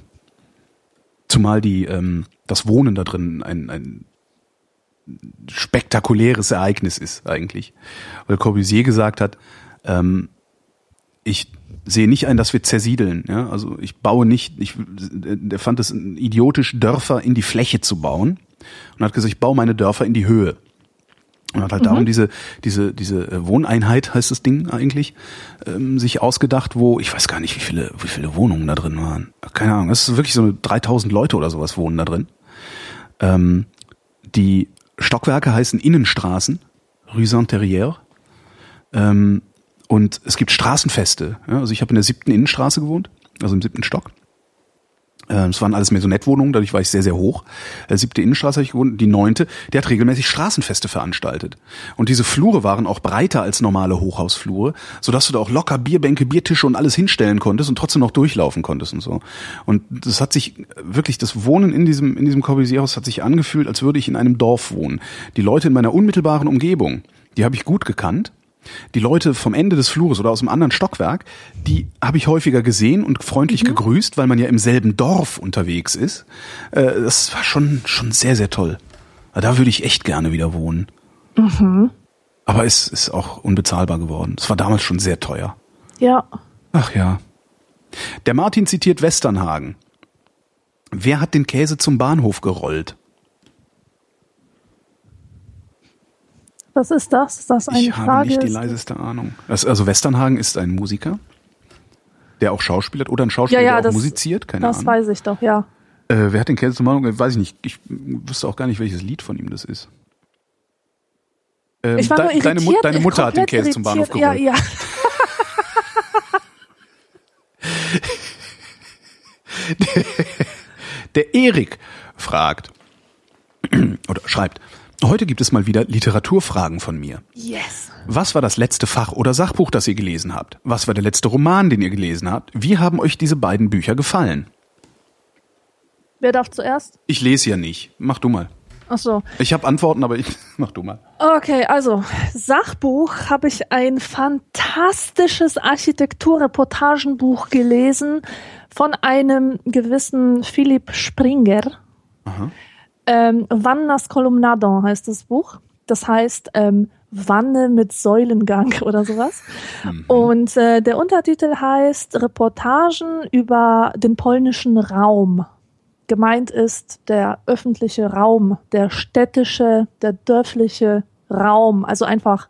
Zumal die, ähm, das Wohnen da drin ein, ein spektakuläres Ereignis ist eigentlich. Weil Corbusier gesagt hat, ähm, ich sehe nicht ein, dass wir zersiedeln. Ja? Also ich baue nicht, ich, der fand es idiotisch, Dörfer in die Fläche zu bauen und hat gesagt, ich baue meine Dörfer in die Höhe. Und hat halt darum diese, diese, diese äh, Wohneinheit, heißt das Ding eigentlich, ähm, sich ausgedacht, wo, ich weiß gar nicht, wie viele, wie viele Wohnungen da drin waren. Keine Ahnung, das ist wirklich so 3000 Leute oder sowas wohnen da drin. Ähm, die Stockwerke heißen Innenstraßen, Rue Saint-Terrière. Ähm, und es gibt Straßenfeste. Ja, also ich habe in der siebten Innenstraße gewohnt, also im siebten Stock. Ähm, Es waren alles Maisonette-Wohnungen, dadurch war ich sehr, sehr hoch. Äh, siebte Innenstraße habe ich gewohnt, die neunte, der hat regelmäßig Straßenfeste veranstaltet. Und diese Flure waren auch breiter als normale Hochhausflure, sodass du da auch locker Bierbänke, Biertische und alles hinstellen konntest und trotzdem noch durchlaufen konntest und so. Und das hat sich wirklich, das Wohnen in diesem, in diesem Corbusierhaus hat sich angefühlt, als würde ich in einem Dorf wohnen. Die Leute in meiner unmittelbaren Umgebung, die habe ich gut gekannt. Die Leute vom Ende des Flures oder aus einem anderen Stockwerk, die habe ich häufiger gesehen und freundlich gegrüßt, weil man ja im selben Dorf unterwegs ist. Äh, das war schon, schon sehr, sehr toll. Da würde ich echt gerne wieder wohnen. Aber es ist auch unbezahlbar geworden. Es war damals schon sehr teuer. Ja. Ach ja. Der Martin zitiert Westernhagen. Wer hat den Käse zum Bahnhof gerollt? Was ist das? Ist das eine ich Frage? habe nicht die leiseste Ahnung. Das, also Westernhagen ist ein Musiker, der auch schauspielert oder ein Schauspieler, Ja, ja, der auch das- musiziert, keine das Ahnung. weiß ich doch, ja. Äh, wer hat den Käse zum Bahnhof? Weiß ich nicht. Ich wüsste auch gar nicht, welches Lied von ihm das ist. Ähm, Ich war de- nur irritiert. deine, Mut, deine Mutter hat den Käse zum Bahnhof irritiert. gerollt. Ja, ja. Der Erik fragt oder schreibt, heute gibt es mal wieder Literaturfragen von mir. Yes. Was war das letzte Fach oder Sachbuch, das ihr gelesen habt? Was war der letzte Roman, den ihr gelesen habt? Wie haben euch diese beiden Bücher gefallen? Wer darf zuerst? Ich lese ja nicht. Mach du mal. Ach so. Ich habe Antworten, aber ich mach du mal. Okay, also Sachbuch habe ich ein fantastisches Architekturreportagenbuch gelesen von einem gewissen Philipp Springer. Ähm, Vannas Columnadon heißt das Buch. Das heißt ähm, Wanne mit Säulengang oder sowas. Und äh, der Untertitel heißt Reportagen über den polnischen Raum. Gemeint ist der öffentliche Raum, der städtische, der dörfliche Raum, also einfach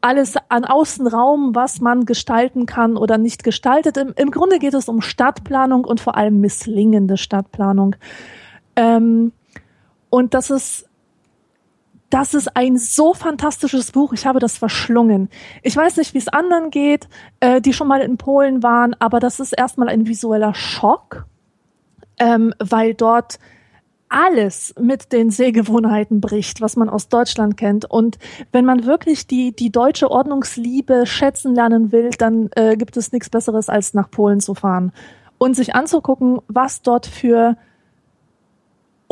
alles an Außenraum, was man gestalten kann oder nicht gestaltet. Im, im Grunde geht es um Stadtplanung und vor allem misslingende Stadtplanung. Ähm, und das ist das ist ein so fantastisches Buch. Ich habe das verschlungen. Ich weiß nicht, wie es anderen geht, äh, die schon mal in Polen waren, aber das ist erstmal ein visueller Schock, ähm, weil dort alles mit den Sehgewohnheiten bricht, was man aus Deutschland kennt. Und wenn man wirklich die, die deutsche Ordnungsliebe schätzen lernen will, dann äh, gibt es nichts Besseres, als nach Polen zu fahren und sich anzugucken, was dort für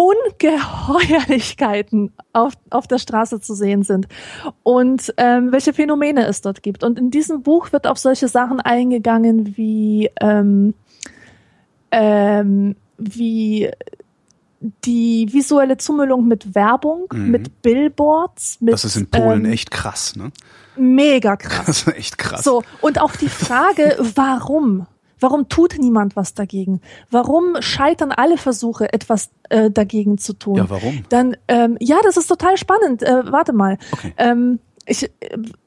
Ungeheuerlichkeiten auf, auf der Straße zu sehen sind und ähm, welche Phänomene es dort gibt. Und in diesem Buch wird auf solche Sachen eingegangen wie ähm, ähm, wie die visuelle Zumüllung mit Werbung, mit Billboards, mit Mhm. Das ist in Polen ähm, echt krass, ne? mega krass. Das ist echt krass. So, und auch die Frage, warum? Warum tut niemand was dagegen? Warum scheitern alle Versuche, etwas äh, dagegen zu tun? Ja, warum? Dann, ähm, ja, das ist total spannend. Äh, warte mal. Okay. Ähm, ich, äh,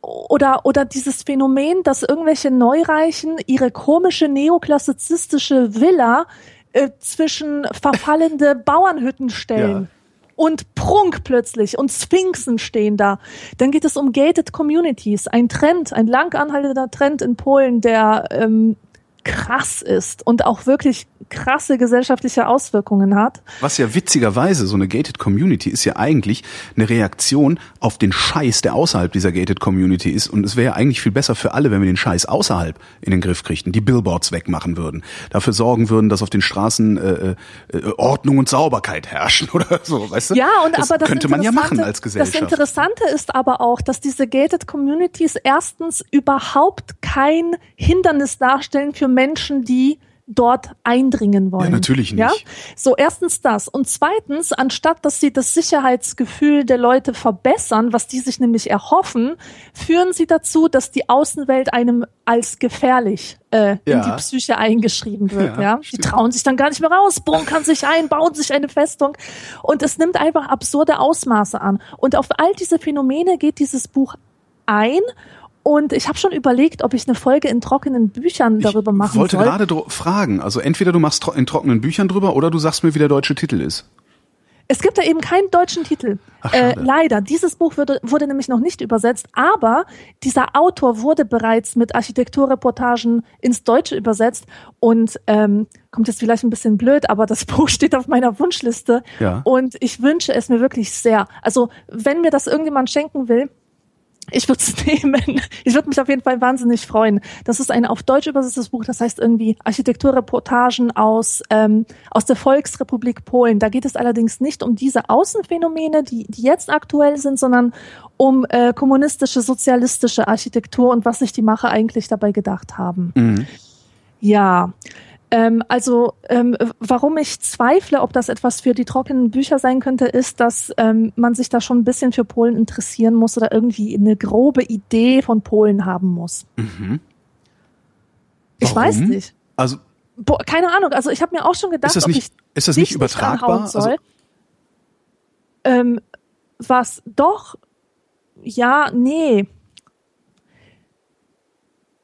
oder, oder dieses Phänomen, dass irgendwelche Neureichen ihre komische neoklassizistische Villa äh, zwischen verfallende Bauernhütten stellen. Ja. Und Prunk plötzlich und Sphinxen stehen da. Dann geht es um Gated Communities, ein Trend, ein lang anhaltender Trend in Polen, der ähm, krass ist und auch wirklich krasse gesellschaftliche Auswirkungen hat. Was ja witzigerweise, so eine Gated Community ist ja eigentlich eine Reaktion auf den Scheiß, der außerhalb dieser Gated Community ist. Und es wäre ja eigentlich viel besser für alle, wenn wir den Scheiß außerhalb in den Griff kriegten, die Billboards wegmachen würden, dafür sorgen würden, dass auf den Straßen äh, äh, Ordnung und Sauberkeit herrschen oder so, weißt du? Ja, und das aber das könnte man ja machen als Gesellschaft. Das Interessante ist aber auch, dass diese gated Communities erstens überhaupt kein Hindernis darstellen für Menschen, die dort eindringen wollen. Ja, natürlich nicht. Ja? So, erstens das. Und zweitens, anstatt dass sie das Sicherheitsgefühl der Leute verbessern, was die sich nämlich erhoffen, führen sie dazu, dass die Außenwelt einem als gefährlich äh, in Ja. die Psyche eingeschrieben wird. Ja, Ja, Die stimmt. trauen sich dann gar nicht mehr raus, bunkern sich ein, bauen sich eine Festung. Und es nimmt einfach absurde Ausmaße an. Und auf all diese Phänomene geht dieses Buch ein. Und ich habe schon überlegt, ob ich eine Folge in trockenen Büchern darüber machen ich wollte soll. gerade fragen, also entweder du machst in trockenen Büchern drüber oder du sagst mir, wie der deutsche Titel ist. Es gibt da eben keinen deutschen Titel. Ach, äh, leider. Dieses Buch wurde, wurde nämlich noch nicht übersetzt, aber dieser Autor wurde bereits mit Architekturreportagen ins Deutsche übersetzt und ähm, kommt jetzt vielleicht ein bisschen blöd, aber das Buch steht auf meiner Wunschliste Ja. und ich wünsche es mir wirklich sehr. Also wenn mir das irgendjemand schenken will, ich würde es nehmen. Ich würde mich auf jeden Fall wahnsinnig freuen. Das ist ein auf Deutsch übersetztes Buch, das heißt irgendwie Architekturreportagen aus, ähm, aus der Volksrepublik Polen. Da geht es allerdings nicht um diese Außenphänomene, die, die jetzt aktuell sind, sondern um äh, kommunistische, sozialistische Architektur und was sich die Macher eigentlich dabei gedacht haben. Mhm. Ja, ähm, also ähm, warum ich zweifle, ob das etwas für die trockenen Bücher sein könnte, ist, dass ähm, man sich da schon ein bisschen für Polen interessieren muss oder irgendwie eine grobe Idee von Polen haben muss. Ich weiß nicht. Also Boah, keine Ahnung. Also ich habe mir auch schon gedacht, ist das ob nicht, ich ist das nicht übertragbar? anhauen soll. Also, was doch? Ja, nee.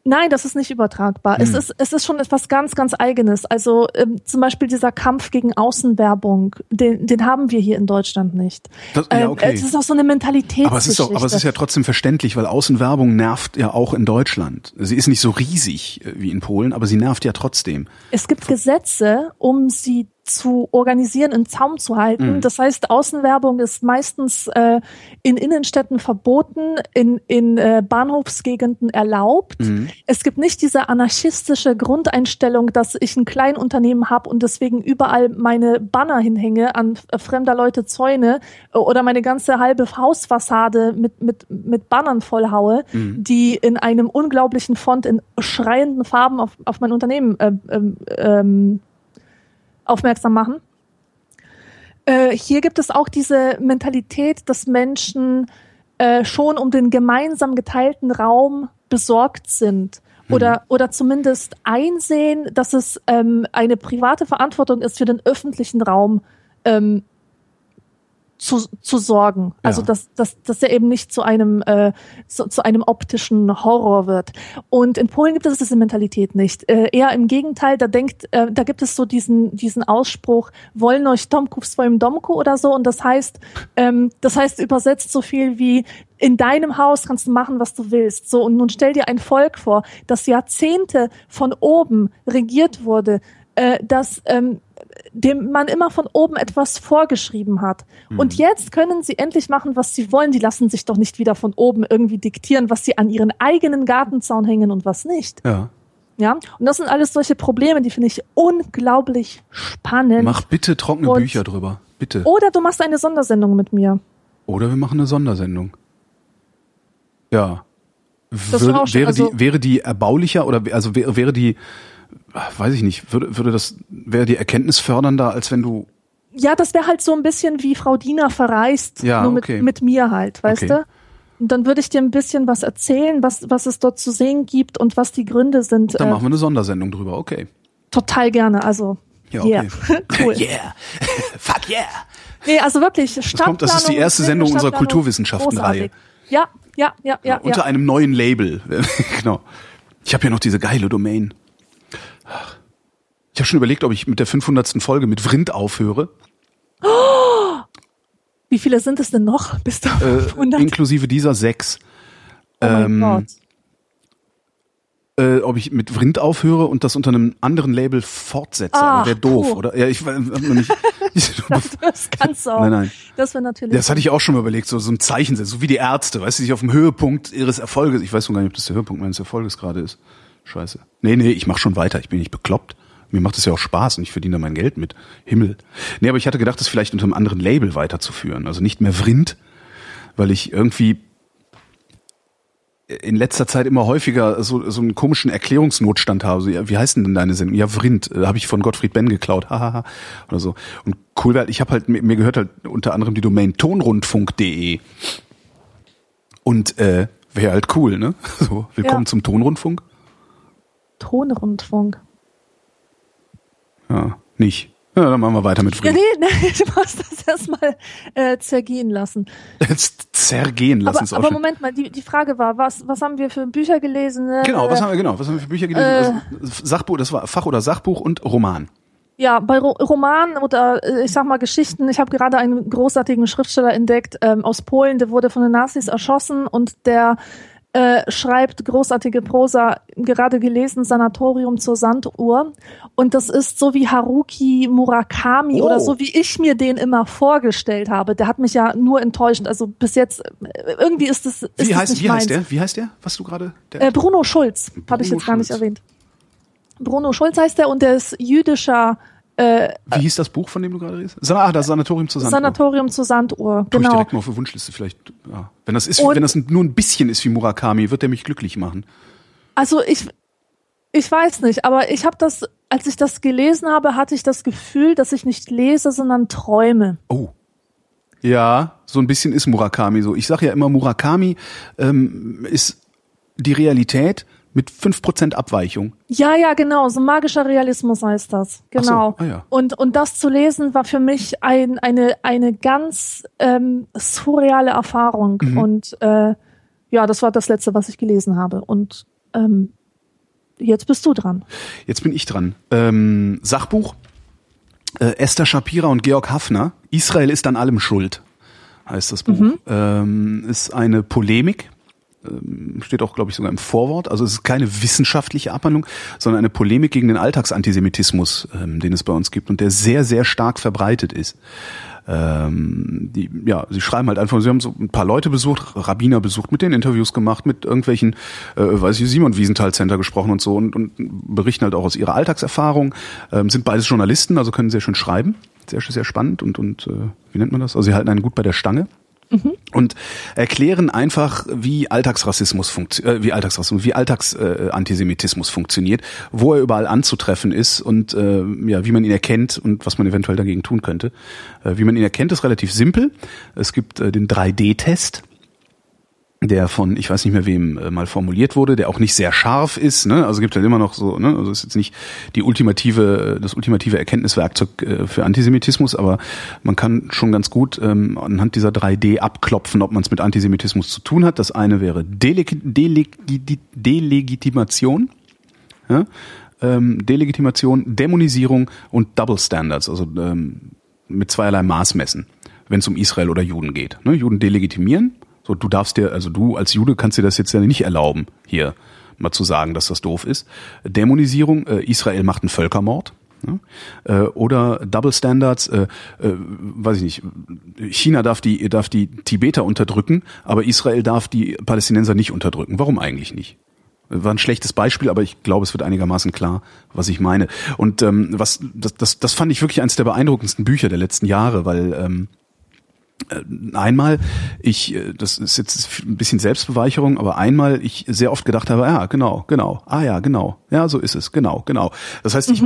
Nein, das ist nicht übertragbar. Es Hm. ist es ist schon etwas ganz ganz Eigenes. Also ähm, zum Beispiel dieser Kampf gegen Außenwerbung, den den haben wir hier in Deutschland nicht. Das- ja, Ähm, okay. Es ist auch so eine Mentalität. aber es ist doch, aber es ist ja trotzdem verständlich, weil Außenwerbung nervt ja auch in Deutschland. Sie ist nicht so riesig äh, wie in Polen, aber sie nervt ja trotzdem. Es gibt Gesetze, um sie zu organisieren, in Zaum zu halten. Mhm. Das heißt, Außenwerbung ist meistens äh, in Innenstädten verboten, in, in äh, Bahnhofsgegenden erlaubt. Mhm. Es gibt nicht diese anarchistische Grundeinstellung, dass ich ein Kleinunternehmen habe und deswegen überall meine Banner hinhänge an äh, fremder Leute Zäune oder meine ganze halbe Hausfassade mit, mit, mit Bannern vollhaue, Mhm. die in einem unglaublichen Font in schreienden Farben auf, auf mein Unternehmen äh, ähm, ähm, aufmerksam machen. Äh, hier gibt es auch diese Mentalität, dass Menschen äh, schon um den gemeinsam geteilten Raum besorgt sind oder, oder zumindest einsehen, dass es ähm, eine private Verantwortung ist, für den öffentlichen Raum ähm, zu, zu sorgen. Also Ja. dass, dass, dass er eben nicht zu einem, äh, zu, zu einem optischen Horror wird. Und in Polen gibt es diese Mentalität nicht. Äh, eher im Gegenteil, da denkt, äh, da gibt es so diesen, diesen Ausspruch, wollen euch Domku w swoim Domku oder so. Und das heißt, ähm, das heißt übersetzt so viel wie, in deinem Haus kannst du machen, was du willst. So, und nun stell dir ein Volk vor, das Jahrzehnte von oben regiert wurde, äh, das ähm, dem man immer von oben etwas vorgeschrieben hat. Und jetzt können sie endlich machen, was sie wollen. Die lassen sich doch nicht wieder von oben irgendwie diktieren, was sie an ihren eigenen Gartenzaun hängen und was nicht. Ja. Ja, und das sind alles solche Probleme, die finde ich unglaublich spannend. Mach bitte trockene Und- Bücher drüber. Bitte. Oder du machst eine Sondersendung mit mir. Oder wir machen eine Sondersendung. Ja. Schon- wäre, also- die, wäre die erbaulicher oder also wäre, wäre die, weiß ich nicht, würde, würde das, wäre die Erkenntnis fördernder, als wenn du, Ja, das wäre halt so ein bisschen wie Frau Diener verreist, Ja, nur okay. mit, mit mir halt, weißt Okay. du? Und dann würde ich dir ein bisschen was erzählen, was, was es dort zu sehen gibt und was die Gründe sind. dann äh, machen wir eine Sondersendung drüber, okay. total gerne. Also, Ja, yeah. okay. cool. yeah. Fuck yeah. Nee, also wirklich, kommt, Stadtplanung. das ist die erste Sendung unserer Kulturwissenschaftenreihe. großartig. Ja, ja, ja, ja. Unter ja. einem neuen Label. genau. Ich habe ja noch diese geile Domain. Ich habe schon überlegt, ob ich mit der 500. Folge mit Vrind aufhöre. Wie viele sind es denn noch bis zu Äh, 500? inklusive dieser sechs. oh mein ähm, Gott. Äh, ob ich mit Vrind aufhöre und das unter einem anderen Label fortsetze. Ach, Aber wäre doof, puh. oder? Ja, ich weiß noch nicht. Das kannst du auch. Nein, nein. Das wäre natürlich. Das hatte ich auch schon mal überlegt, so, so ein Zeichen so wie die Ärzte, weißt du, die sich auf dem Höhepunkt ihres Erfolges, ich weiß schon gar nicht, ob das der Höhepunkt meines Erfolges gerade ist. Scheiße. Nee, nee, ich mache schon weiter, ich bin nicht bekloppt. Mir macht es ja auch Spaß und ich verdiene da mein Geld mit. Himmel. Nee, aber ich hatte gedacht, das vielleicht unter einem anderen Label weiterzuführen. Also nicht mehr Vrind, weil ich irgendwie in letzter Zeit immer häufiger so, so einen komischen Erklärungsnotstand habe. So, ja, wie heißt denn deine Sendung? Ja, Vrind, äh, habe ich von Gottfried Benn geklaut, hahaha, oder so. Und cool wäre, ich habe halt, mir mir gehört halt unter anderem die Domain tonrundfunk.de. Und äh, wäre halt cool, ne? So, willkommen Ja. zum Tonrundfunk. Tonrundfunk. Ja, nicht. Ja, dann machen wir weiter mit Vrind. nee, nee, du musst das erstmal äh, zergehen lassen. Jetzt zergehen lassen Aber, es auch aber. Moment mal, die, die Frage war, was, was haben wir für Bücher gelesen? Äh, Genau, was haben wir, genau, was haben wir für Bücher gelesen? Was- Sachbuch, das war Fach- oder Sachbuch und Roman. Ja, bei Ro Romanen oder äh, ich sag mal Geschichten, ich habe gerade einen großartigen Schriftsteller entdeckt ähm, aus Polen, der wurde von den Nazis erschossen und der äh, schreibt großartige Prosa, gerade gelesen, Sanatorium zur Sanduhr. Und das ist so wie Haruki Murakami Oh. oder so wie ich mir den immer vorgestellt habe. Der hat mich ja nur enttäuscht. Also bis jetzt, äh, irgendwie ist das. Ist Wie das heißt, wie heißt der? Wie heißt der? Was du gerade? Äh, Bruno Schulz, habe ich jetzt gar nicht erwähnt. Bruno Schulz heißt der und der ist jüdischer äh, Wie hieß das Buch, von dem du gerade redest? Ah, das Sanatorium zur Sanduhr. Sanatorium zur Sanduhr. Tue ich Genau. direkt mal auf die Wunschliste vielleicht. Ja. Wenn das ist, Und- wenn das nur ein bisschen ist wie Murakami, wird der mich glücklich machen. Also ich, ich weiß nicht, aber ich habe das, als ich das gelesen habe, hatte ich das Gefühl, dass ich nicht lese, sondern träume. Oh. Ja, so ein bisschen ist Murakami so. Ich sage ja immer, Murakami ähm, ist die Realität mit 5% Abweichung. Ja, ja, genau. So magischer Realismus heißt das. Ach so, Genau. ah ja. Und und das zu lesen war für mich ein, eine eine ganz ähm, surreale Erfahrung. Mhm. Und äh, ja, das war das letzte, was ich gelesen habe. Und ähm, jetzt bist du dran. Jetzt bin ich dran. Ähm, Sachbuch. Äh, Esther Shapira und Georg Hafner. Israel ist an allem schuld, heißt das Buch. Ähm, ist eine Polemik. Ähm, steht auch, glaube ich, sogar im Vorwort. Also es ist keine wissenschaftliche Abhandlung, sondern eine Polemik gegen den Alltagsantisemitismus, ähm, den es bei uns gibt und der sehr, sehr stark verbreitet ist. Ähm, die, ja, sie schreiben halt einfach, sie haben so ein paar Leute besucht, Rabbiner besucht, mit denen Interviews gemacht, mit irgendwelchen, äh, weiß ich, Simon Wiesenthal Center gesprochen und so und, und berichten halt auch aus ihrer Alltagserfahrung, ähm, sind beides Journalisten, also können sehr schön schreiben, sehr, sehr spannend und, und äh, wie nennt man das? Also sie halten einen gut bei der Stange und erklären einfach, wie Alltagsrassismus funktioniert, äh, wie Alltagsrassismus, wie Alltagsantisemitismus äh, funktioniert, wo er überall anzutreffen ist und äh, ja, wie man ihn erkennt und was man eventuell dagegen tun könnte. Äh, wie man ihn erkennt, ist relativ simpel. Es gibt äh, den 3D-Test der von, ich weiß nicht mehr wem, äh, mal formuliert wurde, der auch nicht sehr scharf ist, ne? Also gibt halt immer noch so, ne? Also ist jetzt nicht die ultimative, äh, das ultimative Erkenntniswerkzeug äh, für Antisemitismus, aber man kann schon ganz gut ähm, anhand dieser 3D abklopfen, ob man es mit Antisemitismus zu tun hat. Das eine wäre Deleg Deleg Delegitimation, ja? ähm, Delegitimation, Dämonisierung und Double Standards, also ähm, mit zweierlei Maß messen, wenn es um Israel oder Juden geht. Ne? Juden delegitimieren, so du darfst dir, also du als Jude kannst dir das jetzt ja nicht erlauben, hier mal zu sagen, dass das doof ist. Dämonisierung, äh, Israel macht einen Völkermord. Ne? Äh, oder Double Standards, äh, äh, weiß ich nicht, China darf die, darf die Tibeter unterdrücken, aber Israel darf die Palästinenser nicht unterdrücken. Warum eigentlich nicht? War ein schlechtes Beispiel, aber ich glaube, es wird einigermaßen klar, was ich meine. Und ähm, was das, das, das fand ich wirklich eines der beeindruckendsten Bücher der letzten Jahre, weil ähm, äh, einmal ich, äh, das ist jetzt ein bisschen Selbstbeweicherung, aber einmal ich sehr oft gedacht habe, ja, genau, genau, ah ja, genau, ja, so ist es, genau, genau. Das heißt, ich,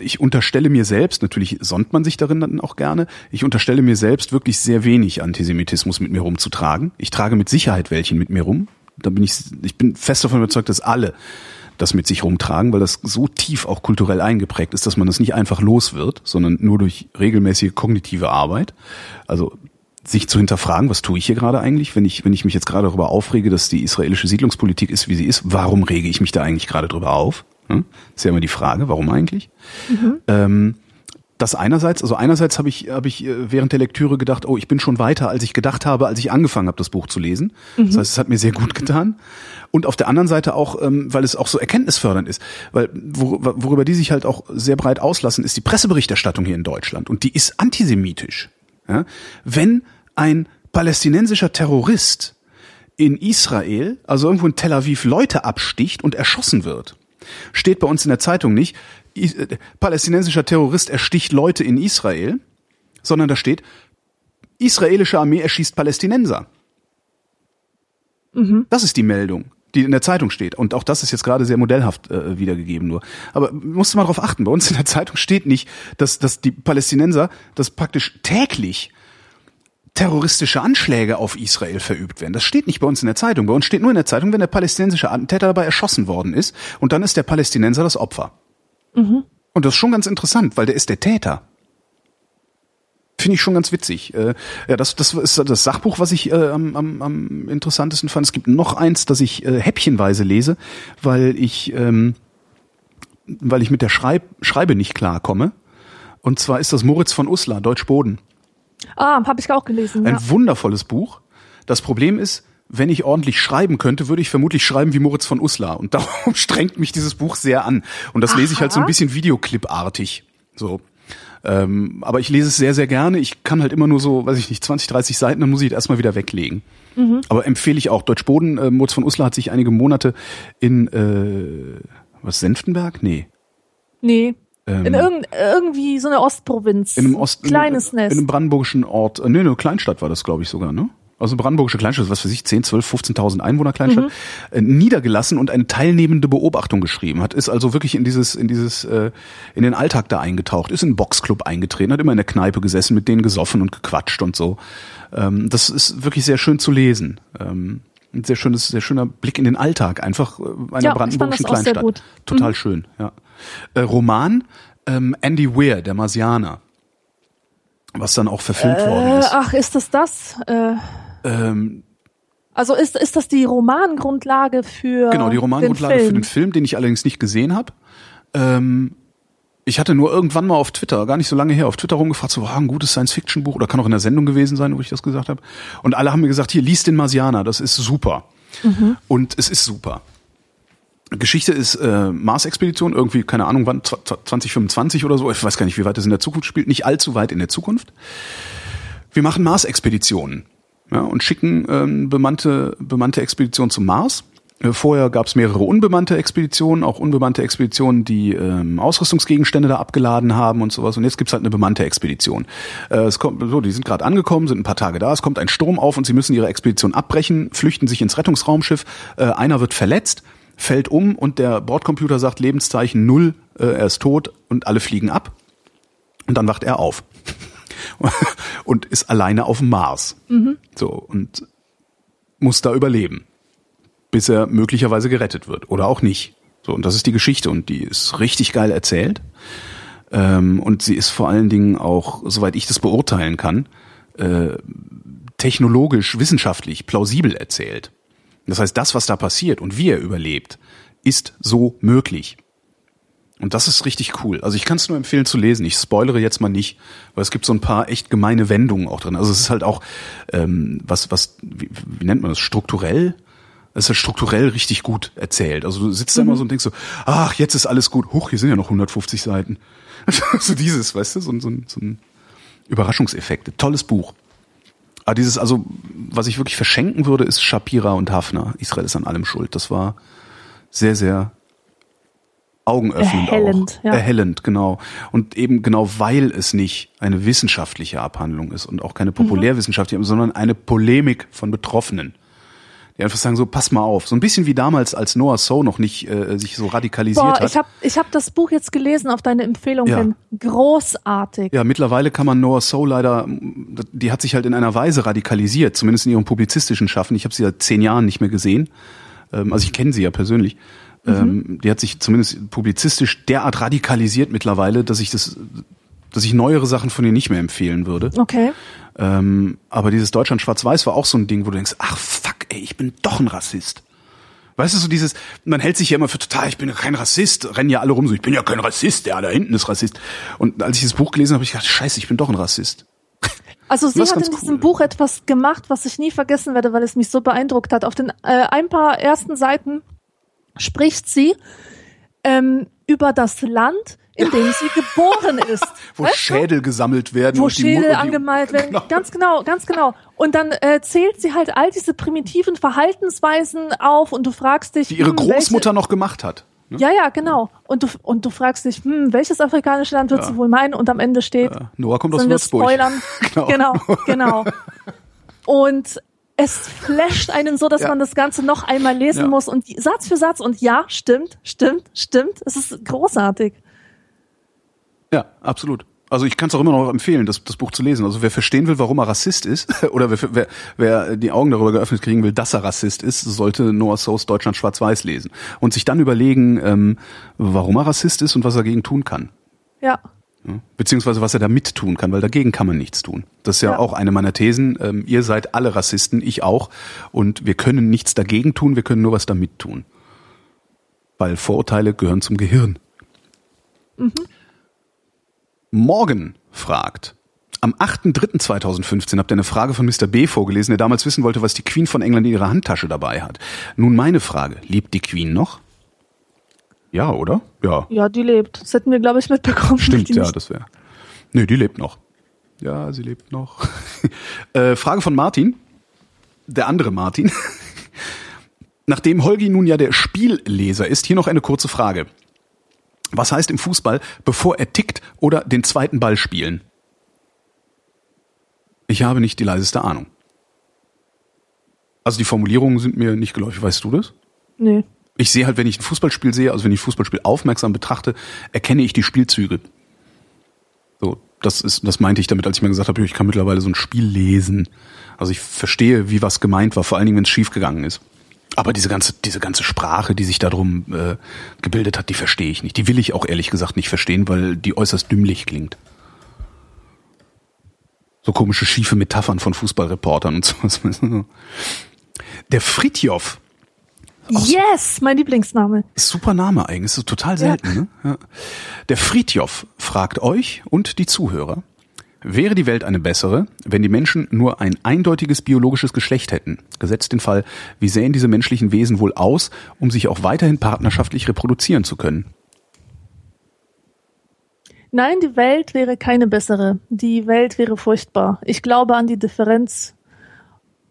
ich unterstelle mir selbst, natürlich sonnt man sich darin dann auch gerne, ich unterstelle mir selbst wirklich sehr wenig Antisemitismus mit mir rumzutragen. Ich trage mit Sicherheit welchen mit mir rum. Da bin ich, ich bin fest davon überzeugt, dass alle das mit sich rumtragen, weil das so tief auch kulturell eingeprägt ist, dass man das nicht einfach los wird, sondern nur durch regelmäßige kognitive Arbeit. Also sich zu hinterfragen, was tue ich hier gerade eigentlich, wenn ich, wenn ich mich jetzt gerade darüber aufrege, dass die israelische Siedlungspolitik ist, wie sie ist, warum rege ich mich da eigentlich gerade drüber auf? Hm? Ist ja immer die Frage, warum eigentlich? Mhm. Ähm, das einerseits, also einerseits habe ich, habe ich äh, während der Lektüre gedacht, oh, ich bin schon weiter, als ich gedacht habe, als ich angefangen habe, das Buch zu lesen. Mhm. Das heißt, es hat mir sehr gut getan. Und auf der anderen Seite auch, ähm, weil es auch so erkenntnisfördernd ist, weil worüber die sich halt auch sehr breit auslassen, ist die Presseberichterstattung hier in Deutschland und die ist antisemitisch. Ja? Wenn ein palästinensischer Terrorist in Israel, also irgendwo in Tel Aviv, Leute absticht und erschossen wird, steht bei uns in der Zeitung nicht, palästinensischer Terrorist ersticht Leute in Israel, sondern da steht, israelische Armee erschießt Palästinenser. Mhm. Das ist die Meldung, die in der Zeitung steht. Und auch das ist jetzt gerade sehr modellhaft äh, wiedergegeben nur. Aber musst du mal darauf achten, bei uns in der Zeitung steht nicht, dass, dass die Palästinenser, dass praktisch täglich terroristische Anschläge auf Israel verübt werden. Das steht nicht bei uns in der Zeitung. Bei uns steht nur in der Zeitung, wenn der palästinensische Attentäter dabei erschossen worden ist. Und dann ist der Palästinenser das Opfer. Mhm. Und das ist schon ganz interessant, weil der ist der Täter. Finde ich schon ganz witzig. Äh, ja, das, das ist das Sachbuch, was ich äh, am, am, am interessantesten fand. Es gibt noch eins, das ich äh, häppchenweise lese, weil ich, ähm, weil ich mit der Schreib Schreibe nicht klarkomme. Und zwar ist das Moritz von Uslar, Deutsch Boden. Ah, habe ich auch gelesen. Ein ja. wundervolles Buch. Das Problem ist, wenn ich ordentlich schreiben könnte, würde ich vermutlich schreiben wie Moritz von Uslar. Und darum strengt mich dieses Buch sehr an. Und das Aha. lese ich halt so ein bisschen Videoclip-artig. So. Ähm, aber ich lese es sehr, sehr gerne. Ich kann halt immer nur so, weiß ich nicht, 20, 30 Seiten, dann muss ich es erstmal wieder weglegen. Mhm. Aber empfehle ich auch. Deutsch Boden, äh, Moritz von Uslar hat sich einige Monate in, äh, was, Senftenberg? Nee. Nee. Ähm, in irgend, irgendwie so eine Ostprovinz. In einem Ost, Kleines in, Nest. In einem brandenburgischen Ort. Äh, nee, eine Kleinstadt war das, glaube ich, sogar, ne? Also brandenburgische Kleinstadt, was für sich, 10, 12, 15.000 Einwohner Kleinstadt, mhm. äh, niedergelassen und eine teilnehmende Beobachtung geschrieben hat, ist also wirklich in dieses, in dieses, äh, in den Alltag da eingetaucht, ist in einen Boxclub eingetreten, hat immer in der Kneipe gesessen, mit denen gesoffen und gequatscht und so. Ähm, das ist wirklich sehr schön zu lesen. Ähm, ein sehr schönes, sehr schöner Blick in den Alltag, einfach äh, einer ja, brandenburgischen Kleinstadt. Total mhm. schön, ja. Äh, Roman ähm, Andy Weir, der Marsianer was dann auch verfilmt äh, worden ist. Ach, ist das das? Äh, ähm, also ist, ist das die Romangrundlage für Genau, die Romangrundlage den für den Film, den ich allerdings nicht gesehen habe. Ähm, ich hatte nur irgendwann mal auf Twitter, gar nicht so lange her, auf Twitter rumgefragt, so, war ein gutes Science-Fiction-Buch oder kann auch in der Sendung gewesen sein, wo ich das gesagt habe. Und alle haben mir gesagt, hier, lies den Marsianer, das ist super. Mhm. Und es ist super. Geschichte ist äh, Mars-Expedition, irgendwie, keine Ahnung wann, 2025 oder so, ich weiß gar nicht, wie weit das in der Zukunft spielt, nicht allzu weit in der Zukunft. Wir machen Mars-Expeditionen ja, und schicken ähm, bemannte, bemannte Expeditionen zum Mars. Äh, vorher gab es mehrere unbemannte Expeditionen, auch unbemannte Expeditionen, die ähm, Ausrüstungsgegenstände da abgeladen haben und sowas. Und jetzt gibt's halt eine bemannte Expedition. Äh, es kommt, so, die sind gerade angekommen, sind ein paar Tage da, es kommt ein Sturm auf und sie müssen ihre Expedition abbrechen, flüchten sich ins Rettungsraumschiff. Äh, einer wird verletzt, fällt um und der Bordcomputer sagt Lebenszeichen null, äh, er ist tot und alle fliegen ab. Und dann wacht er auf. und ist alleine auf dem Mars. Mhm. So, und muss da überleben. Bis er möglicherweise gerettet wird. Oder auch nicht. So, und das ist die Geschichte und die ist richtig geil erzählt. Ähm, und sie ist vor allen Dingen auch, soweit ich das beurteilen kann, äh, technologisch, wissenschaftlich plausibel erzählt. Das heißt, das, was da passiert und wie er überlebt, ist so möglich. Und das ist richtig cool. Also ich kann es nur empfehlen zu lesen. Ich spoilere jetzt mal nicht, weil es gibt so ein paar echt gemeine Wendungen auch drin. Also es ist halt auch ähm, was, was, wie, wie nennt man das, strukturell? Es ist halt strukturell richtig gut erzählt. Also du sitzt mhm. da immer so und denkst so, ach, jetzt ist alles gut. Huch, hier sind ja noch 150 Seiten. so dieses, weißt du, so, so, so ein Überraschungseffekt. Tolles Buch. Aber dieses, also, was ich wirklich verschenken würde, ist Shapira und Hafner. Israel ist an allem schuld. Das war sehr, sehr augenöffnend Erhellend, auch. Ja. Erhellend, genau. Und eben genau weil es nicht eine wissenschaftliche Abhandlung ist und auch keine populärwissenschaftliche, mhm. sondern eine Polemik von Betroffenen. Die einfach sagen so, pass mal auf. So ein bisschen wie damals, als Noah So noch nicht äh, sich so radikalisiert Boah, hat. Ich habe ich hab das Buch jetzt gelesen auf deine Empfehlung ja. hin. Großartig. Ja, mittlerweile kann man Noah So leider, die hat sich halt in einer Weise radikalisiert, zumindest in ihrem publizistischen Schaffen. Ich habe sie seit zehn Jahren nicht mehr gesehen. Ähm, also ich kenne sie ja persönlich. Mhm. Ähm, die hat sich zumindest publizistisch derart radikalisiert mittlerweile, dass ich das, dass ich neuere Sachen von ihr nicht mehr empfehlen würde. Okay. Ähm, aber dieses Deutschland schwarz-weiß war auch so ein Ding, wo du denkst, ach fuck, ey, ich bin doch ein Rassist. Weißt du, so dieses, man hält sich ja immer für total, ich bin ja kein Rassist, rennen ja alle rum so, ich bin ja kein Rassist, der da hinten ist Rassist. Und als ich das Buch gelesen habe, habe ich gedacht, scheiße, ich bin doch ein Rassist. Also sie hat in diesem cool. Buch etwas gemacht, was ich nie vergessen werde, weil es mich so beeindruckt hat. Auf den äh, ein paar ersten Seiten spricht sie ähm, über das Land, in dem sie geboren ist. Wo Weißt du? Schädel gesammelt werden wo Schädel angemalt werden. Genau. Ganz genau, ganz genau. Und dann äh, zählt sie halt all diese primitiven Verhaltensweisen auf und du fragst dich, Die ihre hm, Großmutter noch gemacht hat. Ne? Welche, ja, ja, genau. Und du, und du fragst dich, hm, welches afrikanische Land wird sie wohl meinen? Und am Ende steht, Äh, Noah kommt aus Würzburg. spoilern? Genau. genau, genau. Und es flasht einen so, dass Ja. man das Ganze noch einmal lesen Ja. muss und die, Satz für Satz und ja, stimmt, stimmt, stimmt. Es ist großartig. Ja, absolut. Also ich kann es auch immer noch empfehlen, das, das Buch zu lesen. Also wer verstehen will, warum er Rassist ist, oder wer, wer, wer die Augen darüber geöffnet kriegen will, dass er Rassist ist, sollte Noah Soos Deutschland schwarz-weiß lesen. Und sich dann überlegen, ähm, warum er Rassist ist und was er dagegen tun kann. Ja. Beziehungsweise was er damit tun kann, weil dagegen kann man nichts tun. Das ist ja, Ja. auch eine meiner Thesen. Ähm, ihr seid alle Rassisten, ich auch. Und wir können nichts dagegen tun, wir können nur was damit tun. Weil Vorurteile gehören zum Gehirn. Morgen fragt. Am 8.3.2015 habt ihr eine Frage von Mr. B vorgelesen, der damals wissen wollte, was die Queen von England in ihrer Handtasche dabei hat. Nun meine Frage. Lebt die Queen noch? Ja, oder? Ja. Ja, die lebt. Das hätten wir, glaube ich, mitbekommen. Stimmt, ja, nicht- das wäre. Nö, die lebt noch. Ja, sie lebt noch. äh, Frage von Martin. Der andere Martin. Nachdem Holgi nun ja der Spielleser ist, hier noch eine kurze Frage. Was heißt im Fußball, bevor er tickt oder den zweiten Ball spielen? Ich habe nicht die leiseste Ahnung. Also die Formulierungen sind mir nicht geläufig. Weißt du das? Nee. Ich sehe halt, wenn ich ein Fußballspiel sehe, also wenn ich ein Fußballspiel aufmerksam betrachte, erkenne ich die Spielzüge. So, das ist, das meinte ich damit, als ich mir gesagt habe, ich kann mittlerweile so ein Spiel lesen. Also ich verstehe, wie was gemeint war, vor allen Dingen, wenn es schief gegangen ist. Aber diese ganze, diese ganze Sprache, die sich darum äh, gebildet hat, die verstehe ich nicht. Die will ich auch ehrlich gesagt nicht verstehen, weil die äußerst dümmlich klingt. So komische, schiefe Metaphern von Fußballreportern und sowas. Der Fritjof Yes, mein Lieblingsname. Super Name eigentlich, ist total selten. Ne? Ja. Der Fritjof fragt euch und die Zuhörer, wäre die Welt eine bessere, wenn die Menschen nur ein eindeutiges biologisches Geschlecht hätten? Gesetzt den Fall, wie sähen diese menschlichen Wesen wohl aus, um sich auch weiterhin partnerschaftlich reproduzieren zu können? Nein, die Welt wäre keine bessere. Die Welt wäre furchtbar. Ich glaube an die Differenz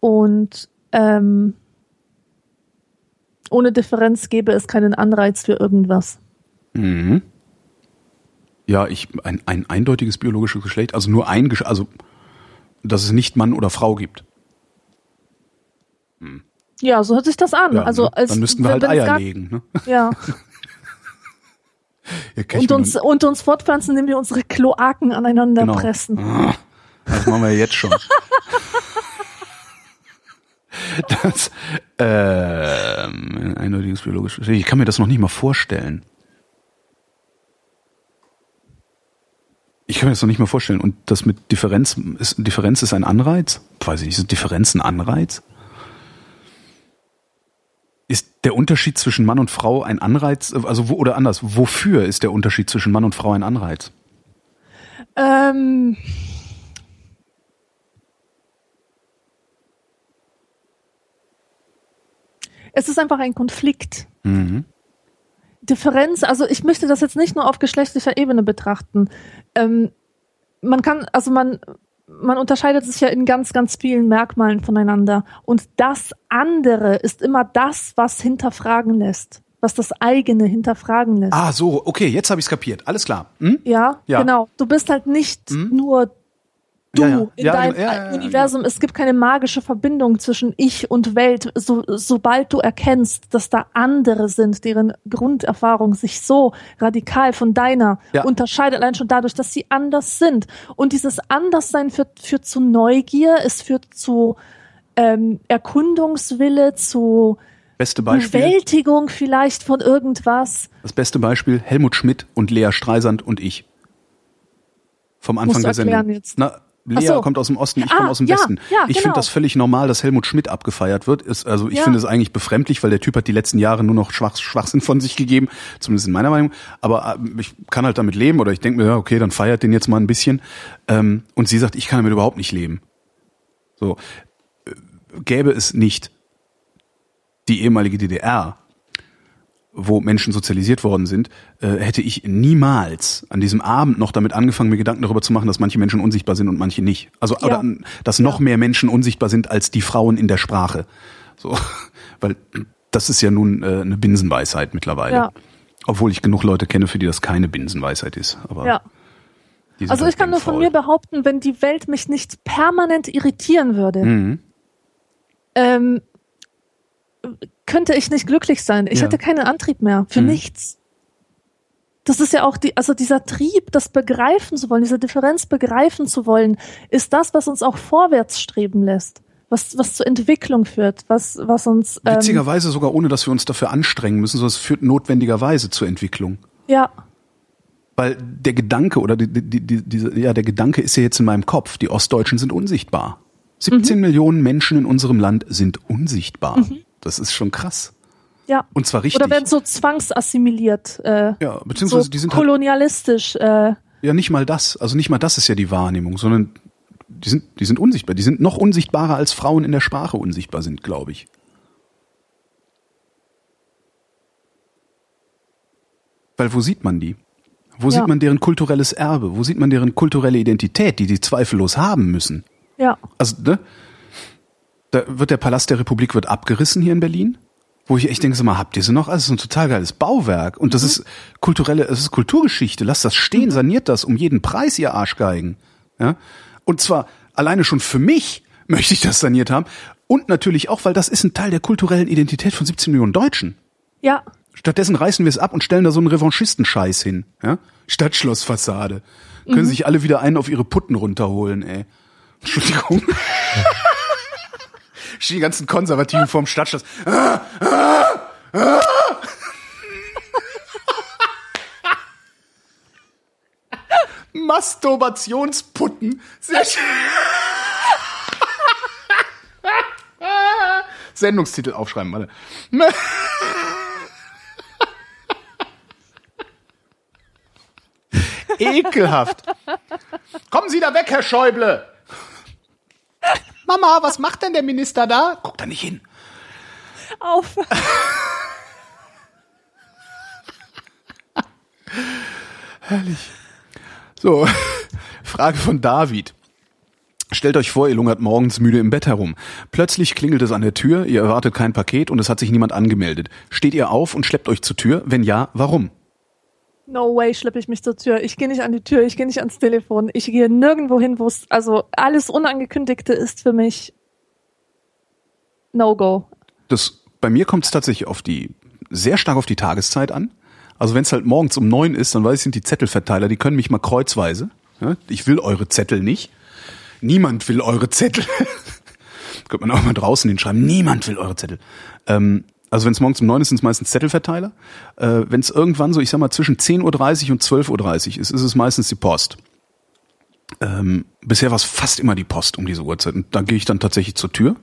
und ähm, ohne Differenz gäbe es keinen Anreiz für irgendwas. Mhm. Ja, ich ein, ein eindeutiges biologisches Geschlecht, also nur ein Gesch also dass es nicht Mann oder Frau gibt. Ja, so hört sich das an. Ja, also ne? als, Dann müssten wir halt Eier legen. Ne? Ja. Ja, Und uns, und uns fortpflanzen, indem wir unsere Kloaken aneinander Genau. pressen. Ah, Das machen wir jetzt schon. Das, ähm, ein eindeutiges biologisches. Ich kann mir das noch nicht mal vorstellen. Ich kann mir das noch nicht mal vorstellen. Und das mit Differenz ist, Differenz ist ein Anreiz? Weiß ich nicht, ist Differenz ein Anreiz? Ist der Unterschied zwischen Mann und Frau ein Anreiz? Also, wo, oder anders, wofür ist der Unterschied zwischen Mann und Frau ein Anreiz? Ähm, es ist einfach ein Konflikt. Mhm. Differenz, also ich möchte das jetzt nicht nur auf geschlechtlicher Ebene betrachten. Ähm, man kann, also man, man unterscheidet sich ja in ganz, ganz vielen Merkmalen voneinander. Und das andere ist immer das, was hinterfragen lässt, was das eigene hinterfragen lässt. Ah, so, okay, jetzt habe ich es kapiert. Alles klar. Hm? Ja, Ja. genau. Du bist halt nicht nur du Ja, ja. in Ja, deinem Universum. Es gibt keine magische Verbindung zwischen ich und Welt. So, sobald du erkennst, dass da andere sind, deren Grunderfahrung sich so radikal von deiner unterscheidet, allein schon dadurch, dass sie anders sind. Und dieses Anderssein führt, führt zu Neugier, es führt zu ähm, Erkundungswille, zu Beste Beispiel. Bewältigung vielleicht von irgendwas. Das beste Beispiel, Helmut Schmidt und Lea Streisand und ich. Vom Anfang Musst du der Sendung. jetzt. Na, Lea so. kommt aus dem Osten, ich Ah, komme aus dem ja, Westen. ja, ich genau. finde das völlig normal, dass Helmut Schmidt abgefeiert wird. Ist, also ich Ja. finde es eigentlich befremdlich, weil der Typ hat die letzten Jahre nur noch Schwach, Schwachsinn von sich gegeben, zumindest in meiner Meinung. Aber äh, ich kann halt damit leben oder ich denke mir, ja, okay, dann feiert den jetzt mal ein bisschen. Ähm, und sie sagt, ich kann damit überhaupt nicht leben. So, äh, gäbe es nicht die ehemalige DDR, wo Menschen sozialisiert worden sind, äh, hätte ich niemals an diesem Abend noch damit angefangen, mir Gedanken darüber zu machen, dass manche Menschen unsichtbar sind und manche nicht. Also Ja. oder dass noch mehr Menschen unsichtbar sind als die Frauen in der Sprache. So, weil das ist ja nun äh, eine Binsenweisheit mittlerweile. Ja. Obwohl ich genug Leute kenne, für die das keine Binsenweisheit ist. Aber Ja. Also halt ich kann nur von denkfaul. mir behaupten, wenn die Welt mich nicht permanent irritieren würde, Mhm. ähm, könnte ich nicht glücklich sein. Ich Ja. hätte keinen Antrieb mehr für Mhm. nichts. Das ist ja auch die, also dieser Trieb, das begreifen zu wollen, diese Differenz begreifen zu wollen, ist das, was uns auch vorwärts streben lässt, was, was zur Entwicklung führt, was, was uns, ähm, Witzigerweise sogar ohne, dass wir uns dafür anstrengen müssen, sondern es führt notwendigerweise zur Entwicklung. ja, Weil der Gedanke oder die, die, die, diese, ja, der Gedanke ist ja jetzt in meinem Kopf, die Ostdeutschen sind unsichtbar. 17 Millionen Menschen in unserem Land sind unsichtbar. Das ist schon krass. ja. Und zwar richtig. Oder werden so zwangsassimiliert, äh, ja, beziehungsweise so die sind halt, kolonialistisch, äh, ja nicht mal das. Also nicht mal das ist ja die Wahrnehmung, sondern die sind, die sind unsichtbar. Die sind noch unsichtbarer als Frauen in der Sprache unsichtbar sind, glaube ich. Weil wo sieht man die? Wo Ja. sieht man deren kulturelles Erbe? Wo sieht man deren kulturelle Identität, die die zweifellos haben müssen? ja, Also, ne? Da wird der Palast der Republik wird abgerissen hier in Berlin, wo ich echt denke, sag mal, habt ihr sie noch? Also, es ist ein total geiles Bauwerk und das ist kulturelle, es ist Kulturgeschichte. Lasst das stehen, saniert das um jeden Preis, ihr Arschgeigen. Ja? Und zwar alleine schon für mich möchte ich das saniert haben und natürlich auch, weil das ist ein Teil der kulturellen Identität von 17 Millionen Deutschen. ja, Stattdessen reißen wir es ab und stellen da so einen Revanchistenscheiß hin. Ja? Stadtschlossfassade. Können sich alle wieder einen auf ihre Putten runterholen, ey. Entschuldigung. Stehen die ganzen Konservativen vorm Stadtschloss. Ah, ah, ah. Masturbationsputten. Sehr schön. Sendungstitel aufschreiben, alle. Ekelhaft. Kommen Sie da weg, Herr Schäuble. Mama, was macht denn der Minister da? Guck da nicht hin. auf. So, Frage von David. Stellt euch vor, ihr lungert morgens müde im Bett herum. Plötzlich klingelt es an der Tür, ihr erwartet kein Paket und es hat sich niemand angemeldet. Steht ihr auf und schleppt euch zur Tür? Wenn ja, warum? No way schleppe ich mich zur Tür. Ich gehe nicht an die Tür, ich gehe nicht ans Telefon. Ich gehe nirgendwo hin, wo es, also alles Unangekündigte ist für mich No-Go. Das, bei mir kommt es tatsächlich auf die, sehr stark auf die Tageszeit an. Also wenn es halt morgens um neun ist, dann weiß ich, sind die Zettelverteiler, die können mich mal kreuzweise. Ich will eure Zettel nicht. Niemand will eure Zettel. Könnte man auch mal draußen hinschreiben. Niemand will eure Zettel. Ähm, also wenn es morgens um neun ist, sind es meistens Zettelverteiler. Äh, wenn es irgendwann so, ich sag mal, zwischen 10.30 Uhr und 12.30 Uhr ist, ist es meistens die Post. Ähm, bisher war es fast immer die Post um diese Uhrzeit. Und da gehe ich dann tatsächlich zur Tür.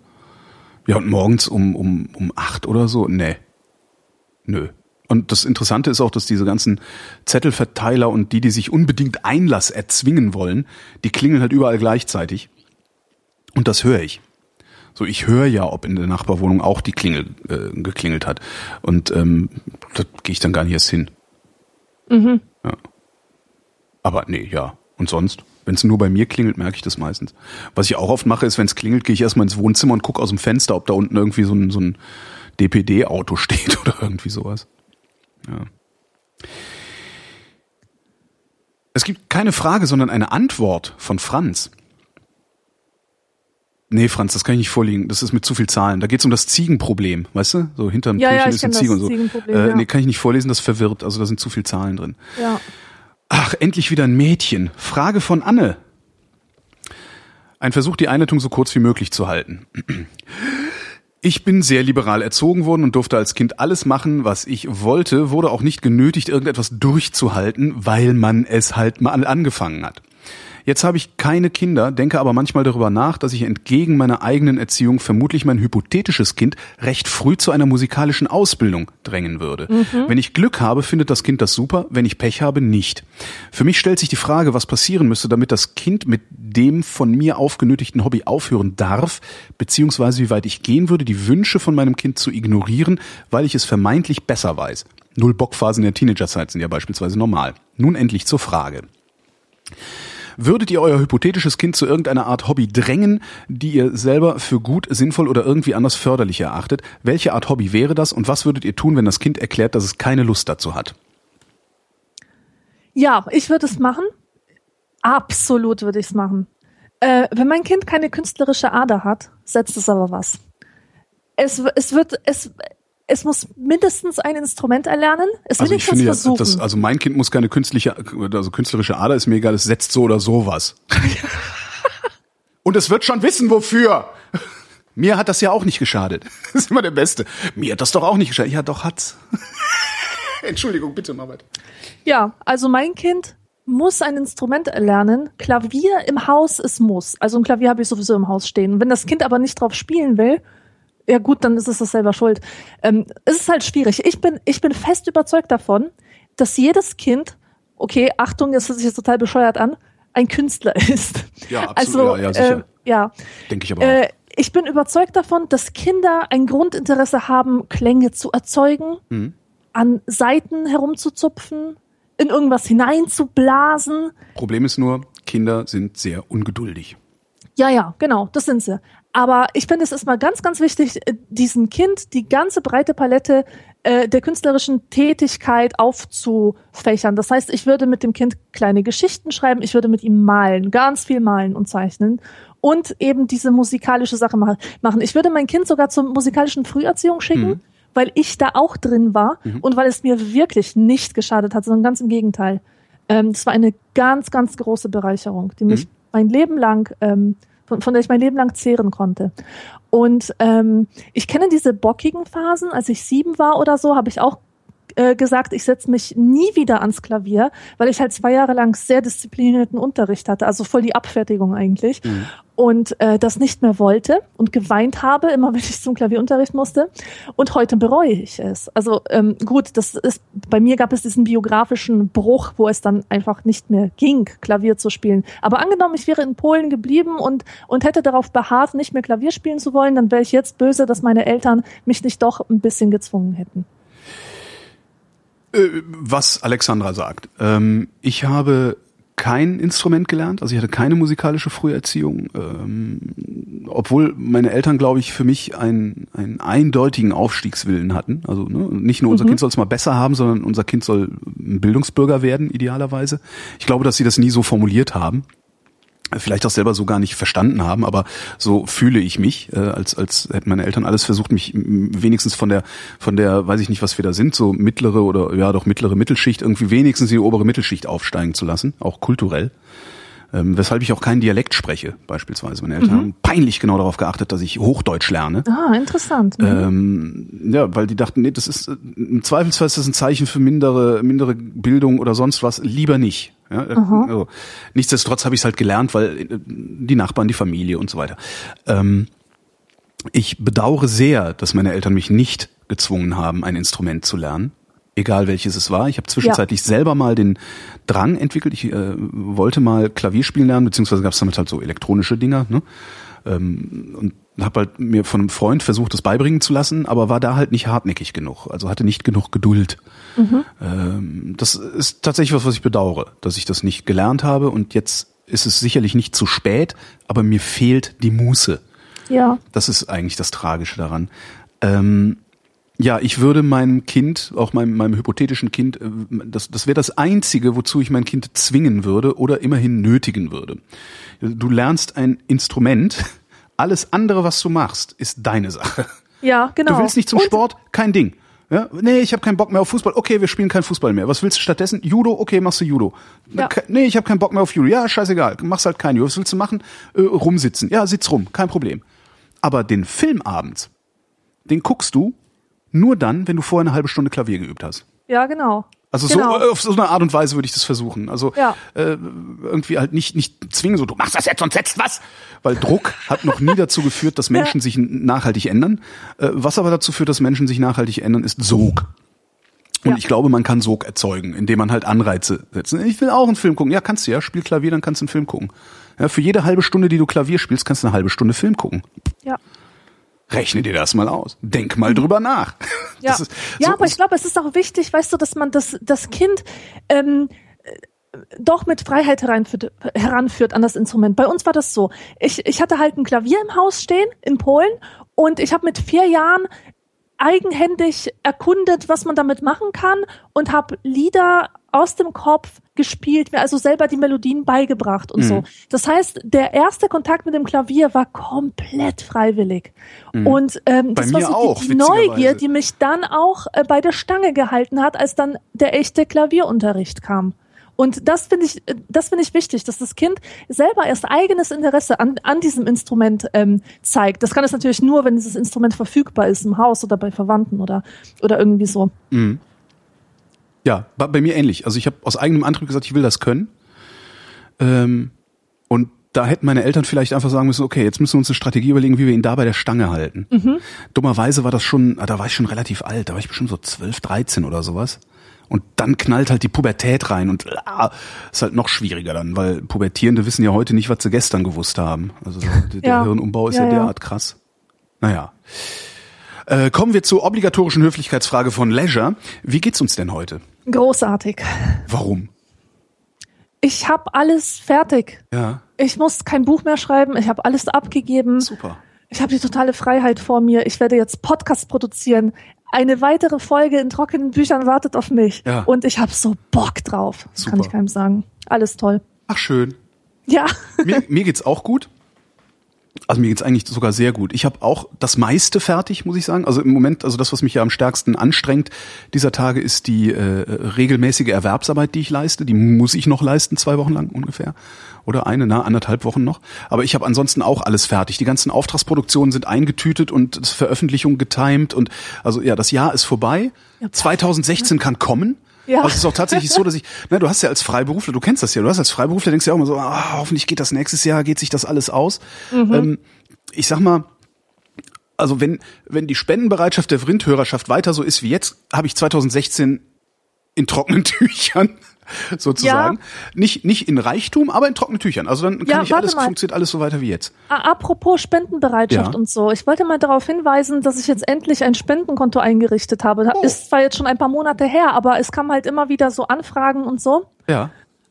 Ja, und morgens um, um, um acht oder so? Nee. Nö. Und das Interessante ist auch, dass diese ganzen Zettelverteiler und die, die sich unbedingt Einlass erzwingen wollen, die klingeln halt überall gleichzeitig. Und das höre ich. So, ich höre ja, ob in der Nachbarwohnung auch die Klingel äh, geklingelt hat. Und ähm, da gehe ich dann gar nicht erst hin. Mhm. Ja. Aber nee, ja. Und sonst? Wenn es nur bei mir klingelt, merke ich das meistens. Was ich auch oft mache, ist, wenn es klingelt, gehe ich erstmal ins Wohnzimmer und gucke aus dem Fenster, ob da unten irgendwie so ein, so ein DPD-Auto steht oder irgendwie sowas. Ja. Es gibt keine Frage, sondern eine Antwort von Franz. Nee, Franz, das kann ich nicht vorliegen. Das ist mit zu viel Zahlen. Da geht es um das Ziegenproblem, weißt du? So hinterm Ja, ja, Türchen ich ist eine kenn Ziege das und so. Ziegenproblem, äh, ja. Nee, kann ich nicht vorlesen, das verwirrt. Also da sind zu viel Zahlen drin. Ja. Ach, endlich wieder ein Mädchen. Frage von Anne. Ein Versuch, die Einleitung so kurz wie möglich zu halten. Ich bin sehr liberal erzogen worden und durfte als Kind alles machen, was ich wollte, wurde auch nicht genötigt, irgendetwas durchzuhalten, weil man es halt mal angefangen hat. Jetzt habe ich keine Kinder, denke aber manchmal darüber nach, dass ich entgegen meiner eigenen Erziehung vermutlich mein hypothetisches Kind recht früh zu einer musikalischen Ausbildung drängen würde. Mhm. Wenn ich Glück habe, findet das Kind das super, wenn ich Pech habe, nicht. Für mich stellt sich die Frage, was passieren müsste, damit das Kind mit dem von mir aufgenötigten Hobby aufhören darf, beziehungsweise wie weit ich gehen würde, die Wünsche von meinem Kind zu ignorieren, weil ich es vermeintlich besser weiß. Null Bockphasen der Teenagerzeit sind ja beispielsweise normal. Nun endlich zur Frage. Würdet ihr euer hypothetisches Kind zu irgendeiner Art Hobby drängen, die ihr selber für gut, sinnvoll oder irgendwie anders förderlich erachtet? Welche Art Hobby wäre das und was würdet ihr tun, wenn das Kind erklärt, dass es keine Lust dazu hat? Ja, ich würde es machen. Absolut würde ich es machen. Äh, wenn mein Kind keine künstlerische Ader hat, setzt es aber was. Es, es wird, es, es muss mindestens ein Instrument erlernen. Es also ich finde ja, das, also mein Kind muss keine künstliche, also künstlerische Ader ist mir egal, es setzt so oder so was. Und es wird schon wissen, wofür. Mir hat das ja auch nicht geschadet. Das ist immer der Beste. Mir hat das doch auch nicht geschadet. Ja, doch hat's. Entschuldigung, bitte mal weiter. Ja, also mein Kind muss ein Instrument erlernen. Klavier im Haus ist muss. Also ein Klavier habe ich sowieso im Haus stehen. Wenn das Kind aber nicht drauf spielen will, ja gut, dann ist es das selber schuld. Ähm, es ist halt schwierig. Ich bin, ich bin fest überzeugt davon, dass jedes Kind, okay, Achtung, das hört sich jetzt total bescheuert an, ein Künstler ist. Ja, absolut. Also, ja, ja, sicher. Äh, ja. Denke ich aber äh, auch. ich bin überzeugt davon, dass Kinder ein Grundinteresse haben, Klänge zu erzeugen, mhm. an Seiten herumzuzupfen, in irgendwas hineinzublasen. Problem ist nur, Kinder sind sehr ungeduldig. Ja, ja, genau, das sind sie. Aber ich finde, es ist mal ganz, ganz wichtig, äh, diesem Kind die ganze breite Palette äh, der künstlerischen Tätigkeit aufzufächern. Das heißt, ich würde mit dem Kind kleine Geschichten schreiben, ich würde mit ihm malen, ganz viel malen und zeichnen und eben diese musikalische Sache machen. Ich würde mein Kind sogar zur musikalischen Früherziehung schicken. Mhm. Weil ich da auch drin war mhm. und weil es mir wirklich nicht geschadet hat, sondern ganz im Gegenteil. Ähm, das war eine ganz, ganz große Bereicherung, die mich mhm. mein Leben lang ähm, von, von der ich mein Leben lang zehren konnte. Und ähm, ich kenne diese bockigen Phasen. Als ich sieben war oder so, habe ich auch äh, gesagt, ich setze mich nie wieder ans Klavier, weil ich halt zwei Jahre lang sehr disziplinierten Unterricht hatte, also voll die Abfertigung eigentlich. Mhm. Und äh, das nicht mehr wollte und geweint habe, immer wenn ich zum Klavierunterricht musste. Und heute bereue ich es. Also ähm, gut, das ist bei mir gab es diesen biografischen Bruch, wo es dann einfach nicht mehr ging, Klavier zu spielen. Aber angenommen, ich wäre in Polen geblieben und und hätte darauf beharrt, nicht mehr Klavier spielen zu wollen, dann wäre ich jetzt böse, dass meine Eltern mich nicht doch ein bisschen gezwungen hätten. Äh, was Alexandra sagt. Ähm, ich habe kein Instrument gelernt, also ich hatte keine musikalische Früherziehung, ähm, obwohl meine Eltern, glaube ich, für mich einen, einen eindeutigen Aufstiegswillen hatten. Also ne, nicht nur unser mhm. Kind soll es mal besser haben, sondern unser Kind soll ein Bildungsbürger werden, idealerweise. Ich glaube, dass sie das nie so formuliert haben vielleicht auch selber so gar nicht verstanden haben, aber so fühle ich mich, äh, als als hätten meine Eltern alles versucht, mich wenigstens von der von der, weiß ich nicht, was wir da sind, so mittlere oder ja doch mittlere Mittelschicht irgendwie wenigstens in die obere Mittelschicht aufsteigen zu lassen, auch kulturell. Ähm, weshalb ich auch keinen Dialekt spreche, beispielsweise. Meine Eltern mhm. haben peinlich genau darauf geachtet, dass ich Hochdeutsch lerne. Ah, interessant. Mhm. Ähm, ja, weil die dachten, nee, das ist im Zweifelsfall ist das ein Zeichen für mindere, mindere Bildung oder sonst was. Lieber nicht. Ja, also, nichtsdestotrotz habe ich es halt gelernt, weil äh, die Nachbarn, die Familie und so weiter. Ähm, ich bedauere sehr, dass meine Eltern mich nicht gezwungen haben, ein Instrument zu lernen egal welches es war. Ich habe zwischenzeitlich ja. selber mal den Drang entwickelt. Ich äh, wollte mal Klavier spielen lernen, beziehungsweise gab es damit halt so elektronische Dinger. Ne? Ähm, und habe halt mir von einem Freund versucht, das beibringen zu lassen, aber war da halt nicht hartnäckig genug. Also hatte nicht genug Geduld. Mhm. Ähm, das ist tatsächlich was, was ich bedauere, dass ich das nicht gelernt habe. Und jetzt ist es sicherlich nicht zu spät, aber mir fehlt die Muße. Ja. Das ist eigentlich das Tragische daran. Ähm, ja, ich würde meinem Kind, auch meinem, meinem hypothetischen Kind, äh, das, das wäre das Einzige, wozu ich mein Kind zwingen würde oder immerhin nötigen würde. Du lernst ein Instrument, alles andere, was du machst, ist deine Sache. Ja, genau. Du willst nicht zum Und Sport, kein Ding. Ja? Nee, ich habe keinen Bock mehr auf Fußball. Okay, wir spielen keinen Fußball mehr. Was willst du stattdessen? Judo? Okay, machst du Judo. Ja. Nee, ich habe keinen Bock mehr auf Judo. Ja, scheißegal. Machst halt kein Judo. Was willst du machen? Äh, rumsitzen. Ja, sitz rum. Kein Problem. Aber den Filmabend, den guckst du nur dann, wenn du vorher eine halbe Stunde Klavier geübt hast. Ja, genau. Also Genau. so auf so eine Art und Weise würde ich das versuchen. Also Ja. äh, irgendwie halt nicht nicht zwingen so du machst das jetzt und setzt was, weil Druck hat noch nie dazu geführt, dass Menschen sich n- nachhaltig ändern. Äh, was aber dazu führt, dass Menschen sich nachhaltig ändern, ist Sog. Und Ja. ich glaube, man kann Sog erzeugen, indem man halt Anreize setzt. Ich will auch einen Film gucken. Ja, kannst du ja. Spiel Klavier, dann kannst du einen Film gucken. Ja, für jede halbe Stunde, die du Klavier spielst, kannst du eine halbe Stunde Film gucken. Ja. Rechne dir das mal aus. Denk mal drüber nach. Ja, ist ja so- aber ich glaube, es ist auch wichtig, weißt du, dass man das, das Kind ähm, äh, doch mit Freiheit heranführt, heranführt an das Instrument. Bei uns war das so. Ich, ich hatte halt ein Klavier im Haus stehen in Polen und ich habe mit vier Jahren eigenhändig erkundet, was man damit machen kann und habe Lieder aus dem Kopf gespielt, mir also selber die Melodien beigebracht und so. Das heißt, der erste Kontakt mit dem Klavier war komplett freiwillig. Und ähm, das war so auch, die, die. Neugier, die mich dann auch äh, bei der Stange gehalten hat, als dann der echte Klavierunterricht kam. Und das finde ich, das finde ich wichtig, dass das Kind selber erst eigenes Interesse an, an diesem Instrument ähm, zeigt. Das kann es natürlich nur, wenn dieses Instrument verfügbar ist im Haus oder bei Verwandten oder oder irgendwie so. Ja, bei, bei mir ähnlich. Also ich habe aus eigenem Antrieb gesagt, ich will das können. Ähm, und da hätten meine Eltern vielleicht einfach sagen müssen, okay, jetzt müssen wir uns eine Strategie überlegen, wie wir ihn da bei der Stange halten. Dummerweise war das schon, ah, da war ich schon relativ alt, da war ich bestimmt so 12, 13 oder sowas. Und dann knallt halt die Pubertät rein und ah, ist halt noch schwieriger dann, weil Pubertierende wissen ja heute nicht, was sie gestern gewusst haben. Also der Ja. Hirnumbau ist ja, Ja, ja. derart krass. Naja. Äh, kommen wir zur obligatorischen Höflichkeitsfrage von Leisure. Wie geht's uns denn heute? Großartig. Warum? Ich habe alles fertig. Ja, Ich muss kein Buch mehr schreiben. Ich habe alles abgegeben. super. Ich habe die totale Freiheit vor mir. Ich werde jetzt Podcast produzieren. Eine weitere Folge in trockenen Büchern wartet auf mich. Ja. Und ich habe so Bock drauf. Das kann Super. ich keinem sagen. Alles toll. Ach schön. Ja. Mir, mir geht's auch gut. Also mir geht's eigentlich sogar sehr gut. Ich habe auch das meiste fertig, muss ich sagen. Also im Moment, also das, was mich ja am stärksten anstrengt dieser Tage, ist die äh, regelmäßige Erwerbsarbeit, die ich leiste. Die muss ich noch leisten, zwei Wochen lang ungefähr. Oder eine, na, anderthalb Wochen noch. Aber ich habe ansonsten auch alles fertig. Die ganzen Auftragsproduktionen sind eingetütet und Veröffentlichung getimed. Und also ja, das Jahr ist vorbei. 2016 kann kommen. Ja. Also es ist auch tatsächlich so, dass ich, ne, du hast ja als Freiberufler, du kennst das ja, du hast als Freiberufler, denkst ja auch immer so, ah, hoffentlich geht das nächstes Jahr, geht sich das alles aus. Ähm, ich sag mal, also wenn, wenn die Spendenbereitschaft der Vrindhörerschaft weiter so ist wie jetzt, habe ich 2016 in trockenen Tüchern sozusagen. Nicht, nicht in Reichtum, aber in trockenen Tüchern. Also dann kann Ja, ich alles, mal. funktioniert alles so weiter wie jetzt. Apropos Spendenbereitschaft Ja. und so. Ich wollte mal darauf hinweisen, dass ich jetzt endlich ein Spendenkonto eingerichtet habe. Oh. Ist zwar jetzt schon ein paar Monate her, aber es kam halt immer wieder so Anfragen und so. Ja.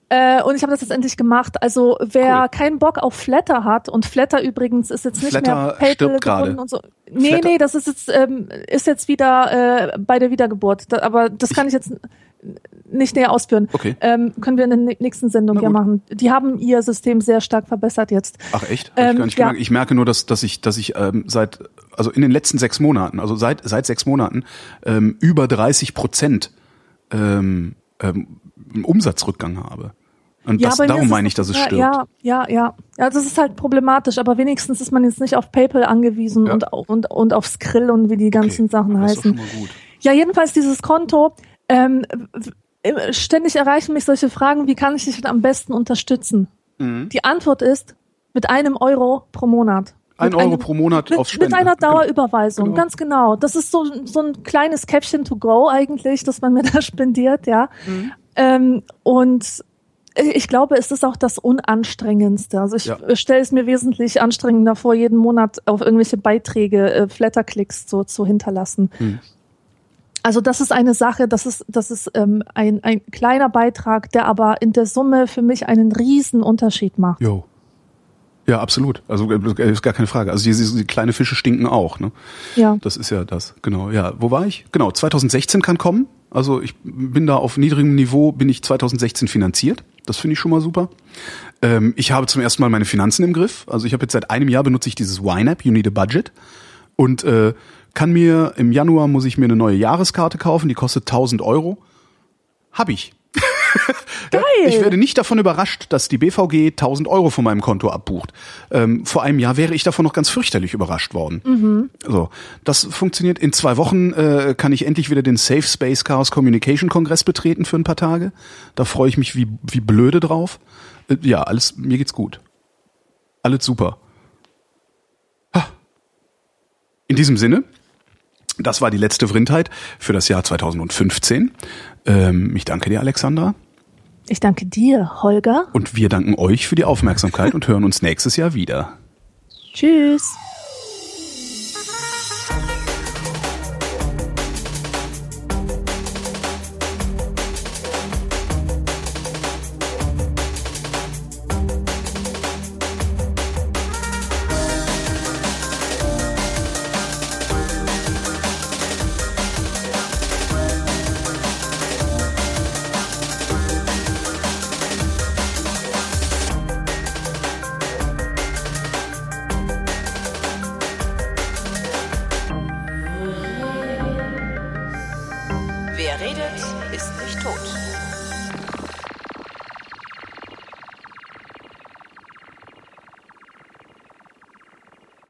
Äh, und ich habe das jetzt endlich gemacht. Also wer Cool. keinen Bock auf Flatter hat und Flatter übrigens ist jetzt nicht Flatter mehr PayPal gebunden und so. Nee, Flatter- nee, das ist jetzt ähm, ist jetzt wieder äh, bei der Wiedergeburt. Da, aber das kann ich jetzt n- nicht näher ausführen. Okay. Ähm, können wir in der nä- nächsten Sendung ja machen. Die haben ihr System sehr stark verbessert jetzt. Ach echt? Ähm, ich, gar nicht ja. ich merke nur, dass, dass ich, dass ich ähm, seit, also in den letzten sechs Monaten, also seit seit sechs Monaten ähm, über 30 Prozent ähm, ähm, Umsatzrückgang habe. Und das, bei mir darum ist meine ich, dass es ja, stirbt. Ja, ja, ja. Ja, das ist halt problematisch, aber wenigstens ist man jetzt nicht auf PayPal angewiesen Ja. und, und, und auf Skrill und wie die ganzen Okay, Sachen das ist heißen. schon mal gut. Ja, jedenfalls dieses Konto. Ähm, ständig erreichen mich solche Fragen, wie kann ich dich am besten unterstützen? Mhm. Die Antwort ist mit einem Euro pro Monat. Ein Euro einem- pro Monat mit, aufs Spenden. Mit einer Genau. Dauerüberweisung, Genau. ganz genau. Das ist so, so ein kleines Käppchen to go eigentlich, das man mir da spendiert, ja. Mhm. Ähm, und ich glaube, es ist auch das Unanstrengendste. Also ich Ja. stelle es mir wesentlich anstrengender vor, jeden Monat auf irgendwelche Beiträge, äh, Flatterklicks so zu hinterlassen. Hm. Also das ist eine Sache, das ist, das ist ähm, ein, ein kleiner Beitrag, der aber in der Summe für mich einen riesen Unterschied macht. Jo. Ja, absolut. Also äh, ist gar keine Frage. Also die, die, die kleine Fische stinken auch, ne? Ja. Das ist ja das, genau. Ja, wo war ich? Genau, 2016 kann kommen. Also ich bin da auf niedrigem Niveau, bin ich 2016 finanziert. Das finde ich schon mal super. Ähm, ich habe zum ersten Mal meine Finanzen im Griff. Also ich habe jetzt seit einem Jahr benutze ich dieses YNAB, You Need a Budget. Und äh, kann mir, im Januar muss ich mir eine neue Jahreskarte kaufen, die kostet 1000 Euro. Hab ich. Geil. Ich werde nicht davon überrascht, dass die BVG 1000 Euro von meinem Konto abbucht. Ähm, vor einem Jahr wäre ich davon noch ganz fürchterlich überrascht worden. Mhm. So, das funktioniert. In zwei Wochen äh, kann ich endlich wieder den Safe Space Chaos Communication Kongress betreten für ein paar Tage. Da freue ich mich wie, wie blöde drauf. Äh, ja, alles, mir geht's gut. Alles super. Ha. In diesem Sinne, das war die letzte Vrindheit für das Jahr 2015. Ähm, ich danke dir, Alexandra. Ich danke dir, Holger. Und wir danken euch für die Aufmerksamkeit und hören uns nächstes Jahr wieder. Tschüss.